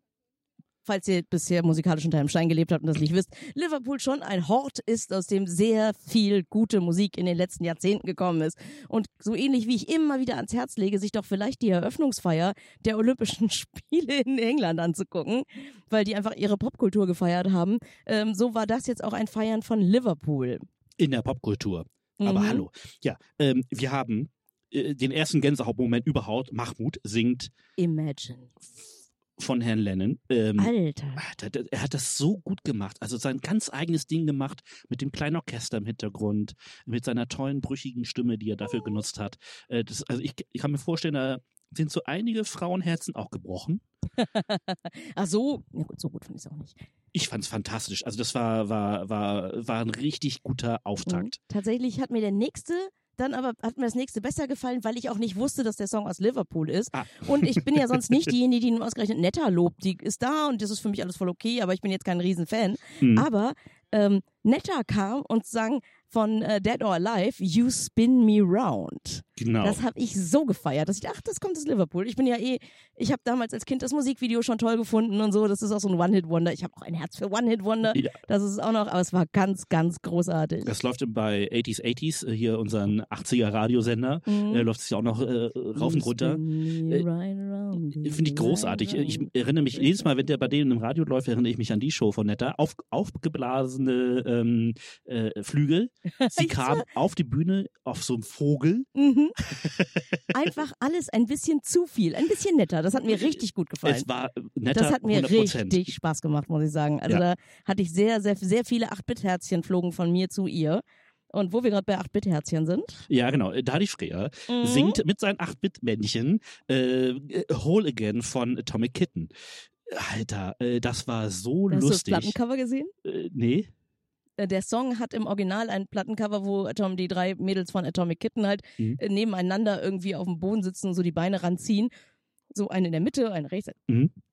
[SPEAKER 2] falls ihr bisher musikalisch unter einem Stein gelebt habt und das nicht wisst, Liverpool schon ein Hort ist, aus dem sehr viel gute Musik in den letzten Jahrzehnten gekommen ist. Und so ähnlich wie ich immer wieder ans Herz lege, sich doch vielleicht die Eröffnungsfeier der Olympischen Spiele in England anzugucken, weil die einfach ihre Popkultur gefeiert haben. Ähm, so war das jetzt auch ein Feiern von Liverpool.
[SPEAKER 1] in der Popkultur. Aber
[SPEAKER 2] Mhm.
[SPEAKER 1] hallo. Ja, ähm, wir haben äh, den ersten Gänsehautmoment überhaupt. Mahmoud singt
[SPEAKER 2] Imagine.
[SPEAKER 1] Von Herrn Lennon. Ähm,
[SPEAKER 2] Alter.
[SPEAKER 1] der- er hat das so gut gemacht. Also sein ganz eigenes Ding gemacht mit dem kleinen Orchester im Hintergrund, mit seiner tollen, brüchigen Stimme, die er dafür genutzt hat. Äh, das, also ich, ich kann mir vorstellen, da sind so einige Frauenherzen auch gebrochen.
[SPEAKER 2] Ach so, ja gut, so gut fand ich es auch nicht.
[SPEAKER 1] Ich fand's fantastisch. Also das war, war, war, war ein richtig guter Auftakt.
[SPEAKER 2] Mhm. Tatsächlich hat mir der nächste dann aber hat mir das nächste besser gefallen, weil ich auch nicht wusste, dass der Song aus Liverpool ist.
[SPEAKER 1] Ah.
[SPEAKER 2] Und ich bin ja sonst nicht diejenige, die nur ausgerechnet Netta lobt. Die ist da und das ist für mich alles voll okay, aber ich bin jetzt kein Riesenfan.
[SPEAKER 1] Mhm.
[SPEAKER 2] Aber ähm, Netta kam und sang von äh, Dead or Alive, You Spin Me Round.
[SPEAKER 1] Genau.
[SPEAKER 2] Das habe ich so gefeiert, dass ich dachte, ach, das kommt aus Liverpool. Ich bin ja eh, ich habe damals als Kind das Musikvideo schon toll gefunden und so. Das ist auch so ein One-Hit-Wonder. Ich habe auch ein Herz für One-Hit-Wonder.
[SPEAKER 1] Ja.
[SPEAKER 2] Das ist es auch noch, aber es war ganz, ganz großartig.
[SPEAKER 1] Das läuft bei 80s 80s, äh, hier unseren 80er Radiosender.
[SPEAKER 2] Mhm.
[SPEAKER 1] Äh, läuft es ja auch noch äh, rauf und runter. Äh, Finde ich großartig. Ich erinnere mich jedes Mal, wenn der bei denen im Radio läuft, erinnere ich mich an die Show von Netta. Auf, aufgeblasene ähm, äh, Flügel. Sie kam auf die Bühne auf so einem Vogel.
[SPEAKER 2] Mhm. Einfach alles ein bisschen zu viel, ein bisschen netter. Das hat mir richtig gut gefallen.
[SPEAKER 1] Es war äh, netter
[SPEAKER 2] Das hat mir
[SPEAKER 1] 100%.
[SPEAKER 2] richtig Spaß gemacht, muss ich sagen. Also
[SPEAKER 1] Ja.
[SPEAKER 2] da hatte ich sehr, sehr, sehr viele 8-Bit-Herzchen flogen von mir zu ihr. Und wo wir gerade bei 8-Bit-Herzchen sind.
[SPEAKER 1] Ja, genau. Dadi Freer
[SPEAKER 2] Mhm.
[SPEAKER 1] singt mit seinen 8-Bit-Männchen äh, äh, Whole Again von Atomic Kitten. Alter, äh, das war so
[SPEAKER 2] Hast du das
[SPEAKER 1] lustig.
[SPEAKER 2] Plattencover gesehen?
[SPEAKER 1] Äh, nee.
[SPEAKER 2] Äh, Der Song hat im Original ein Plattencover, wo Atom, die drei Mädels von Atomic Kitten halt
[SPEAKER 1] Mhm.
[SPEAKER 2] äh, nebeneinander irgendwie auf dem Boden sitzen und so die Beine ranziehen. So eine in der Mitte, eine rechts.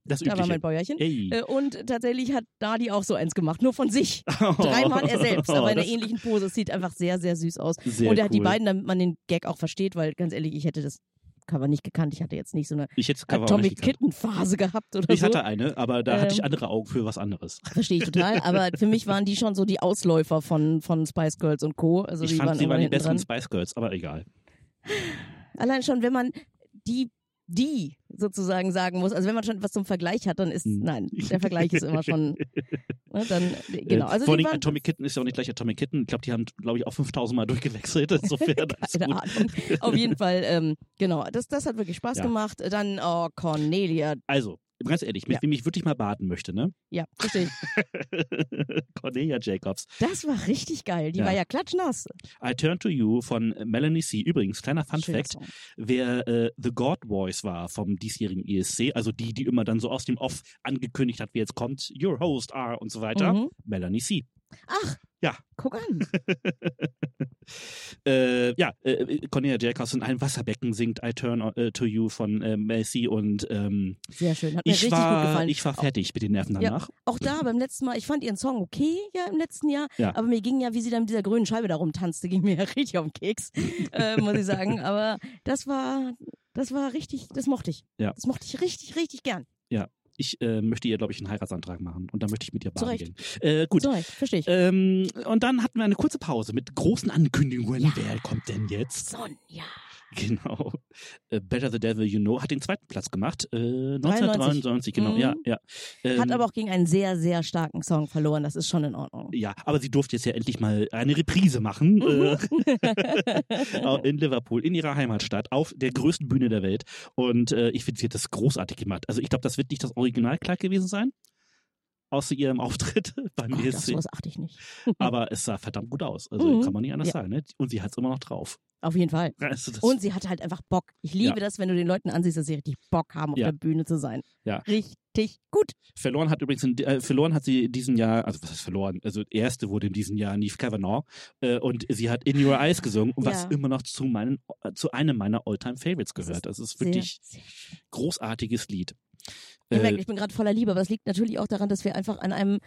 [SPEAKER 1] Das
[SPEAKER 2] Da war mein Bäuerchen.
[SPEAKER 1] Ey.
[SPEAKER 2] Äh, Und tatsächlich hat Dadi auch so eins gemacht, nur von sich. Dreimal er selbst, aber in einer ähnlichen Pose. Es sieht einfach sehr, sehr süß aus.
[SPEAKER 1] Sehr
[SPEAKER 2] und er hat die beiden, damit man den Gag auch versteht, weil ganz ehrlich, ich hätte das Cover nicht gekannt. Ich hatte jetzt nicht so eine
[SPEAKER 1] Ich
[SPEAKER 2] Atomic. Kitten Phase gehabt oder
[SPEAKER 1] Ich
[SPEAKER 2] so.
[SPEAKER 1] hatte eine, aber da hatte ich
[SPEAKER 2] Ähm,
[SPEAKER 1] andere Augen für was anderes.
[SPEAKER 2] Verstehe ich total. Aber für mich waren die schon so die Ausläufer von, von Spice Girls und Co. Also
[SPEAKER 1] ich
[SPEAKER 2] die
[SPEAKER 1] fand,
[SPEAKER 2] waren
[SPEAKER 1] sie waren die besseren
[SPEAKER 2] dran.
[SPEAKER 1] Spice Girls, aber egal.
[SPEAKER 2] Allein schon, wenn man die die sozusagen sagen muss. Also wenn man schon etwas zum Vergleich hat, dann ist,
[SPEAKER 1] Hm.
[SPEAKER 2] nein, der Vergleich ist immer schon, ne, dann, genau.
[SPEAKER 1] Äh,
[SPEAKER 2] Also
[SPEAKER 1] Vor allem Atomic Kitten ist ja auch nicht gleich Atomic Kitten. Ich glaube, die haben, glaube ich, auch 5000 Mal durchgewechselt. Insofern
[SPEAKER 2] keine
[SPEAKER 1] gut.
[SPEAKER 2] Ahnung. Auf jeden Fall, ähm, genau, das, das hat wirklich Spaß
[SPEAKER 1] Ja.
[SPEAKER 2] gemacht. Dann, oh, Cornelia,
[SPEAKER 1] Also, ganz ehrlich, mit
[SPEAKER 2] Ja.
[SPEAKER 1] wem ich wirklich mal baden möchte, ne?
[SPEAKER 2] ja, richtig.
[SPEAKER 1] Cornelia Jacobs.
[SPEAKER 2] Das war richtig geil. Die
[SPEAKER 1] Ja.
[SPEAKER 2] war ja klatschnass.
[SPEAKER 1] I Turn to You von Melanie C. Übrigens, kleiner Fun
[SPEAKER 2] Schöner
[SPEAKER 1] Fact.
[SPEAKER 2] Song.
[SPEAKER 1] wer äh, The God Voice war vom diesjährigen ESC, also die, die immer dann so aus dem Off angekündigt hat, wie jetzt kommt, Your Host are und so weiter,
[SPEAKER 2] Mhm.
[SPEAKER 1] Melanie C.
[SPEAKER 2] Ach,
[SPEAKER 1] Ja.
[SPEAKER 2] guck an.
[SPEAKER 1] Äh, ja, äh, Cornelia Jacobs in einem Wasserbecken singt I Turn äh, to You von äh, C. und ähm,
[SPEAKER 2] Sehr schön. Hat mir
[SPEAKER 1] ich,
[SPEAKER 2] richtig gut
[SPEAKER 1] war,
[SPEAKER 2] gefallen.
[SPEAKER 1] ich war fertig mit den Nerven
[SPEAKER 2] Ja.
[SPEAKER 1] danach.
[SPEAKER 2] Auch da beim letzten Mal, ich fand ihren Song okay, ja, im letzten Jahr.
[SPEAKER 1] Ja.
[SPEAKER 2] Aber mir ging ja, wie sie dann mit dieser grünen Scheibe da rumtanzte, ging mir ja richtig auf den Keks, äh, muss ich sagen. Aber das war, das war richtig, das mochte ich.
[SPEAKER 1] Ja.
[SPEAKER 2] Das mochte ich richtig, richtig gern.
[SPEAKER 1] Ich äh, möchte ihr, glaube ich, einen Heiratsantrag machen und dann möchte ich mit ihr baden gehen. Äh, gut.
[SPEAKER 2] So, verstehe ich.
[SPEAKER 1] Ähm, und dann hatten wir eine kurze Pause mit großen Ankündigungen.
[SPEAKER 2] Ja.
[SPEAKER 1] Wer kommt denn jetzt?
[SPEAKER 2] Sonja.
[SPEAKER 1] Genau. Äh, Better the Devil You Know hat den zweiten Platz gemacht. Äh,
[SPEAKER 2] 93.
[SPEAKER 1] 1993, genau.
[SPEAKER 2] Mhm.
[SPEAKER 1] Ja, ja. Ähm,
[SPEAKER 2] Hat aber auch gegen einen sehr, sehr starken Song verloren. Das ist schon in Ordnung.
[SPEAKER 1] ja, aber sie durfte jetzt ja endlich mal eine Reprise machen
[SPEAKER 2] Mhm.
[SPEAKER 1] äh, in Liverpool, in ihrer Heimatstadt, auf der größten Bühne der Welt. Und äh, ich finde, sie hat das großartig gemacht. Also ich glaube, das wird nicht das Originalkleid gewesen sein, außer ihrem Auftritt beim
[SPEAKER 2] das
[SPEAKER 1] ESC.
[SPEAKER 2] sowas achte ich nicht.
[SPEAKER 1] Aber es sah verdammt gut aus. Also
[SPEAKER 2] Mhm.
[SPEAKER 1] kann man nicht anders
[SPEAKER 2] Ja.
[SPEAKER 1] sagen. Ne? Und sie hat es immer noch drauf.
[SPEAKER 2] Auf jeden Fall.
[SPEAKER 1] Also das,
[SPEAKER 2] Und sie hatte halt einfach Bock. Ich liebe
[SPEAKER 1] Ja.
[SPEAKER 2] das, wenn du den Leuten ansiehst, dass sie richtig Bock haben, auf
[SPEAKER 1] Ja.
[SPEAKER 2] der Bühne zu sein.
[SPEAKER 1] Ja.
[SPEAKER 2] Richtig gut.
[SPEAKER 1] Verloren hat übrigens, äh, verloren hat sie diesen Jahr, also was ist verloren? Also erste wurde in diesem Jahr Neve Kavanaugh äh, und sie hat In Your Eyes gesungen, was immer noch zu meinen, äh, zu einem meiner Alltime Favorites
[SPEAKER 2] Das
[SPEAKER 1] gehört. Das ist
[SPEAKER 2] Sehr,
[SPEAKER 1] wirklich
[SPEAKER 2] sehr schön.
[SPEAKER 1] großartiges Lied.
[SPEAKER 2] Ihr
[SPEAKER 1] Äh,
[SPEAKER 2] merkt, ich bin gerade voller Liebe, aber es liegt natürlich auch daran, dass wir einfach an einem,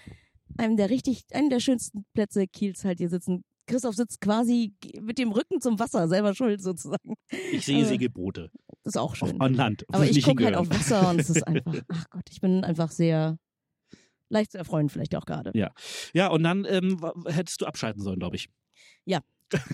[SPEAKER 2] einem der richtig, einem der schönsten Plätze Kiels halt hier sitzen. Christoph sitzt quasi mit dem Rücken zum Wasser, selber schuld sozusagen.
[SPEAKER 1] ich sehe
[SPEAKER 2] äh,
[SPEAKER 1] Segelboote
[SPEAKER 2] Das ist auch schön.
[SPEAKER 1] an Land.
[SPEAKER 2] Aber ich gucke halt auf Wasser und es ist einfach, ach Gott, ich bin einfach sehr leicht zu erfreuen vielleicht auch gerade.
[SPEAKER 1] Ja. Ja, und dann ähm, hättest du abschalten sollen, glaube ich.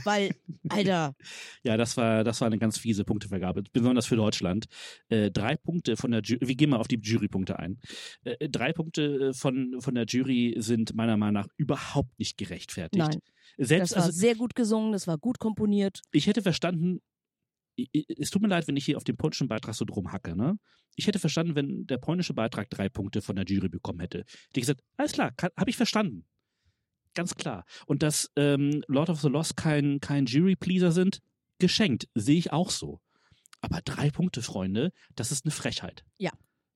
[SPEAKER 2] Weil, Alter,
[SPEAKER 1] Ja, das war, das war eine ganz fiese Punktevergabe, besonders für Deutschland. Äh, drei Punkte von der Jury, wir gehen mal auf die Jurypunkte ein. Äh, drei Punkte von, von der Jury sind meiner Meinung nach überhaupt nicht gerechtfertigt.
[SPEAKER 2] nein,
[SPEAKER 1] Selbst,
[SPEAKER 2] das war
[SPEAKER 1] also,
[SPEAKER 2] sehr gut gesungen, das war gut komponiert.
[SPEAKER 1] ich hätte verstanden, es tut mir leid, wenn ich hier auf den polnischen Beitrag so drum hacke, ne? Ich hätte verstanden, wenn der polnische Beitrag drei Punkte von der Jury bekommen hätte. Ich gesagt, alles klar, habe ich verstanden. Ganz klar. Und dass ähm, Lord of the Lost kein, kein Jury-Pleaser sind, geschenkt. Sehe ich auch so. Aber drei Punkte, Freunde, das ist eine Frechheit.
[SPEAKER 2] Ja.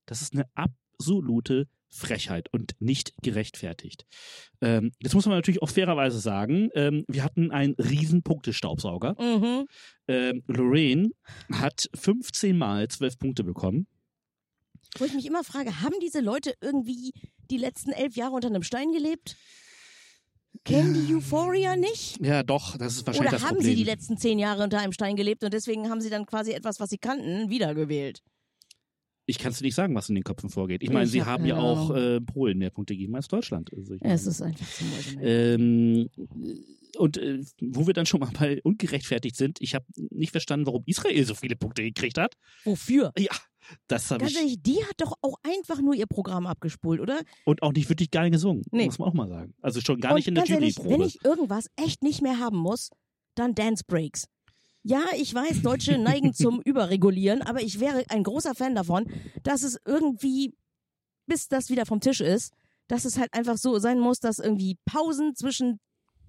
[SPEAKER 1] Das ist eine absolute Frechheit und nicht gerechtfertigt. Ähm, jetzt muss man natürlich auch fairerweise sagen, ähm, wir hatten einen riesen Punktestaubsauger.
[SPEAKER 2] Mhm.
[SPEAKER 1] Ähm, Lorraine hat 15 Mal 12 Punkte bekommen.
[SPEAKER 2] Wo ich mich immer frage, haben diese Leute irgendwie die letzten elf Jahre unter einem Stein gelebt? Kennen die Euphoria nicht?
[SPEAKER 1] Ja, doch, das ist wahrscheinlich
[SPEAKER 2] Oder
[SPEAKER 1] das
[SPEAKER 2] haben
[SPEAKER 1] Problem.
[SPEAKER 2] sie die letzten zehn Jahre unter einem Stein gelebt und deswegen haben sie dann quasi etwas, was sie kannten, wiedergewählt?
[SPEAKER 1] ich kann es dir nicht sagen, was in den Köpfen vorgeht. Ich meine, sie
[SPEAKER 2] hab
[SPEAKER 1] haben ja auch äh, Polen mehr Punkte gegeben als Deutschland. Also
[SPEAKER 2] Es
[SPEAKER 1] meine,
[SPEAKER 2] ist einfach zum Mäusemelken.
[SPEAKER 1] ähm, und äh, wo wir dann schon mal bei ungerechtfertigt sind, ich habe nicht verstanden, warum Israel so viele Punkte gekriegt hat.
[SPEAKER 2] Wofür?
[SPEAKER 1] Ja, das habe ich
[SPEAKER 2] ehrlich, die hat doch auch einfach nur ihr Programm abgespult, oder?
[SPEAKER 1] und auch nicht wirklich geil gesungen,
[SPEAKER 2] Nee.
[SPEAKER 1] muss man auch mal sagen. Also schon gar
[SPEAKER 2] und
[SPEAKER 1] nicht in der Juryprobe.
[SPEAKER 2] wenn ich irgendwas echt nicht mehr haben muss, dann Dance Breaks. Ja, ich weiß, Deutsche neigen zum Überregulieren, aber ich wäre ein großer Fan davon, dass es irgendwie, bis das wieder vom Tisch ist, dass es halt einfach so sein muss, dass irgendwie Pausen zwischen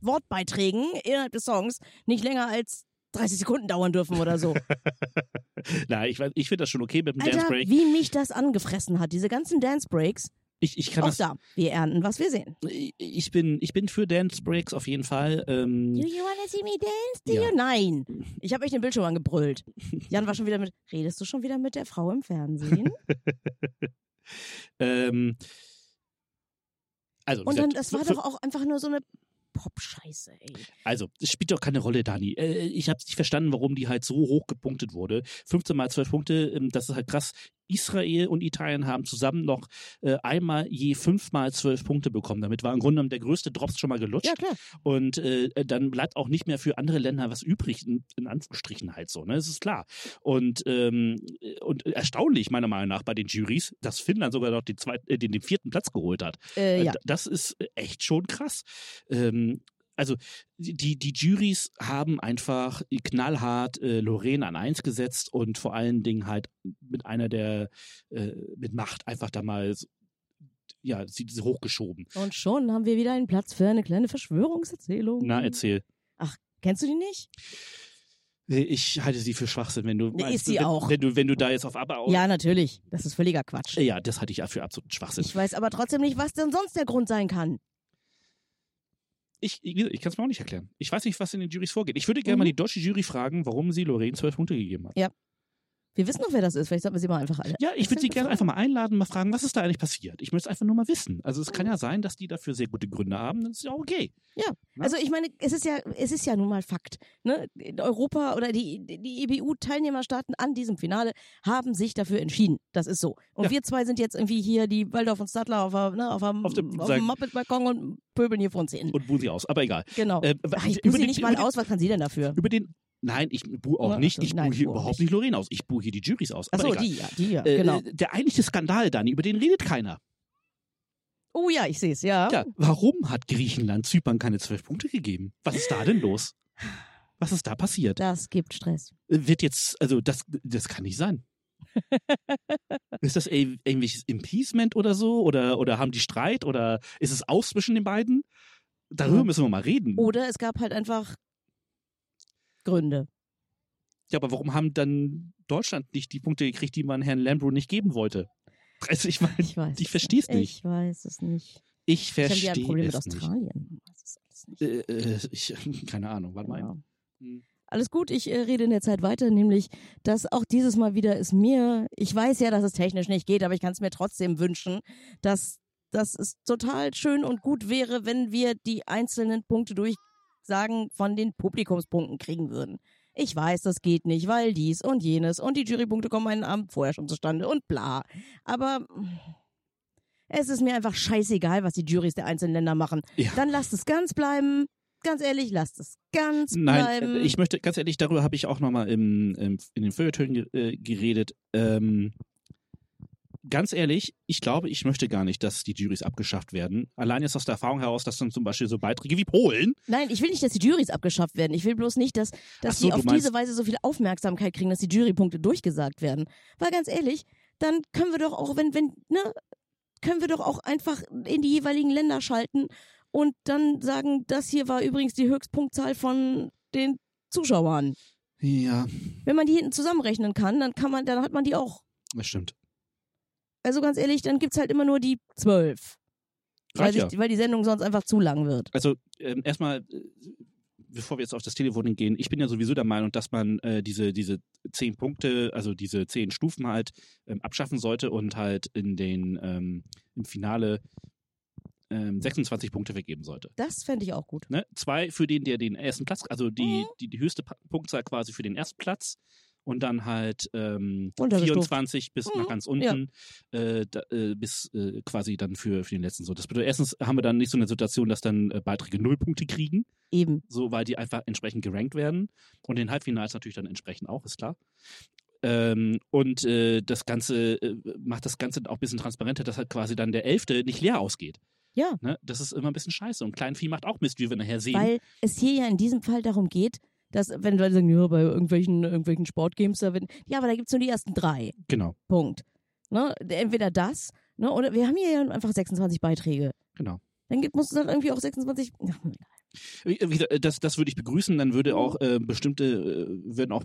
[SPEAKER 2] Wortbeiträgen innerhalb des Songs nicht länger als 30 Sekunden dauern dürfen oder so.
[SPEAKER 1] Na, ich, ich finde das schon okay mit dem
[SPEAKER 2] Alter,
[SPEAKER 1] Dance Break.
[SPEAKER 2] wie mich das angefressen hat, diese ganzen Dance Breaks.
[SPEAKER 1] Ich, ich kann
[SPEAKER 2] Auch
[SPEAKER 1] das.
[SPEAKER 2] da, wir ernten, was wir sehen.
[SPEAKER 1] Ich bin, ich bin für Dance Breaks auf jeden Fall. Ähm,
[SPEAKER 2] Do you wanna see me dance? Do
[SPEAKER 1] Ja.
[SPEAKER 2] you? Nein. Ich habe euch den Bildschirm angebrüllt. Jan war schon wieder mit, redest du schon wieder mit der Frau im Fernsehen?
[SPEAKER 1] ähm, also,
[SPEAKER 2] Und dann, das war doch auch einfach nur so eine Pop-Scheiße, ey.
[SPEAKER 1] Also, es spielt doch keine Rolle, Dani. Äh, ich habe nicht verstanden, warum die halt so hoch gepunktet wurde. 15 mal 12 Punkte, ähm, das ist halt krass. Israel und Italien haben zusammen noch äh, einmal je fünfmal zwölf Punkte bekommen. Damit war im Grunde genommen der größte Drops schon mal gelutscht.
[SPEAKER 2] Ja, klar.
[SPEAKER 1] Und äh, dann bleibt auch nicht mehr für andere Länder was übrig, in, in Anführungsstrichen halt so, ne? Das ist klar. Und, ähm, und erstaunlich, meiner Meinung nach, bei den Juries, dass Finnland sogar noch den, zweiten, äh, den, den vierten Platz geholt hat.
[SPEAKER 2] Äh, ja.
[SPEAKER 1] Das ist echt schon krass. Ähm, also die, die Juries haben einfach knallhart äh, Lorraine an eins gesetzt und vor allen Dingen halt mit einer der, äh, mit Macht einfach da mal, so- ja, sie, hochgeschoben.
[SPEAKER 2] Und schon haben wir wieder einen Platz für eine kleine Verschwörungserzählung.
[SPEAKER 1] Na, erzähl.
[SPEAKER 2] Kennst du die nicht?
[SPEAKER 1] Ich halte sie für Schwachsinn, wenn du.
[SPEAKER 2] Nee,
[SPEAKER 1] meinst,
[SPEAKER 2] ist sie
[SPEAKER 1] wenn,
[SPEAKER 2] auch.
[SPEAKER 1] Wenn du, wenn du da jetzt auf Aber
[SPEAKER 2] Ja, natürlich. Das ist völliger Quatsch.
[SPEAKER 1] Ja, das halte ich für absoluten Schwachsinn.
[SPEAKER 2] Ich weiß aber trotzdem nicht, was denn sonst der Grund sein kann.
[SPEAKER 1] Ich, ich, ich kann es mir auch nicht erklären. Ich weiß nicht, was in den Juries vorgeht. Ich würde gerne
[SPEAKER 2] Mhm.
[SPEAKER 1] mal die deutsche Jury fragen, warum sie Lorraine zwölf Punkte gegeben hat.
[SPEAKER 2] Wir wissen doch, wer das ist. Vielleicht sollten wir sie mal einfach alle.
[SPEAKER 1] Ja, ich würde sie gerne einfach mal einladen, mal fragen, was ist da eigentlich passiert. Ich möchte es einfach nur mal wissen. Also es kann ja sein, dass die dafür sehr gute Gründe haben. Das ist ja okay. Ne?
[SPEAKER 2] Also ich meine, es ist ja, es ist ja nun mal Fakt. Ne? Europa oder die, die EBU-Teilnehmerstaaten an diesem Finale haben sich dafür entschieden. Das ist so. Und
[SPEAKER 1] Ja.
[SPEAKER 2] wir zwei sind jetzt irgendwie hier die Waldorf und Stadler auf, der- ne, auf, dem,
[SPEAKER 1] Auf dem-
[SPEAKER 2] auf dem Muppet-Balkon und pöbeln hier vor uns hin.
[SPEAKER 1] Und buhen sie aus. Aber egal.
[SPEAKER 2] Genau.
[SPEAKER 1] Äh,
[SPEAKER 2] Ach, ich buhe sie nicht mal aus. Was kann sie denn dafür?
[SPEAKER 1] Über den. Nein, ich buhe auch nicht.
[SPEAKER 2] also,
[SPEAKER 1] Ich buhe hier überhaupt
[SPEAKER 2] nicht.
[SPEAKER 1] Lorraine aus. Ich buhe hier die Juries aus. Aber
[SPEAKER 2] Achso, die, ja, die, ja,
[SPEAKER 1] Äh,
[SPEAKER 2] genau.
[SPEAKER 1] äh, Der eigentliche Skandal, Dani, über den redet keiner.
[SPEAKER 2] Oh ja, ich sehe es, ja.
[SPEAKER 1] Ja, warum hat Griechenland Zypern keine zwölf Punkte gegeben? Was ist da denn los? Was ist da passiert?
[SPEAKER 2] Das gibt Stress.
[SPEAKER 1] Wird jetzt, also das, das kann nicht sein. ist das ir- irgendwelches Impeachment oder so? Oder, oder haben die Streit? Oder ist es aus zwischen den beiden? Darüber
[SPEAKER 2] Ja.
[SPEAKER 1] müssen wir mal reden.
[SPEAKER 2] Oder es gab halt einfach Gründe.
[SPEAKER 1] Ja, aber warum haben dann Deutschland nicht die Punkte gekriegt, die man Herrn Lambro nicht geben wollte? Also ich meine,
[SPEAKER 2] Ich
[SPEAKER 1] ich
[SPEAKER 2] es
[SPEAKER 1] verstehe es nicht.
[SPEAKER 2] Ich weiß es nicht.
[SPEAKER 1] Ich
[SPEAKER 2] Ich habe ja
[SPEAKER 1] verstehe
[SPEAKER 2] ein Problem mit
[SPEAKER 1] es nicht.
[SPEAKER 2] Australien. Es nicht.
[SPEAKER 1] Äh, äh, ich, keine Ahnung, warte mal.
[SPEAKER 2] Ja.
[SPEAKER 1] Hm.
[SPEAKER 2] Alles gut, ich äh, rede in der Zeit weiter, nämlich, dass auch dieses Mal wieder es mir, ich weiß ja, dass es technisch nicht geht, aber ich kann es mir trotzdem wünschen, dass, dass es total schön und gut wäre, wenn wir die einzelnen Punkte durchsagen von den Publikumspunkten kriegen würden. Ich weiß, das geht nicht, weil dies und jenes und die Jurypunkte kommen einen Abend vorher schon zustande und bla. Aber mm, es ist mir einfach scheißegal, was die Juries der einzelnen Länder machen.
[SPEAKER 1] Ja.
[SPEAKER 2] Dann lasst es ganz bleiben. Ganz ehrlich, lasst es ganz
[SPEAKER 1] Nein,
[SPEAKER 2] bleiben.
[SPEAKER 1] äh, ich möchte ganz ehrlich, darüber habe ich auch nochmal im, im, in den Feuilletönen äh, geredet. Ähm, ganz ehrlich, ich glaube, ich möchte gar nicht, dass die Juries abgeschafft werden. Allein jetzt aus der Erfahrung heraus, dass dann zum Beispiel so Beiträge wie Polen,
[SPEAKER 2] Nein, ich will nicht, dass die Juries abgeschafft werden. Ich will bloß nicht, dass, dass
[SPEAKER 1] so,
[SPEAKER 2] sie
[SPEAKER 1] du
[SPEAKER 2] auf diese Weise so viel Aufmerksamkeit kriegen, dass die Jurypunkte durchgesagt werden. Weil ganz ehrlich, dann können wir doch auch, wenn, wenn, ne, können wir doch auch einfach in die jeweiligen Länder schalten und dann sagen, das hier war übrigens die Höchstpunktzahl von den Zuschauern.
[SPEAKER 1] ja,
[SPEAKER 2] Wenn man die hinten zusammenrechnen kann, dann kann man, dann hat man die auch.
[SPEAKER 1] das stimmt.
[SPEAKER 2] Also ganz ehrlich, dann gibt's halt immer nur die zwölf. Weil,
[SPEAKER 1] ja.
[SPEAKER 2] weil die Sendung sonst einfach zu lang wird.
[SPEAKER 1] Also ähm, erstmal, äh, bevor wir jetzt auf das Televoting gehen, ich bin ja sowieso der Meinung, dass man äh, diese, diese zehn Punkte, also diese zehn Stufen halt ähm, abschaffen sollte und halt in den ähm, im Finale ähm, 26 Punkte weggeben sollte.
[SPEAKER 2] Das fände ich auch gut.
[SPEAKER 1] Ne? Zwei für den, der den ersten Platz, also die,
[SPEAKER 2] Mhm.
[SPEAKER 1] die, die höchste Pa- Punktzahl quasi für den ersten Platz und dann halt ähm,
[SPEAKER 2] Runtergestuft.
[SPEAKER 1] 24 bis
[SPEAKER 2] Mhm,
[SPEAKER 1] nach ganz unten, äh, da, äh, bis äh, quasi dann für, für den letzten so. Das bedeutet, erstens haben wir dann nicht so eine Situation, dass dann äh, Beiträge null Punkte kriegen,
[SPEAKER 2] Eben.
[SPEAKER 1] so weil die einfach entsprechend gerankt werden. Und den Halbfinals natürlich dann entsprechend auch, ist klar. Ähm, und äh, das Ganze äh, macht das Ganze auch ein bisschen transparenter, dass halt quasi dann der Elfte nicht leer ausgeht.
[SPEAKER 2] Ja.
[SPEAKER 1] Ne? Das ist immer ein bisschen scheiße. Und Kleinvieh macht auch Mist, wie wir nachher sehen.
[SPEAKER 2] Weil es hier ja in diesem Fall darum geht, dass, wenn Leute sagen, ja, bei irgendwelchen, irgendwelchen Sportgames, da werden, ja, aber da gibt's nur die ersten drei.
[SPEAKER 1] genau,
[SPEAKER 2] Punkt. Ne? Entweder das, ne, oder wir haben hier ja einfach 26 Beiträge.
[SPEAKER 1] genau.
[SPEAKER 2] Dann gibt, muss es dann irgendwie auch 26. Ach,
[SPEAKER 1] Wie wie gesagt, Das, das würde ich begrüßen. Dann würde auch äh, bestimmte, äh, würden auch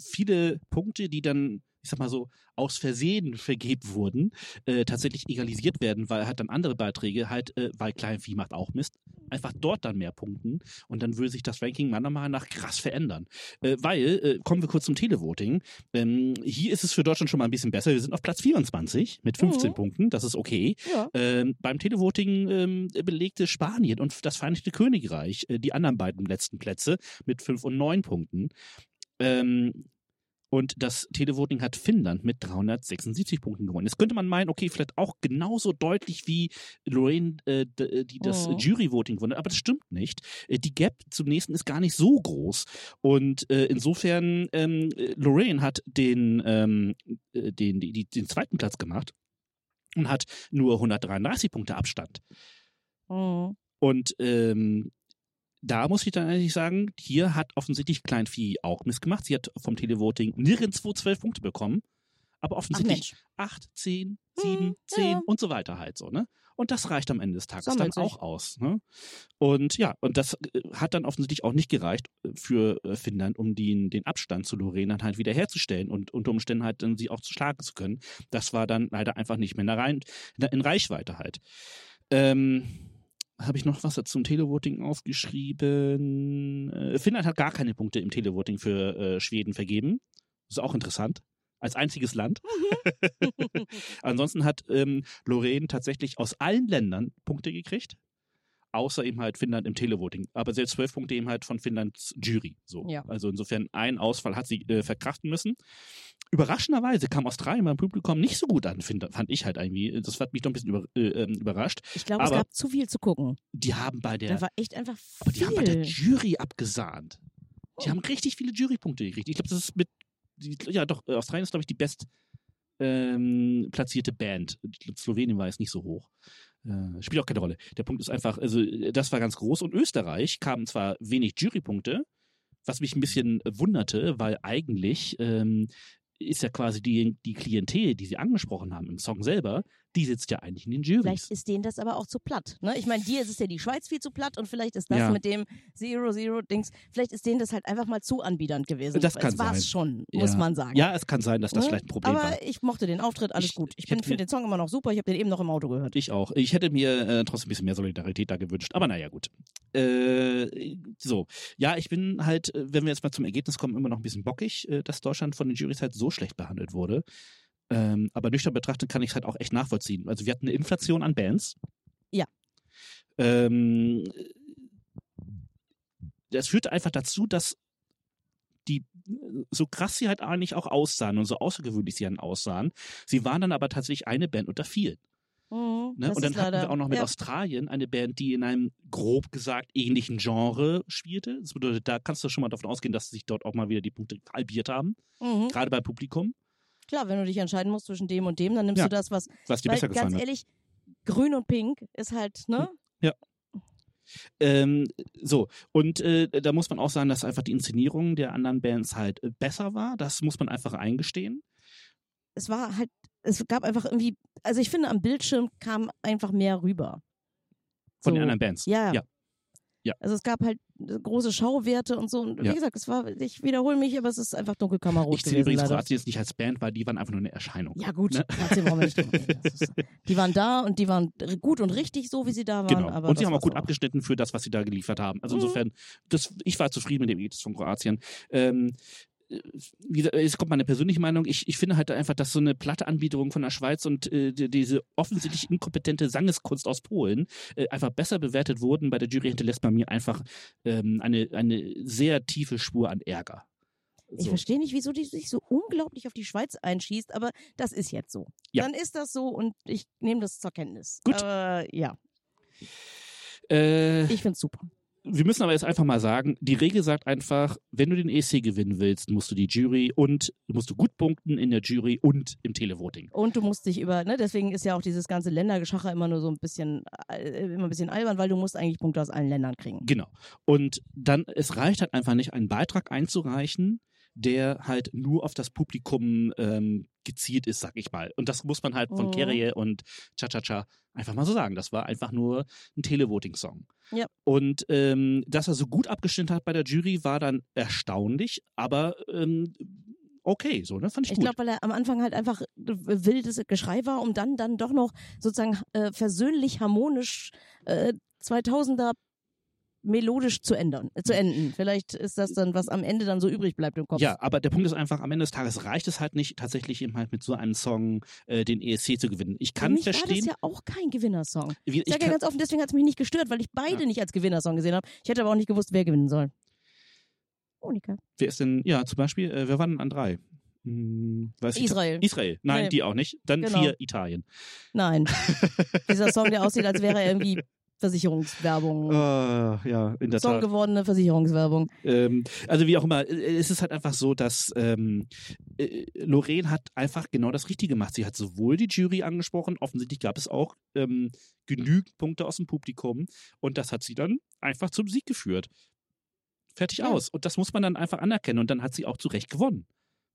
[SPEAKER 1] viele Punkte, die dann, ich sag mal so, aus Versehen vergeben wurden, äh, tatsächlich egalisiert werden, weil halt dann andere Beiträge halt, äh, weil Kleinvieh macht auch Mist, einfach dort dann mehr punkten und dann würde sich das Ranking meiner Meinung nach krass verändern. Äh, weil, äh, kommen wir kurz zum Televoting, ähm, hier ist es für Deutschland schon mal ein bisschen besser. Wir sind auf Platz 24 mit 15
[SPEAKER 2] Mhm.
[SPEAKER 1] Punkten, das ist okay.
[SPEAKER 2] ja.
[SPEAKER 1] Ähm, beim Televoting ähm, belegte Spanien und das Vereinigte Königreich äh, die anderen beiden letzten Plätze mit fünf und neun Punkten. Ähm, Und das Televoting hat Finnland mit 376 Punkten gewonnen. Jetzt könnte man meinen, okay, vielleicht auch genauso deutlich wie Lorraine, äh, die das
[SPEAKER 2] Mhm.
[SPEAKER 1] Jury-Voting gewonnen hat, aber das stimmt nicht. Äh, Die Gap zum nächsten ist gar nicht so groß. Und äh, insofern, ähm, äh, Lorraine hat den, ähm, äh, den, die, den zweiten Platz gemacht und hat nur 133 Punkte Abstand.
[SPEAKER 2] Mhm.
[SPEAKER 1] Und ähm, da muss ich dann eigentlich sagen, hier hat offensichtlich Kleinvieh auch missgemacht. Sie hat vom Televoting nirgendwo zwölf Punkte bekommen, aber offensichtlich acht, zehn,
[SPEAKER 2] Hm,
[SPEAKER 1] sieben, zehn
[SPEAKER 2] ja.
[SPEAKER 1] und so weiter halt so, ne? Und das reicht am Ende des Tages
[SPEAKER 2] Sammelt
[SPEAKER 1] dann
[SPEAKER 2] sich.
[SPEAKER 1] auch aus. Ne? Und ja, und das äh, hat dann offensichtlich auch nicht gereicht äh, für äh, Finnland, um den, den Abstand zu Lorraine dann halt wiederherzustellen und unter Umständen halt dann sie auch zu schlagen zu können. Das war dann leider einfach nicht mehr in, der Rein, in Reichweite halt. Ähm, habe ich noch was zum Televoting aufgeschrieben? Äh, Finnland hat gar keine Punkte im Televoting für äh, Schweden vergeben. ist auch interessant. Als einziges Land. Ansonsten hat ähm, Lorraine tatsächlich aus allen Ländern Punkte gekriegt. Außer eben halt Finnland im Televoting. Aber selbst zwölf Punkte eben halt von Finnlands Jury. So.
[SPEAKER 2] Ja.
[SPEAKER 1] Also insofern ein Ausfall hat sie äh, verkraften müssen. Überraschenderweise kam Australien beim Publikum nicht so gut an, find, fand ich halt irgendwie. Das hat mich doch ein bisschen über, äh, ähm, überrascht.
[SPEAKER 2] Ich glaube, es gab zu viel zu gucken.
[SPEAKER 1] Die haben bei der
[SPEAKER 2] Da war echt einfach viel.
[SPEAKER 1] aber die haben bei der Jury abgesahnt. Die haben richtig viele Jurypunkte gekriegt. Ich glaube, das ist mit, ja doch, äh, Australien ist, glaube ich, die best ähm, platzierte Band. Slowenien war jetzt nicht so hoch. Äh, spielt auch keine Rolle. Der Punkt ist einfach, also äh, das war ganz groß. Und Österreich kamen zwar wenig Jurypunkte, was mich ein bisschen wunderte, weil eigentlich ähm, ist ja quasi die, die Klientel, die sie angesprochen haben im Song selber, die sitzt ja eigentlich in den Jurys.
[SPEAKER 2] Vielleicht ist denen das aber auch zu platt. Ne? Ich meine, dir ist es ja die Schweiz viel zu platt und vielleicht ist das
[SPEAKER 1] Ja.
[SPEAKER 2] mit dem Zero-Zero-Dings, vielleicht ist denen das halt einfach mal zu anbiedernd gewesen.
[SPEAKER 1] Das kann
[SPEAKER 2] es
[SPEAKER 1] sein.
[SPEAKER 2] schon, muss
[SPEAKER 1] Ja.
[SPEAKER 2] man sagen.
[SPEAKER 1] Ja, es kann sein, dass das
[SPEAKER 2] Ne?
[SPEAKER 1] vielleicht ein Problem
[SPEAKER 2] aber
[SPEAKER 1] war.
[SPEAKER 2] ich mochte den Auftritt, alles
[SPEAKER 1] Ich-
[SPEAKER 2] gut. Ich,
[SPEAKER 1] ich
[SPEAKER 2] finde den Song immer noch super. Ich habe den eben noch im Auto gehört.
[SPEAKER 1] Ich auch. Ich hätte mir äh, trotzdem ein bisschen mehr Solidarität da gewünscht. Aber naja, gut. Äh, so. Ja, ich bin halt, äh, wenn wir jetzt mal zum Ergebnis kommen, immer noch ein bisschen bockig, äh, dass Deutschland von den Jurys halt so schlecht behandelt wurde. Ähm, aber nüchtern betrachtet kann ich es halt auch echt nachvollziehen. Also wir hatten eine Inflation an Bands.
[SPEAKER 2] Ja.
[SPEAKER 1] Ähm, das führte einfach dazu, dass die, so krass sie halt eigentlich auch aussahen und so außergewöhnlich sie dann aussahen, sie waren dann aber tatsächlich eine Band unter vielen.
[SPEAKER 2] Mhm,
[SPEAKER 1] Ne? Und dann hatten wir auch noch mit
[SPEAKER 2] ja.
[SPEAKER 1] Australien eine Band, die in einem grob gesagt ähnlichen Genre spielte. Das bedeutet, da kannst du schon mal davon ausgehen, dass sich dort auch mal wieder die Punkte halbiert haben,
[SPEAKER 2] Mhm.
[SPEAKER 1] gerade beim Publikum,
[SPEAKER 2] Klar, wenn du dich entscheiden musst zwischen dem und dem, dann nimmst
[SPEAKER 1] Ja.
[SPEAKER 2] du das, was.
[SPEAKER 1] was dir
[SPEAKER 2] Weil
[SPEAKER 1] besser
[SPEAKER 2] ganz
[SPEAKER 1] gefallen hat.
[SPEAKER 2] ehrlich, grün und pink ist halt, ne?
[SPEAKER 1] Ähm, so, und äh, da muss man auch sagen, dass einfach die Inszenierung der anderen Bands halt äh, besser war. Das muss man einfach eingestehen.
[SPEAKER 2] Es war halt, es gab einfach irgendwie, also ich finde, am Bildschirm kam einfach mehr rüber.
[SPEAKER 1] Von
[SPEAKER 2] So.
[SPEAKER 1] den anderen Bands.
[SPEAKER 2] Ja.
[SPEAKER 1] Ja. Ja.
[SPEAKER 2] Also es gab halt große Schauwerte und so. Und wie
[SPEAKER 1] Ja.
[SPEAKER 2] gesagt, es war, ich wiederhole mich, aber es ist einfach dunkelkammerrot
[SPEAKER 1] Ich zähle übrigens
[SPEAKER 2] leider.
[SPEAKER 1] Kroatien jetzt nicht als Band, weil die waren einfach nur eine Erscheinung.
[SPEAKER 2] Ja gut,
[SPEAKER 1] Ne?
[SPEAKER 2] Wir nicht ist, die waren da und die waren gut und richtig so, wie sie da waren.
[SPEAKER 1] Genau.
[SPEAKER 2] Aber
[SPEAKER 1] und sie haben auch gut abgeschnitten für das, was sie da geliefert haben. Also
[SPEAKER 2] Mhm.
[SPEAKER 1] insofern, das, ich war zufrieden mit dem Ergebnis von Kroatien. Ähm, äh, wie gesagt, jetzt kommt meine persönliche Meinung. Ich, ich finde halt einfach, dass so eine platte Anbiederung von der Schweiz und äh, die, diese offensichtlich inkompetente Sangeskunst aus Polen äh, einfach besser bewertet wurden. Bei der Jury hinterlässt bei mir einfach ähm, eine, eine sehr tiefe Spur an Ärger.
[SPEAKER 2] Ich
[SPEAKER 1] So.
[SPEAKER 2] verstehe nicht, wieso die sich so unglaublich auf die Schweiz einschießt, aber das ist jetzt so.
[SPEAKER 1] Ja.
[SPEAKER 2] Dann ist das so und ich nehme das zur Kenntnis.
[SPEAKER 1] Gut.
[SPEAKER 2] Aber ja,
[SPEAKER 1] Äh,
[SPEAKER 2] ich find's super.
[SPEAKER 1] Wir müssen aber jetzt einfach mal sagen, die Regel sagt einfach, wenn du den ESC gewinnen willst, musst du die Jury und musst du gut punkten in der Jury und im Televoting.
[SPEAKER 2] Und du musst dich über, ne, deswegen ist ja auch dieses ganze Ländergeschacher immer nur so ein bisschen, äh, immer ein bisschen albern, weil du musst eigentlich Punkte aus allen Ländern kriegen.
[SPEAKER 1] Genau. Und dann, es reicht halt einfach nicht, einen Beitrag einzureichen, der halt nur auf das Publikum ähm, gezielt ist, sag ich mal. Und das muss man halt von
[SPEAKER 2] Mhm.
[SPEAKER 1] Kerrie und Cha-Cha-Cha einfach mal so sagen. Das war einfach nur ein Televoting-Song.
[SPEAKER 2] Ja.
[SPEAKER 1] Und ähm, dass er so gut abgestimmt hat bei der Jury, war dann erstaunlich, aber ähm, okay, so, ne? Fand ich,
[SPEAKER 2] Ich
[SPEAKER 1] gut.
[SPEAKER 2] glaube, weil er am Anfang halt einfach wildes Geschrei war, um dann dann doch noch sozusagen äh, versöhnlich, harmonisch äh, 2000er melodisch zu ändern, äh, zu enden. Vielleicht ist das dann, was am Ende dann so übrig bleibt im Kopf.
[SPEAKER 1] Ja, aber der Punkt ist einfach, am Ende des Tages reicht es halt nicht, tatsächlich eben halt mit so einem Song äh, den ESC zu gewinnen. Ich
[SPEAKER 2] Für
[SPEAKER 1] kann
[SPEAKER 2] mich war
[SPEAKER 1] verstehen,
[SPEAKER 2] das ja auch kein Gewinnersong.
[SPEAKER 1] wie,
[SPEAKER 2] Ich sage ja ganz offen, deswegen hat es mich nicht gestört, weil ich beide
[SPEAKER 1] Ja.
[SPEAKER 2] nicht als Gewinnersong gesehen habe. Ich hätte aber auch nicht gewusst, wer gewinnen soll. Monika.
[SPEAKER 1] wer ist denn, ja, zum Beispiel, äh, wer war denn an drei? Hm, weiß ich-
[SPEAKER 2] Israel.
[SPEAKER 1] Israel. Nein,
[SPEAKER 2] Nee.
[SPEAKER 1] die auch nicht. Dann
[SPEAKER 2] Genau.
[SPEAKER 1] vier Italien.
[SPEAKER 2] Nein. Dieser Song, der aussieht, als wäre er irgendwie Versicherungswerbung.
[SPEAKER 1] Äh, ja, in der
[SPEAKER 2] Song
[SPEAKER 1] Tat.
[SPEAKER 2] gewordene Versicherungswerbung.
[SPEAKER 1] Ähm, also wie auch immer, äh, es ist halt einfach so, dass ähm, äh, Lorraine hat einfach genau das Richtige gemacht. Sie hat sowohl die Jury angesprochen, offensichtlich gab es auch ähm, genügend Punkte aus dem Publikum und das hat sie dann einfach zum Sieg geführt. Fertig
[SPEAKER 2] Ja.
[SPEAKER 1] aus. Und das muss man dann einfach anerkennen und dann hat sie auch zu Recht gewonnen.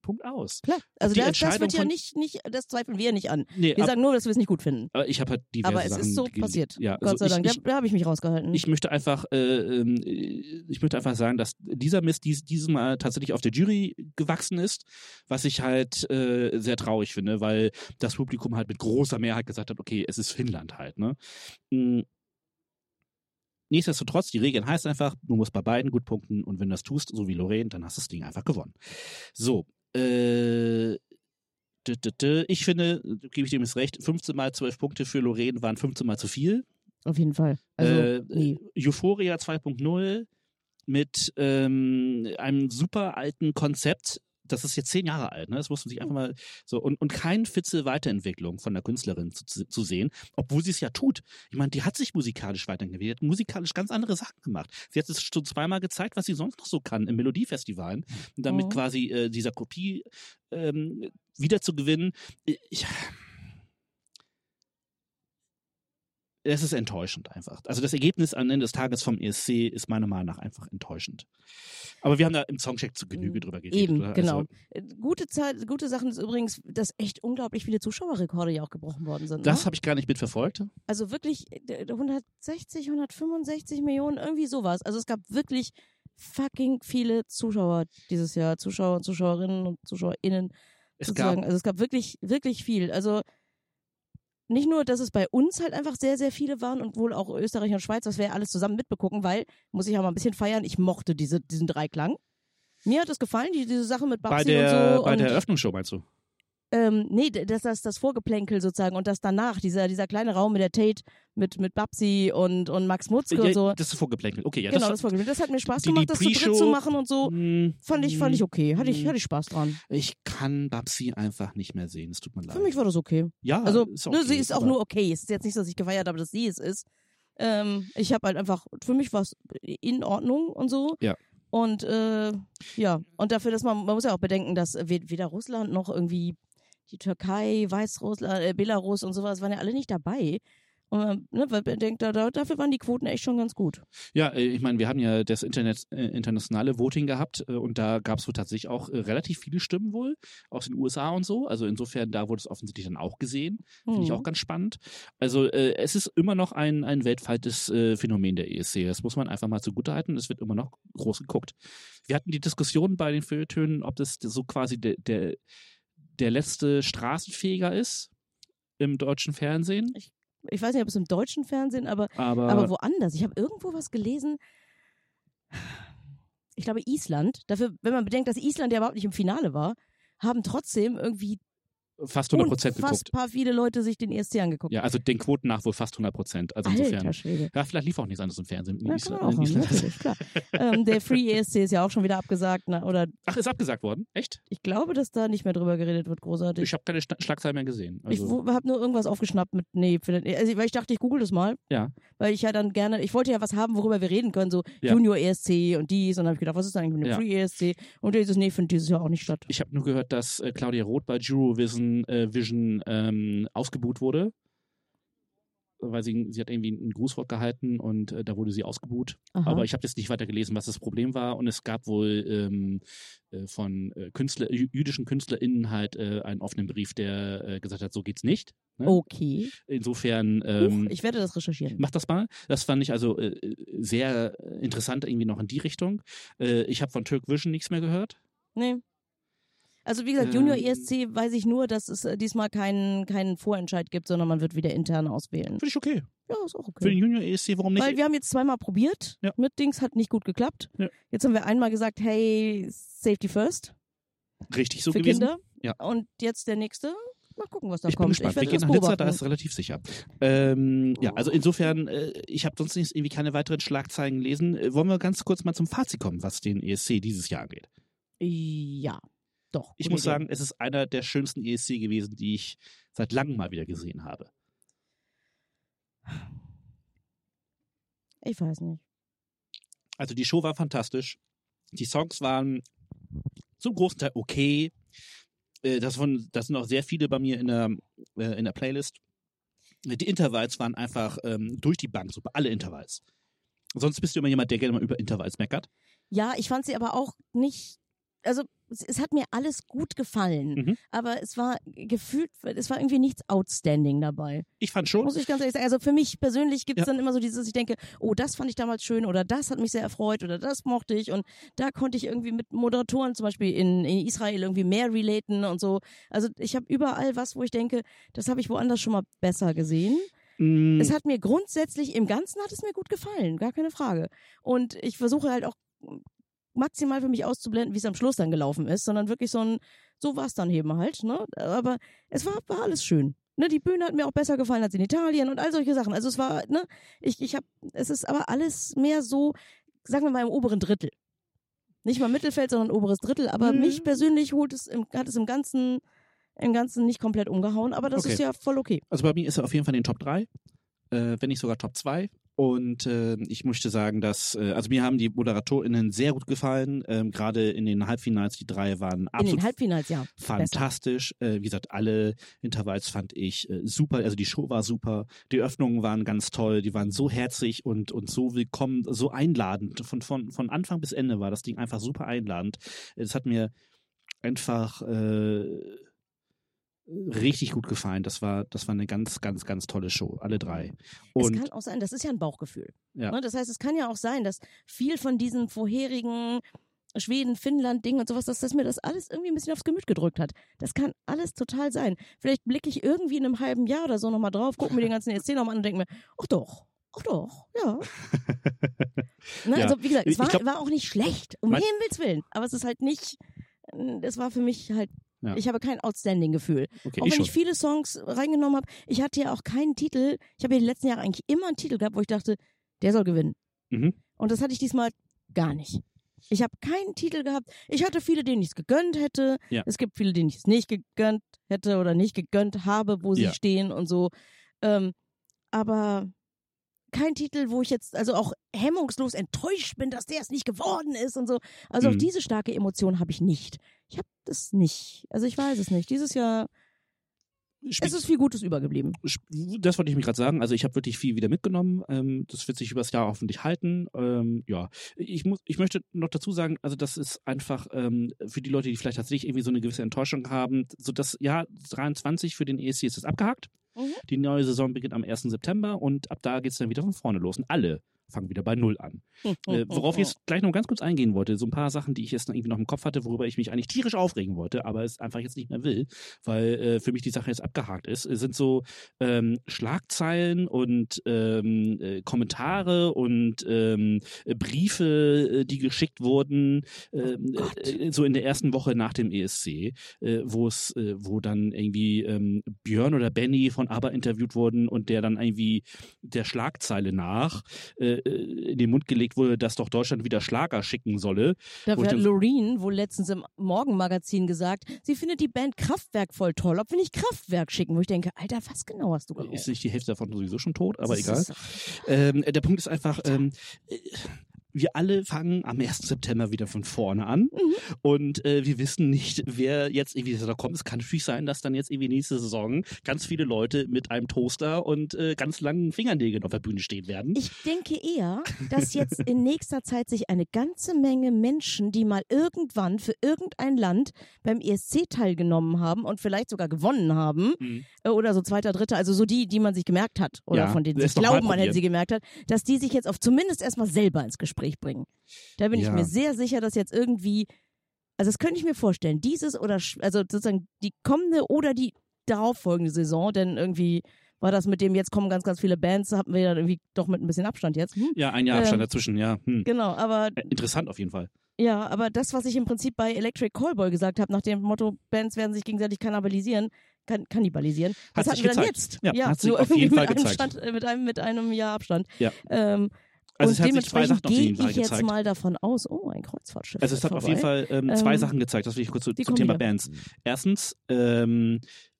[SPEAKER 1] Punkt aus.
[SPEAKER 2] Klar. Also
[SPEAKER 1] Die
[SPEAKER 2] das, das wird ja nicht, nicht, das zweifeln wir nicht an.
[SPEAKER 1] Nee,
[SPEAKER 2] Wir
[SPEAKER 1] ab,
[SPEAKER 2] sagen nur, dass wir es nicht gut finden.
[SPEAKER 1] aber ich habe halt diverse
[SPEAKER 2] Aber es
[SPEAKER 1] Sachen
[SPEAKER 2] ist so passiert.
[SPEAKER 1] Ja,
[SPEAKER 2] Gott
[SPEAKER 1] also
[SPEAKER 2] sei Dank.
[SPEAKER 1] Ich,
[SPEAKER 2] da, da habe ich mich rausgehalten.
[SPEAKER 1] ich möchte einfach, äh, ähm, äh, ich möchte einfach sagen, dass dieser Mist dies, dieses Mal tatsächlich auf der Jury gewachsen ist, was ich halt äh, sehr traurig finde, weil das Publikum halt mit großer Mehrheit gesagt hat, okay, es ist Finnland halt, ne? Mm. Nichtsdestotrotz, die Regeln heißt einfach, du musst bei beiden gut punkten und wenn du das tust, so wie Lorraine, dann hast du das Ding einfach gewonnen. So, äh, ich finde, gebe ich dem jetzt recht, 15 mal 12 Punkte für Lorraine waren 15 mal zu viel.
[SPEAKER 2] Auf jeden Fall. Also,
[SPEAKER 1] äh,
[SPEAKER 2] nee.
[SPEAKER 1] Euphoria 2.0 mit ähm, einem super alten Konzept. Das ist jetzt zehn Jahre alt, ne? Das muss man sich einfach mal so und, und kein Fitze Weiterentwicklung von der Künstlerin zu, zu, sehen, obwohl sie es ja tut. Ich meine, die hat sich musikalisch weiterentwickelt, musikalisch ganz andere Sachen gemacht. Sie hat es schon zweimal gezeigt, was sie sonst noch so kann im Melodiefestivalen und damit
[SPEAKER 2] Mhm.
[SPEAKER 1] quasi äh, dieser Kopie ähm, wieder zu gewinnen. Ich, es ist enttäuschend einfach. Also das Ergebnis am Ende des Tages vom ESC ist meiner Meinung nach einfach enttäuschend. Aber wir haben da im Songcheck zu Genüge drüber geredet.
[SPEAKER 2] Eben,
[SPEAKER 1] oder?
[SPEAKER 2] genau.
[SPEAKER 1] Also,
[SPEAKER 2] Äh, Gute Zeit, gute Sachen ist übrigens, dass echt unglaublich viele Zuschauerrekorde ja auch gebrochen worden sind.
[SPEAKER 1] das
[SPEAKER 2] ne?
[SPEAKER 1] habe ich gar nicht mitverfolgt.
[SPEAKER 2] Also wirklich äh, 160, 165 Millionen, irgendwie sowas. Also es gab wirklich fucking viele Zuschauer dieses Jahr. Zuschauer, Zuschauerinnen und ZuschauerInnen
[SPEAKER 1] Es
[SPEAKER 2] sozusagen.
[SPEAKER 1] gab,
[SPEAKER 2] Also es gab wirklich, wirklich viel. Also nicht nur, dass es bei uns halt einfach sehr, sehr viele waren und wohl auch Österreich und Schweiz, was wir ja alles zusammen mitbegucken, weil, muss ich ja mal ein bisschen feiern, ich mochte diese, diesen Dreiklang. Mir hat es gefallen, die, diese Sache mit
[SPEAKER 1] bei
[SPEAKER 2] Babsi
[SPEAKER 1] der,
[SPEAKER 2] und so.
[SPEAKER 1] bei
[SPEAKER 2] und,
[SPEAKER 1] der Eröffnungsshow meinst du?
[SPEAKER 2] Ähm, nee, das, das, das Vorgeplänkel sozusagen und das danach, dieser, dieser kleine Raum mit der Tate, mit, mit Babsi und, und Max Mutzke
[SPEAKER 1] Ja,
[SPEAKER 2] und so.
[SPEAKER 1] Das ist vorgeplänkelt. Okay, ja.
[SPEAKER 2] genau, das
[SPEAKER 1] das,
[SPEAKER 2] Vorgeplänkel. Das hat mir Spaß
[SPEAKER 1] die- die
[SPEAKER 2] gemacht, das zu dritt zu machen und so.
[SPEAKER 1] Hm,
[SPEAKER 2] Fand ich, fand ich okay. Hatte ich,
[SPEAKER 1] hm.
[SPEAKER 2] hatte ich Spaß dran.
[SPEAKER 1] Ich kann Babsi einfach nicht mehr sehen. Es tut mir leid.
[SPEAKER 2] Für mich war das okay.
[SPEAKER 1] ja,
[SPEAKER 2] Also,
[SPEAKER 1] ist
[SPEAKER 2] ne,
[SPEAKER 1] okay,
[SPEAKER 2] sie ist auch nur okay. Es ist jetzt nicht so, dass ich gefeiert habe, dass sie es ist. Ähm, ich habe halt einfach, für mich war es in Ordnung und so.
[SPEAKER 1] Ja.
[SPEAKER 2] Und äh, ja, und dafür, dass man, man muss ja auch bedenken, dass we- weder Russland noch irgendwie die Türkei, Weißrussland, äh, Belarus und sowas waren ja alle nicht dabei. Und man, ne, man denkt, da, da, dafür waren die Quoten echt schon ganz gut.
[SPEAKER 1] Ja, äh, ich meine, wir haben ja das Internet, äh, internationale Voting gehabt äh, und da gab es wohl tatsächlich auch äh, relativ viele Stimmen wohl aus den USA und so. Also insofern, da wurde es offensichtlich dann auch gesehen. Finde ich
[SPEAKER 2] Mhm.
[SPEAKER 1] auch ganz spannend. Also äh, es ist immer noch ein, ein weltweites äh, Phänomen der ESC. Das muss man einfach mal zugutehalten. Es wird immer noch groß geguckt. Wir hatten die Diskussion bei den Feuilletönen, ob das so quasi der, der, der letzte Straßenfeger ist im deutschen Fernsehen.
[SPEAKER 2] Ich weiß nicht, ob es im deutschen Fernsehen, aber
[SPEAKER 1] Aber,
[SPEAKER 2] Aber woanders. Ich habe irgendwo was gelesen. Ich glaube Island. Dafür, wenn man bedenkt, dass Island ja überhaupt nicht im Finale war, haben trotzdem irgendwie
[SPEAKER 1] fast 100 Prozent
[SPEAKER 2] fast
[SPEAKER 1] geguckt.
[SPEAKER 2] paar viele Leute sich den ESC angeguckt.
[SPEAKER 1] Ja, also den Quoten nach wohl fast 100 Prozent. Also insofern.
[SPEAKER 2] Alter Schwede.
[SPEAKER 1] Ja, vielleicht lief auch nichts anderes im Fernsehen. In
[SPEAKER 2] Na,
[SPEAKER 1] Island,
[SPEAKER 2] kann man auch haben, klar. ähm, der Free ESC ist ja auch schon wieder abgesagt. Na, oder
[SPEAKER 1] Ach, ist abgesagt worden? Echt?
[SPEAKER 2] ich glaube, dass da nicht mehr drüber geredet wird, großartig.
[SPEAKER 1] Ich habe keine Schla- Schlagzeilen mehr gesehen.
[SPEAKER 2] Ich
[SPEAKER 1] Also,
[SPEAKER 2] habe nur irgendwas aufgeschnappt mit, nee, vielleicht, also, weil ich dachte, ich google das mal.
[SPEAKER 1] Ja.
[SPEAKER 2] Weil ich ja dann gerne, ich wollte ja was haben, worüber wir reden können, so
[SPEAKER 1] Ja.
[SPEAKER 2] Junior ESC und dies. Und dann habe ich gedacht, was ist eigentlich mit dem
[SPEAKER 1] Ja.
[SPEAKER 2] Free ESC? Und dieses, nee, findet dieses Jahr auch nicht statt.
[SPEAKER 1] ich habe nur gehört, dass äh, Claudia Roth bei Äh, Vision ähm, ausgebuht wurde. Weil sie, sie hat irgendwie ein Grußwort gehalten und äh, da wurde sie ausgebuht.
[SPEAKER 2] Aha.
[SPEAKER 1] Aber ich habe jetzt nicht weiter gelesen, was das Problem war. Und es gab wohl ähm, äh, von äh, Künstler, jü- jüdischen KünstlerInnen halt äh, einen offenen Brief, der äh, gesagt hat, so geht's nicht. Ne?
[SPEAKER 2] Okay.
[SPEAKER 1] Insofern ähm,
[SPEAKER 2] ich werde das recherchieren.
[SPEAKER 1] Mach das mal. Das fand ich also äh, sehr interessant, irgendwie noch in die Richtung. Äh, ich habe von Turk Vision nichts mehr gehört.
[SPEAKER 2] Nee. Also wie gesagt, Junior. ESC weiß ich nur, dass es äh, diesmal keinen, keinen Vorentscheid gibt, sondern man wird wieder intern auswählen.
[SPEAKER 1] Finde ich okay.
[SPEAKER 2] Ja, ist auch
[SPEAKER 1] Für den
[SPEAKER 2] okay.
[SPEAKER 1] Junior ESC, warum nicht?
[SPEAKER 2] Weil wir haben jetzt zweimal probiert
[SPEAKER 1] Ja.
[SPEAKER 2] mit Dings, hat nicht gut geklappt.
[SPEAKER 1] Ja.
[SPEAKER 2] Jetzt haben wir einmal gesagt, hey, Safety First
[SPEAKER 1] Richtig so
[SPEAKER 2] für
[SPEAKER 1] gewesen.
[SPEAKER 2] Kinder.
[SPEAKER 1] Ja.
[SPEAKER 2] Und jetzt der nächste. Mal gucken, was da
[SPEAKER 1] Ich bin
[SPEAKER 2] kommt.
[SPEAKER 1] gespannt.
[SPEAKER 2] Ich
[SPEAKER 1] wir
[SPEAKER 2] werde
[SPEAKER 1] gehen nach Nizza, da ist relativ sicher. Ähm, ja, also insofern, äh, ich habe sonst nicht irgendwie keine weiteren Schlagzeilen gelesen. Äh, wollen wir ganz kurz mal zum Fazit kommen, was den ESC dieses Jahr angeht?
[SPEAKER 2] Ja. Doch.
[SPEAKER 1] Ich muss
[SPEAKER 2] Idee.
[SPEAKER 1] sagen, es ist einer der schönsten ESC gewesen, die ich seit langem mal wieder gesehen habe.
[SPEAKER 2] Ich weiß nicht.
[SPEAKER 1] Also die Show war fantastisch. Die Songs waren zum großen Teil okay. Äh, Das, von, das sind auch sehr viele bei mir in der, äh, in der Playlist. Die Intervals waren einfach ähm, durch die Bank super, alle Intervals. Sonst bist du immer jemand, der gerne mal über Intervals meckert.
[SPEAKER 2] Ja, ich fand sie aber auch nicht, also es, hat mir alles gut gefallen,
[SPEAKER 1] Mhm.
[SPEAKER 2] aber es war gefühlt, es war irgendwie nichts outstanding dabei.
[SPEAKER 1] Ich fand schon,
[SPEAKER 2] Muss ich ganz ehrlich sagen. Also für mich persönlich gibt es
[SPEAKER 1] Ja.
[SPEAKER 2] dann immer so dieses, ich denke, oh, das fand ich damals schön oder das hat mich sehr erfreut oder das mochte ich und da konnte ich irgendwie mit Moderatoren zum Beispiel in, in Israel irgendwie mehr relaten und so. Also ich habe überall was, wo ich denke, das habe ich woanders schon mal besser gesehen.
[SPEAKER 1] mh,
[SPEAKER 2] Es hat mir grundsätzlich, im Ganzen hat es mir gut gefallen, gar keine Frage. Und ich versuche halt auch maximal für mich auszublenden, wie es am Schluss dann gelaufen ist, sondern wirklich so ein, so war es dann eben halt, ne? Aber es war, war alles schön. Ne, die Bühne hat mir auch besser gefallen als in Italien und all solche Sachen. Also es war, ne, ich, ich hab, es ist aber alles mehr so, sagen wir mal im oberen Drittel. Nicht mal Mittelfeld, sondern oberes Drittel. Aber
[SPEAKER 1] Mhm.
[SPEAKER 2] mich persönlich holt es im, hat es im Ganzen, im Ganzen nicht komplett umgehauen, aber das
[SPEAKER 1] Okay.
[SPEAKER 2] ist ja voll okay.
[SPEAKER 1] also bei mir ist er auf jeden Fall in den Top 3, äh, wenn nicht sogar Top 2. Und äh, ich möchte sagen, dass, äh, also mir haben die ModeratorInnen sehr gut gefallen. Ähm, Gerade in den Halbfinals, die drei waren
[SPEAKER 2] In
[SPEAKER 1] absolut
[SPEAKER 2] den Halbfinals, ja.
[SPEAKER 1] fantastisch. Äh, wie gesagt, alle Intervalls fand ich äh, super. Also die Show war super. Die Öffnungen waren ganz toll. Die waren so herzig und, und so willkommen, so einladend. Von, von, von Anfang bis Ende war das Ding einfach super einladend. Es hat mir einfach äh, richtig gut gefallen. Das war, das war eine ganz, ganz, ganz tolle Show. Alle drei.
[SPEAKER 2] es
[SPEAKER 1] Und
[SPEAKER 2] kann auch sein, das ist ja ein Bauchgefühl.
[SPEAKER 1] Ja.
[SPEAKER 2] Ne? Das heißt, es kann ja auch sein, dass viel von diesen vorherigen Schweden, Finnland Ding und sowas, dass das mir das alles irgendwie ein bisschen aufs Gemüt gedrückt hat. Das kann alles total sein. Vielleicht blicke ich irgendwie in einem halben Jahr oder so nochmal drauf, gucke mir den ganzen ESC nochmal an und denke mir, ach doch, ach doch, ja. ne?
[SPEAKER 1] Ja.
[SPEAKER 2] Also wie gesagt, es war,
[SPEAKER 1] glaub-
[SPEAKER 2] war auch nicht schlecht, um Himmels Willen. Aber es ist halt nicht, das war für mich halt,
[SPEAKER 1] Ja.
[SPEAKER 2] ich habe kein Outstanding-Gefühl.
[SPEAKER 1] okay,
[SPEAKER 2] Auch
[SPEAKER 1] ich
[SPEAKER 2] wenn
[SPEAKER 1] schon.
[SPEAKER 2] ich viele Songs reingenommen habe, ich hatte ja auch keinen Titel. Ich habe ja die letzten Jahre eigentlich immer einen Titel gehabt, wo ich dachte, der soll gewinnen.
[SPEAKER 1] Mhm.
[SPEAKER 2] Und das hatte ich diesmal gar nicht. Ich habe keinen Titel gehabt. Ich hatte viele, denen ich es gegönnt hätte.
[SPEAKER 1] Ja.
[SPEAKER 2] Es gibt viele, denen ich es nicht gegönnt hätte oder nicht gegönnt habe, wo sie
[SPEAKER 1] Ja.
[SPEAKER 2] stehen und so. Ähm, aber kein Titel, wo ich jetzt also auch hemmungslos enttäuscht bin, dass der es nicht geworden ist und so. Also auch
[SPEAKER 1] Mhm.
[SPEAKER 2] diese starke Emotion habe ich nicht. Ich habe das nicht. Also ich weiß es nicht. Dieses Jahr es ist viel Gutes übergeblieben.
[SPEAKER 1] das wollte ich mir gerade sagen. Also ich habe wirklich viel wieder mitgenommen. Ähm, das wird sich übers Jahr hoffentlich halten. Ähm, ja, ich muss, ich möchte noch dazu sagen, also das ist einfach ähm, für die Leute, die vielleicht tatsächlich irgendwie so eine gewisse Enttäuschung haben, so das Jahr 23 für den ESC ist es abgehakt.
[SPEAKER 2] Mhm.
[SPEAKER 1] Die neue Saison beginnt am 1. September und ab da geht es dann wieder von vorne los. Und alle fangen wieder bei Null an. Äh, worauf ich jetzt gleich noch ganz kurz eingehen wollte, so ein paar Sachen, die ich jetzt noch irgendwie noch im Kopf hatte, worüber ich mich eigentlich tierisch aufregen wollte, aber es einfach jetzt nicht mehr will, weil äh, für mich die Sache jetzt abgehakt ist, Es sind so ähm, Schlagzeilen und ähm, äh, Kommentare und ähm, äh, Briefe, äh, die geschickt wurden, ähm,
[SPEAKER 2] Oh Gott.
[SPEAKER 1] äh, so in der ersten Woche nach dem ESC, äh, wo es, äh, wo dann irgendwie ähm, Björn oder Benny von ABBA interviewt wurden und der dann irgendwie der Schlagzeile nach äh, in den Mund gelegt wurde, dass doch Deutschland wieder Schlager schicken solle.
[SPEAKER 2] Da hat Loreen wohl letztens im Morgenmagazin gesagt, sie findet die Band Kraftwerk voll toll, ob wir nicht Kraftwerk schicken. Wo ich denke, Alter, was genau hast du geraucht?
[SPEAKER 1] Ist nicht die Hälfte davon sowieso schon tot, aber
[SPEAKER 2] Das
[SPEAKER 1] egal. Ähm, der Punkt ist einfach, ähm, äh, wir alle fangen am 1. September wieder von vorne an
[SPEAKER 2] Mhm.
[SPEAKER 1] und äh, wir wissen nicht, wer jetzt irgendwie da kommt. Es kann natürlich sein, dass dann jetzt irgendwie nächste Saison ganz viele Leute mit einem Toaster und äh, ganz langen Fingernägeln auf der Bühne stehen werden.
[SPEAKER 2] Ich denke eher, dass jetzt in nächster Zeit sich eine ganze Menge Menschen, die mal irgendwann für irgendein Land beim ESC teilgenommen haben und vielleicht sogar gewonnen haben,
[SPEAKER 1] Mhm.
[SPEAKER 2] äh, oder so zweiter, dritter, also so die, die man sich gemerkt hat oder
[SPEAKER 1] Ja,
[SPEAKER 2] von denen sie
[SPEAKER 1] mal
[SPEAKER 2] glauben, man hätte sie gemerkt hat, dass die sich jetzt auf zumindest erstmal selber ins Gespräch bringen. Da bin ich
[SPEAKER 1] Ja.
[SPEAKER 2] mir sehr sicher, dass jetzt irgendwie, also das könnte ich mir vorstellen, dieses oder, also sozusagen die kommende oder die darauffolgende Saison, denn irgendwie war das mit dem, jetzt kommen ganz, ganz viele Bands, hatten wir dann irgendwie doch mit ein bisschen Abstand jetzt. Hm?
[SPEAKER 1] Ja, ein Jahr Abstand
[SPEAKER 2] Ähm,
[SPEAKER 1] dazwischen, ja. Hm.
[SPEAKER 2] Genau, aber
[SPEAKER 1] Interessant auf jeden Fall.
[SPEAKER 2] ja, aber das, was ich im Prinzip bei Electric Callboy gesagt habe, nach dem Motto, Bands werden sich gegenseitig kannibalisieren, kann, kannibalisieren,
[SPEAKER 1] Hat
[SPEAKER 2] das hatten wir dann
[SPEAKER 1] gezeigt.
[SPEAKER 2] jetzt.
[SPEAKER 1] Ja, hat sich auf jeden Fall
[SPEAKER 2] mit einem,
[SPEAKER 1] gezeigt.
[SPEAKER 2] Stand, äh, mit einem mit einem Jahr Abstand.
[SPEAKER 1] Ja.
[SPEAKER 2] Ähm,
[SPEAKER 1] Also
[SPEAKER 2] und
[SPEAKER 1] es hat sich zwei
[SPEAKER 2] dementsprechend
[SPEAKER 1] Sachen auf
[SPEAKER 2] gehe
[SPEAKER 1] jeden Fall
[SPEAKER 2] ich jetzt
[SPEAKER 1] gezeigt.
[SPEAKER 2] mal davon aus, oh, ein Kreuzfahrtschiff.
[SPEAKER 1] Also es hat auf
[SPEAKER 2] vorbei.
[SPEAKER 1] jeden Fall ähm, zwei
[SPEAKER 2] Ähm,
[SPEAKER 1] Sachen gezeigt, das will ich kurz zu, zum Thema. Bands. Erstens, ähm,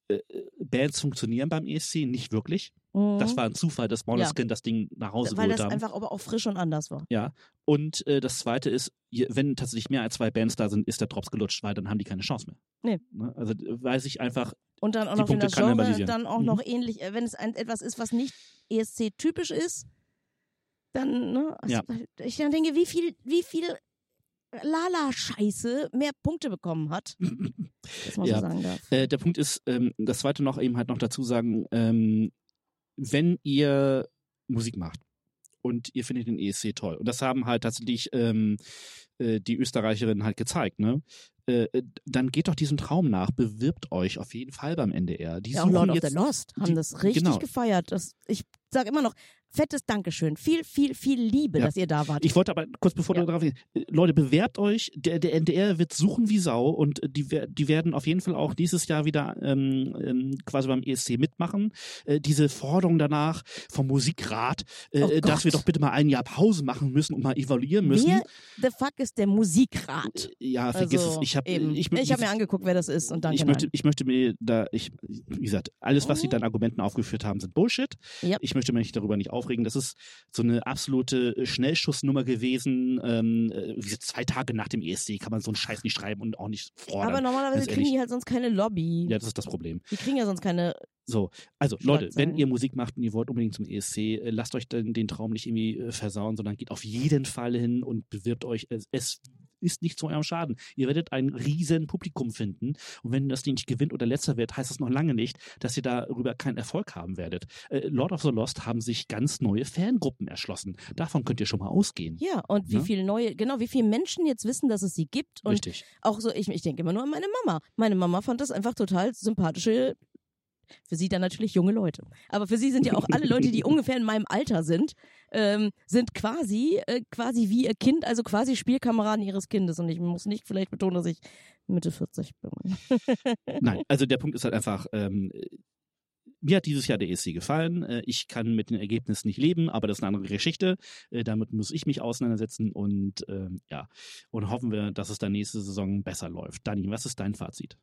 [SPEAKER 1] äh, Bands funktionieren beim ESC nicht wirklich.
[SPEAKER 2] Mhm.
[SPEAKER 1] Das war ein Zufall, dass Måneskin das Ding nach Hause
[SPEAKER 2] Weil
[SPEAKER 1] geholt
[SPEAKER 2] das
[SPEAKER 1] haben.
[SPEAKER 2] einfach aber auch frisch und anders war.
[SPEAKER 1] Ja. Und äh, das zweite ist, wenn tatsächlich mehr als zwei Bands da sind, ist der Drops gelutscht, weil dann haben die keine Chance mehr.
[SPEAKER 2] Nee.
[SPEAKER 1] Ne? Also weiß ich einfach,
[SPEAKER 2] Und dann auch noch, wenn das Genre dann auch
[SPEAKER 1] Mhm.
[SPEAKER 2] noch ähnlich, äh, wenn es ein, etwas ist, was nicht ESC-typisch ist, dann, ne, also
[SPEAKER 1] Ja.
[SPEAKER 2] ich dann denke, wie viel, wie viel Lala-Scheiße mehr Punkte bekommen hat. Das man
[SPEAKER 1] Ja.
[SPEAKER 2] so sagen darf.
[SPEAKER 1] äh, der Punkt ist, ähm, das zweite noch eben halt noch dazu sagen, ähm, wenn ihr Musik macht und ihr findet den ESC toll, und das haben halt tatsächlich ähm, äh, die Österreicherinnen halt gezeigt, ne? Äh, äh, dann geht doch diesem Traum nach, bewirbt euch auf jeden Fall beim NDR. Die
[SPEAKER 2] Ja, auch Lord of
[SPEAKER 1] jetzt,
[SPEAKER 2] the Lost haben
[SPEAKER 1] die-
[SPEAKER 2] das richtig
[SPEAKER 1] genau.
[SPEAKER 2] gefeiert. Das, ich sage immer noch, fettes Dankeschön. Viel, viel, viel Liebe,
[SPEAKER 1] Ja.
[SPEAKER 2] dass ihr da wart.
[SPEAKER 1] Ich wollte aber kurz bevor
[SPEAKER 2] Ja.
[SPEAKER 1] du darauf gehst, Leute, bewerbt euch. Der, der NDR wird suchen wie Sau und die, die werden auf jeden Fall auch dieses Jahr wieder ähm, ähm, quasi beim ESC mitmachen. Äh, diese Forderung danach vom Musikrat, äh,
[SPEAKER 2] Oh
[SPEAKER 1] dass wir doch bitte mal ein Jahr Pause machen müssen und mal evaluieren müssen.
[SPEAKER 2] Wer the fuck ist der Musikrat?
[SPEAKER 1] Äh, ja, vergiss
[SPEAKER 2] Also,
[SPEAKER 1] es. Ich habe ich,
[SPEAKER 2] ich, habe mir angeguckt, wer das ist und danke.
[SPEAKER 1] ich möchte,
[SPEAKER 2] nein.
[SPEAKER 1] ich möchte mir da, ich, wie gesagt, alles, was sie
[SPEAKER 2] Mhm.
[SPEAKER 1] dann Argumenten aufgeführt haben, sind Bullshit.
[SPEAKER 2] Ja.
[SPEAKER 1] Ich möchte mich darüber nicht aufregen. Das ist so eine absolute äh, Schnellschussnummer gewesen. Ähm, äh, wie gesagt, zwei Tage nach dem ESC kann man so einen Scheiß nicht schreiben und auch nicht fordern.
[SPEAKER 2] Aber normalerweise kriegen die halt sonst keine Lobby.
[SPEAKER 1] ja, das ist das Problem.
[SPEAKER 2] Die kriegen ja sonst keine.
[SPEAKER 1] So, also Leute, wenn ihr Musik macht und ihr wollt unbedingt zum ESC, äh, lasst euch den, den Traum nicht irgendwie äh, versauen, sondern geht auf jeden Fall hin und bewirbt euch. Es, ist nicht zu eurem Schaden. Ihr werdet ein riesen Publikum finden und wenn das Ding nicht gewinnt oder letzter wird, heißt das noch lange nicht, dass ihr darüber keinen Erfolg haben werdet. Äh, Lord of the Lost haben sich ganz neue Fangruppen erschlossen. Davon könnt ihr schon mal ausgehen.
[SPEAKER 2] Ja, und wie
[SPEAKER 1] Ne?
[SPEAKER 2] viele neue, genau, wie viele Menschen jetzt wissen, dass es sie gibt. Und
[SPEAKER 1] Richtig.
[SPEAKER 2] auch so, ich, ich denke immer nur an meine Mama. Meine Mama fand das einfach total sympathische. Für sie dann natürlich junge Leute. Aber für sie sind ja auch alle Leute, die ungefähr in meinem Alter sind, ähm, sind quasi, äh, quasi wie ihr Kind, also quasi Spielkameraden ihres Kindes. Und ich muss nicht vielleicht betonen, dass ich Mitte 40 bin.
[SPEAKER 1] Nein, also der Punkt ist halt einfach, ähm, mir hat dieses Jahr der ESC gefallen. Äh, ich kann mit den Ergebnissen nicht leben, aber das ist eine andere Geschichte. Äh, damit muss ich mich auseinandersetzen und ähm, ja, und hoffen wir, dass es dann nächste Saison besser läuft. Dani, was ist dein Fazit?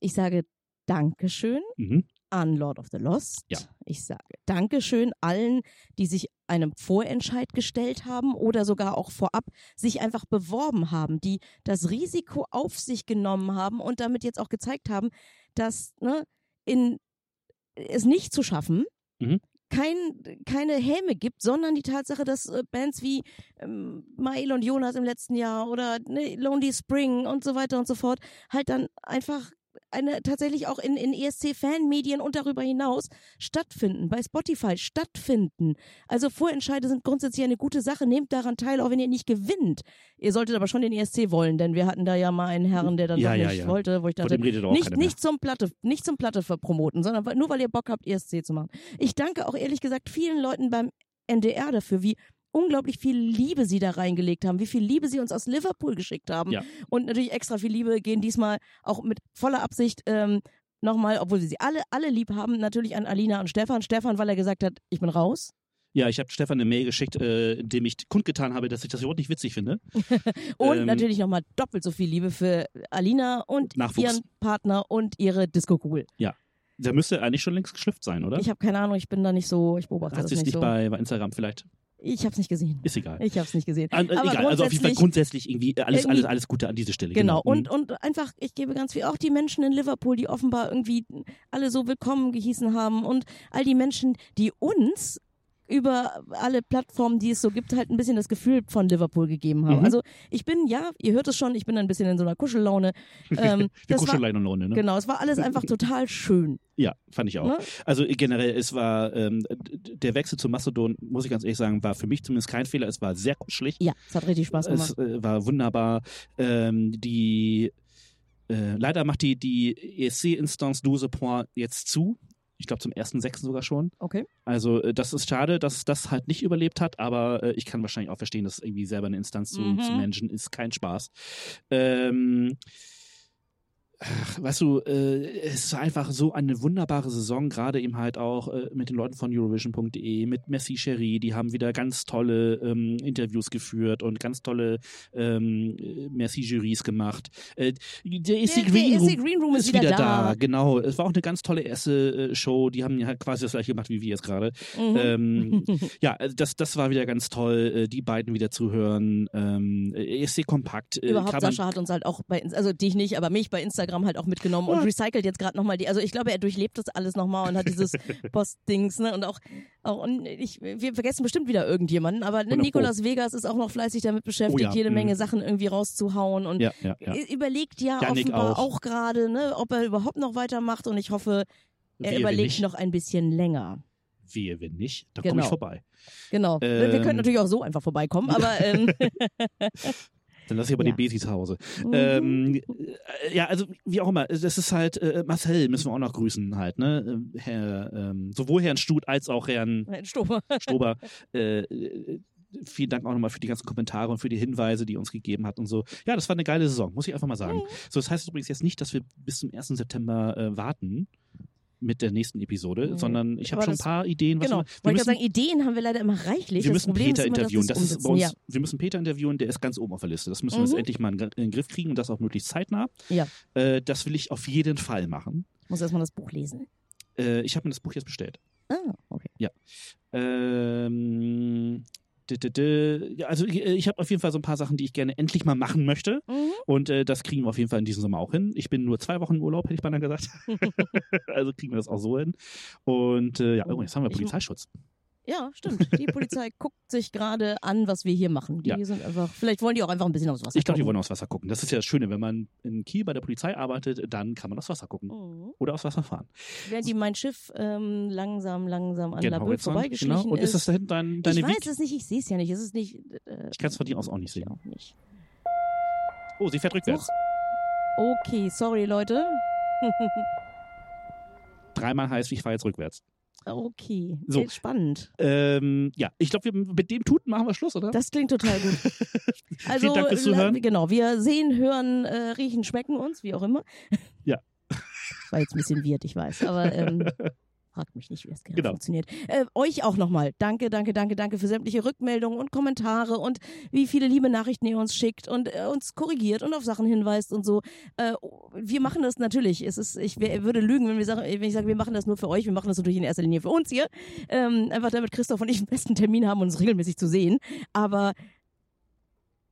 [SPEAKER 2] Ich sage Dankeschön
[SPEAKER 1] Mhm.
[SPEAKER 2] an Lord of the Lost.
[SPEAKER 1] Ja.
[SPEAKER 2] Ich sage Dankeschön allen, die sich einem Vorentscheid gestellt haben oder sogar auch vorab sich einfach beworben haben, die das Risiko auf sich genommen haben und damit jetzt auch gezeigt haben, dass ne, in, es nicht zu schaffen,
[SPEAKER 1] Mhm.
[SPEAKER 2] kein, keine Häme gibt, sondern die Tatsache, dass äh, Bands wie ähm, Mael und Jonas im letzten Jahr oder ne, Lonely Spring und so weiter und so fort halt dann einfach eine tatsächlich auch in, in ESC-Fanmedien und darüber hinaus stattfinden, bei Spotify stattfinden. Also Vorentscheide sind grundsätzlich eine gute Sache. Nehmt daran teil, auch wenn ihr nicht gewinnt. Ihr solltet aber schon den ESC wollen, denn wir hatten da ja mal einen Herren, der dann
[SPEAKER 1] Ja,
[SPEAKER 2] doch
[SPEAKER 1] ja,
[SPEAKER 2] nicht
[SPEAKER 1] ja.
[SPEAKER 2] wollte, wo ich dachte, nicht, nicht zum Platte, nicht zum Platte verpromoten, sondern nur weil ihr Bock habt, ESC zu machen. Ich danke auch ehrlich gesagt vielen Leuten beim NDR dafür, wie unglaublich viel Liebe sie da reingelegt haben, wie viel Liebe sie uns aus Liverpool geschickt haben.
[SPEAKER 1] Ja.
[SPEAKER 2] Und natürlich extra viel Liebe gehen diesmal auch mit voller Absicht ähm, nochmal, obwohl wir sie alle, alle lieb haben, natürlich an Alina und Stefan. Stefan, weil er gesagt hat, ich bin raus.
[SPEAKER 1] Ja, ich habe Stefan eine Mail geschickt, äh, in dem ich kundgetan habe, dass ich das überhaupt nicht witzig finde.
[SPEAKER 2] Und
[SPEAKER 1] Ähm,
[SPEAKER 2] natürlich nochmal doppelt so viel Liebe für Alina und
[SPEAKER 1] Nachwuchs.
[SPEAKER 2] ihren Partner und ihre Disco-Kugel.
[SPEAKER 1] Der müsste eigentlich schon längst geschlüpft sein, oder?
[SPEAKER 2] Ich habe keine Ahnung, ich bin da nicht so, ich beobachte
[SPEAKER 1] Hat
[SPEAKER 2] das nicht
[SPEAKER 1] nicht
[SPEAKER 2] so.
[SPEAKER 1] bei, bei Instagram vielleicht?
[SPEAKER 2] Ich habe es nicht gesehen.
[SPEAKER 1] Ist egal.
[SPEAKER 2] Ich habe es nicht gesehen.
[SPEAKER 1] An, äh,
[SPEAKER 2] Aber
[SPEAKER 1] egal, also auf jeden Fall
[SPEAKER 2] grundsätzlich-
[SPEAKER 1] irgendwie alles,
[SPEAKER 2] Irgendwie-
[SPEAKER 1] alles, alles Gute an dieser Stelle.
[SPEAKER 2] Genau.
[SPEAKER 1] Mhm.
[SPEAKER 2] Und, und einfach, ich gebe ganz viel, auch die Menschen in Liverpool, die offenbar irgendwie alle so willkommen gehießen haben und all die Menschen, die uns über alle Plattformen, die es so gibt, halt ein bisschen das Gefühl von Liverpool gegeben haben.
[SPEAKER 1] Mhm.
[SPEAKER 2] Also ich bin, ja, ihr hört es schon, ich bin ein bisschen in so einer Kuschellaune. Ähm,
[SPEAKER 1] und Runde, ne?
[SPEAKER 2] genau, es war alles einfach total schön.
[SPEAKER 1] Ja, fand ich auch.
[SPEAKER 2] Ne?
[SPEAKER 1] Also generell, es war ähm, der Wechsel zu Mastodon, muss ich ganz ehrlich sagen, war für mich zumindest kein Fehler. Es war sehr kuschelig.
[SPEAKER 2] Ja, es hat richtig Spaß gemacht.
[SPEAKER 1] Es äh, war wunderbar. Ähm, die äh, leider macht die, die ESC-Instanz Dose Point jetzt zu. Ich glaube zum 1.6. sogar schon.
[SPEAKER 2] Okay.
[SPEAKER 1] Also äh, das ist schade, dass das halt nicht überlebt hat, aber äh, ich kann wahrscheinlich auch verstehen, dass irgendwie selber eine Instanz zu,
[SPEAKER 2] Mhm.
[SPEAKER 1] zu managen ist kein Spaß. Ähm, ach, weißt du, äh, es ist einfach so eine wunderbare Saison, gerade eben halt auch äh, mit den Leuten von Eurovision.de, mit Messi Cherie, die haben wieder ganz tolle ähm, Interviews geführt und ganz tolle ähm, Messi-Juries gemacht. Äh, der die Green
[SPEAKER 2] der
[SPEAKER 1] Room,
[SPEAKER 2] ist Green ist wieder da.
[SPEAKER 1] Genau, es war auch eine ganz tolle erste äh, Show, die haben ja halt quasi das gleiche gemacht wie wir jetzt gerade.
[SPEAKER 2] Mhm.
[SPEAKER 1] Ähm, ja, also das, das war wieder ganz toll, äh, die beiden wieder zu hören. Ähm, ESC Kompakt. Äh,
[SPEAKER 2] Überhaupt, Sascha hat uns halt auch bei, also dich nicht, aber mich bei Instagram halt auch mitgenommen und recycelt jetzt gerade nochmal die, also ich glaube, er durchlebt das alles nochmal und hat dieses Postdings, ne, und auch, auch und ich, wir vergessen bestimmt wieder irgendjemanden, aber ne,
[SPEAKER 1] 100 Pro.
[SPEAKER 2] Nikolas Vegas ist auch noch fleißig damit beschäftigt,
[SPEAKER 1] Oh ja,
[SPEAKER 2] jede
[SPEAKER 1] mhm.
[SPEAKER 2] Menge Sachen irgendwie rauszuhauen und
[SPEAKER 1] Ja, ja,
[SPEAKER 2] überlegt ja
[SPEAKER 1] Yannick
[SPEAKER 2] offenbar
[SPEAKER 1] auch.
[SPEAKER 2] auch, gerade, ne, ob er überhaupt noch weitermacht und ich hoffe, er
[SPEAKER 1] Wehe,
[SPEAKER 2] überlegt noch ein bisschen länger.
[SPEAKER 1] Wehe, wenn nicht, dann komme
[SPEAKER 2] Genau.
[SPEAKER 1] ich vorbei.
[SPEAKER 2] Genau. wir
[SPEAKER 1] Ähm.
[SPEAKER 2] können natürlich auch so einfach vorbeikommen, aber ähm,
[SPEAKER 1] Dann lasse ich aber
[SPEAKER 2] Ja.
[SPEAKER 1] den Besi zu Hause.
[SPEAKER 2] mhm.
[SPEAKER 1] Ähm, äh, ja, also wie auch immer, das ist halt, äh, Marcel müssen wir auch noch grüßen halt, ne? Äh, Herr, ähm, sowohl Herrn Stut als auch Herrn
[SPEAKER 2] Stober.
[SPEAKER 1] Stober. äh, äh, vielen Dank auch nochmal für die ganzen Kommentare und für die Hinweise, die ihr uns gegeben hat und so. Ja, das war eine geile Saison, muss ich einfach mal sagen.
[SPEAKER 2] Mhm.
[SPEAKER 1] So, das heißt übrigens jetzt nicht, dass wir bis zum 1. September äh, warten mit der nächsten Episode,
[SPEAKER 2] Nee.
[SPEAKER 1] sondern ich habe schon ein paar Ideen. Was
[SPEAKER 2] Genau.
[SPEAKER 1] wir, wir
[SPEAKER 2] ich
[SPEAKER 1] müssen,
[SPEAKER 2] sagen, Ideen haben wir leider immer reichlich.
[SPEAKER 1] wir müssen Peter
[SPEAKER 2] immer,
[SPEAKER 1] interviewen. Das ist bei uns, Wir müssen Peter interviewen, der ist ganz oben auf der Liste. Das müssen wir
[SPEAKER 2] Mhm.
[SPEAKER 1] jetzt endlich mal in, in den Griff kriegen und das auch möglichst zeitnah.
[SPEAKER 2] Ja.
[SPEAKER 1] Äh, das will ich auf jeden Fall machen.
[SPEAKER 2] Ja. Muss erstmal das Buch lesen.
[SPEAKER 1] Äh, ich habe mir das Buch jetzt bestellt.
[SPEAKER 2] Ah, okay.
[SPEAKER 1] Ähm, ja, also ich, ich habe auf jeden Fall so ein paar Sachen, die ich gerne endlich mal machen möchte.
[SPEAKER 2] Mhm.
[SPEAKER 1] Und äh, das kriegen wir auf jeden Fall in diesem Sommer auch hin. Ich bin nur zwei Wochen im Urlaub, hätte ich beinahe gesagt. also kriegen wir das auch so hin. Und äh, ja, oh, jetzt haben wir
[SPEAKER 2] Ich-
[SPEAKER 1] Polizeischutz.
[SPEAKER 2] Ja, stimmt. Die Polizei guckt sich gerade an, was wir hier machen. Die
[SPEAKER 1] Ja.
[SPEAKER 2] sind einfach, vielleicht wollen die auch einfach ein bisschen aufs Wasser
[SPEAKER 1] Ich glaube, die
[SPEAKER 2] gucken.
[SPEAKER 1] wollen aufs Wasser gucken. Das ist ja das Schöne, wenn man in Kiel bei der Polizei arbeitet, dann kann man aufs Wasser gucken.
[SPEAKER 2] Mhm.
[SPEAKER 1] Oder aufs Wasser fahren.
[SPEAKER 2] Während die mein Schiff ähm, langsam, langsam an
[SPEAKER 1] Gen
[SPEAKER 2] La Böll
[SPEAKER 1] Horizont,
[SPEAKER 2] vorbeigeschlichen
[SPEAKER 1] genau. Und ist das da hinten dein, deine
[SPEAKER 2] ich weiß
[SPEAKER 1] Wieg?
[SPEAKER 2] es nicht, ich sehe es ja nicht. Es ist nicht. Äh,
[SPEAKER 1] Ich kann es von dir aus auch nicht
[SPEAKER 2] ich
[SPEAKER 1] sehen.
[SPEAKER 2] auch nicht.
[SPEAKER 1] Oh, sie fährt rückwärts.
[SPEAKER 2] Okay, sorry, Leute.
[SPEAKER 1] Dreimal heißt, ich fahre jetzt rückwärts.
[SPEAKER 2] Okay,
[SPEAKER 1] So.
[SPEAKER 2] Spannend.
[SPEAKER 1] Ähm, ja, ich glaube, wir- mit dem Tuten machen wir Schluss, oder?
[SPEAKER 2] Das klingt total gut. Also,
[SPEAKER 1] Vielen Dank fürs Zuhören.
[SPEAKER 2] Genau, wir sehen, hören, äh, riechen, schmecken uns, wie auch immer.
[SPEAKER 1] Ja.
[SPEAKER 2] War jetzt ein bisschen weird, ich weiß, aber ähm, fragt mich nicht, wie das genau,
[SPEAKER 1] Genau.
[SPEAKER 2] funktioniert. Äh, euch auch nochmal. Danke, danke, danke, danke für sämtliche Rückmeldungen und Kommentare und wie viele liebe Nachrichten ihr uns schickt und äh, uns korrigiert und auf Sachen hinweist und so. Äh, wir machen das natürlich. Es ist, ich wär, würde lügen, wenn, wir sagen, wenn ich sage, wir machen das nur für euch. Wir machen das natürlich in erster Linie für uns hier. Ähm, einfach damit Christoph und ich einen besten Termin haben, uns regelmäßig zu sehen. Aber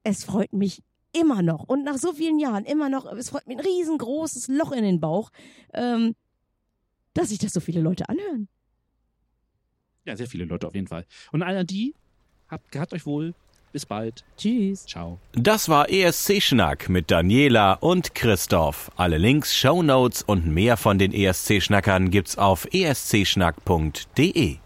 [SPEAKER 2] es freut mich immer noch und nach so vielen Jahren immer noch, es freut mich ein riesengroßes Loch in den Bauch, ähm, dass sich das so viele Leute anhören.
[SPEAKER 1] Ja, sehr viele Leute auf jeden Fall. Und an all die, habt, gehabt euch wohl. Bis bald.
[SPEAKER 2] Tschüss.
[SPEAKER 1] Ciao.
[SPEAKER 3] Das war ESC Schnack mit Daniela und Christoph. Alle Links, Shownotes und mehr von den ESC Schnackern gibt's auf escschnack.de.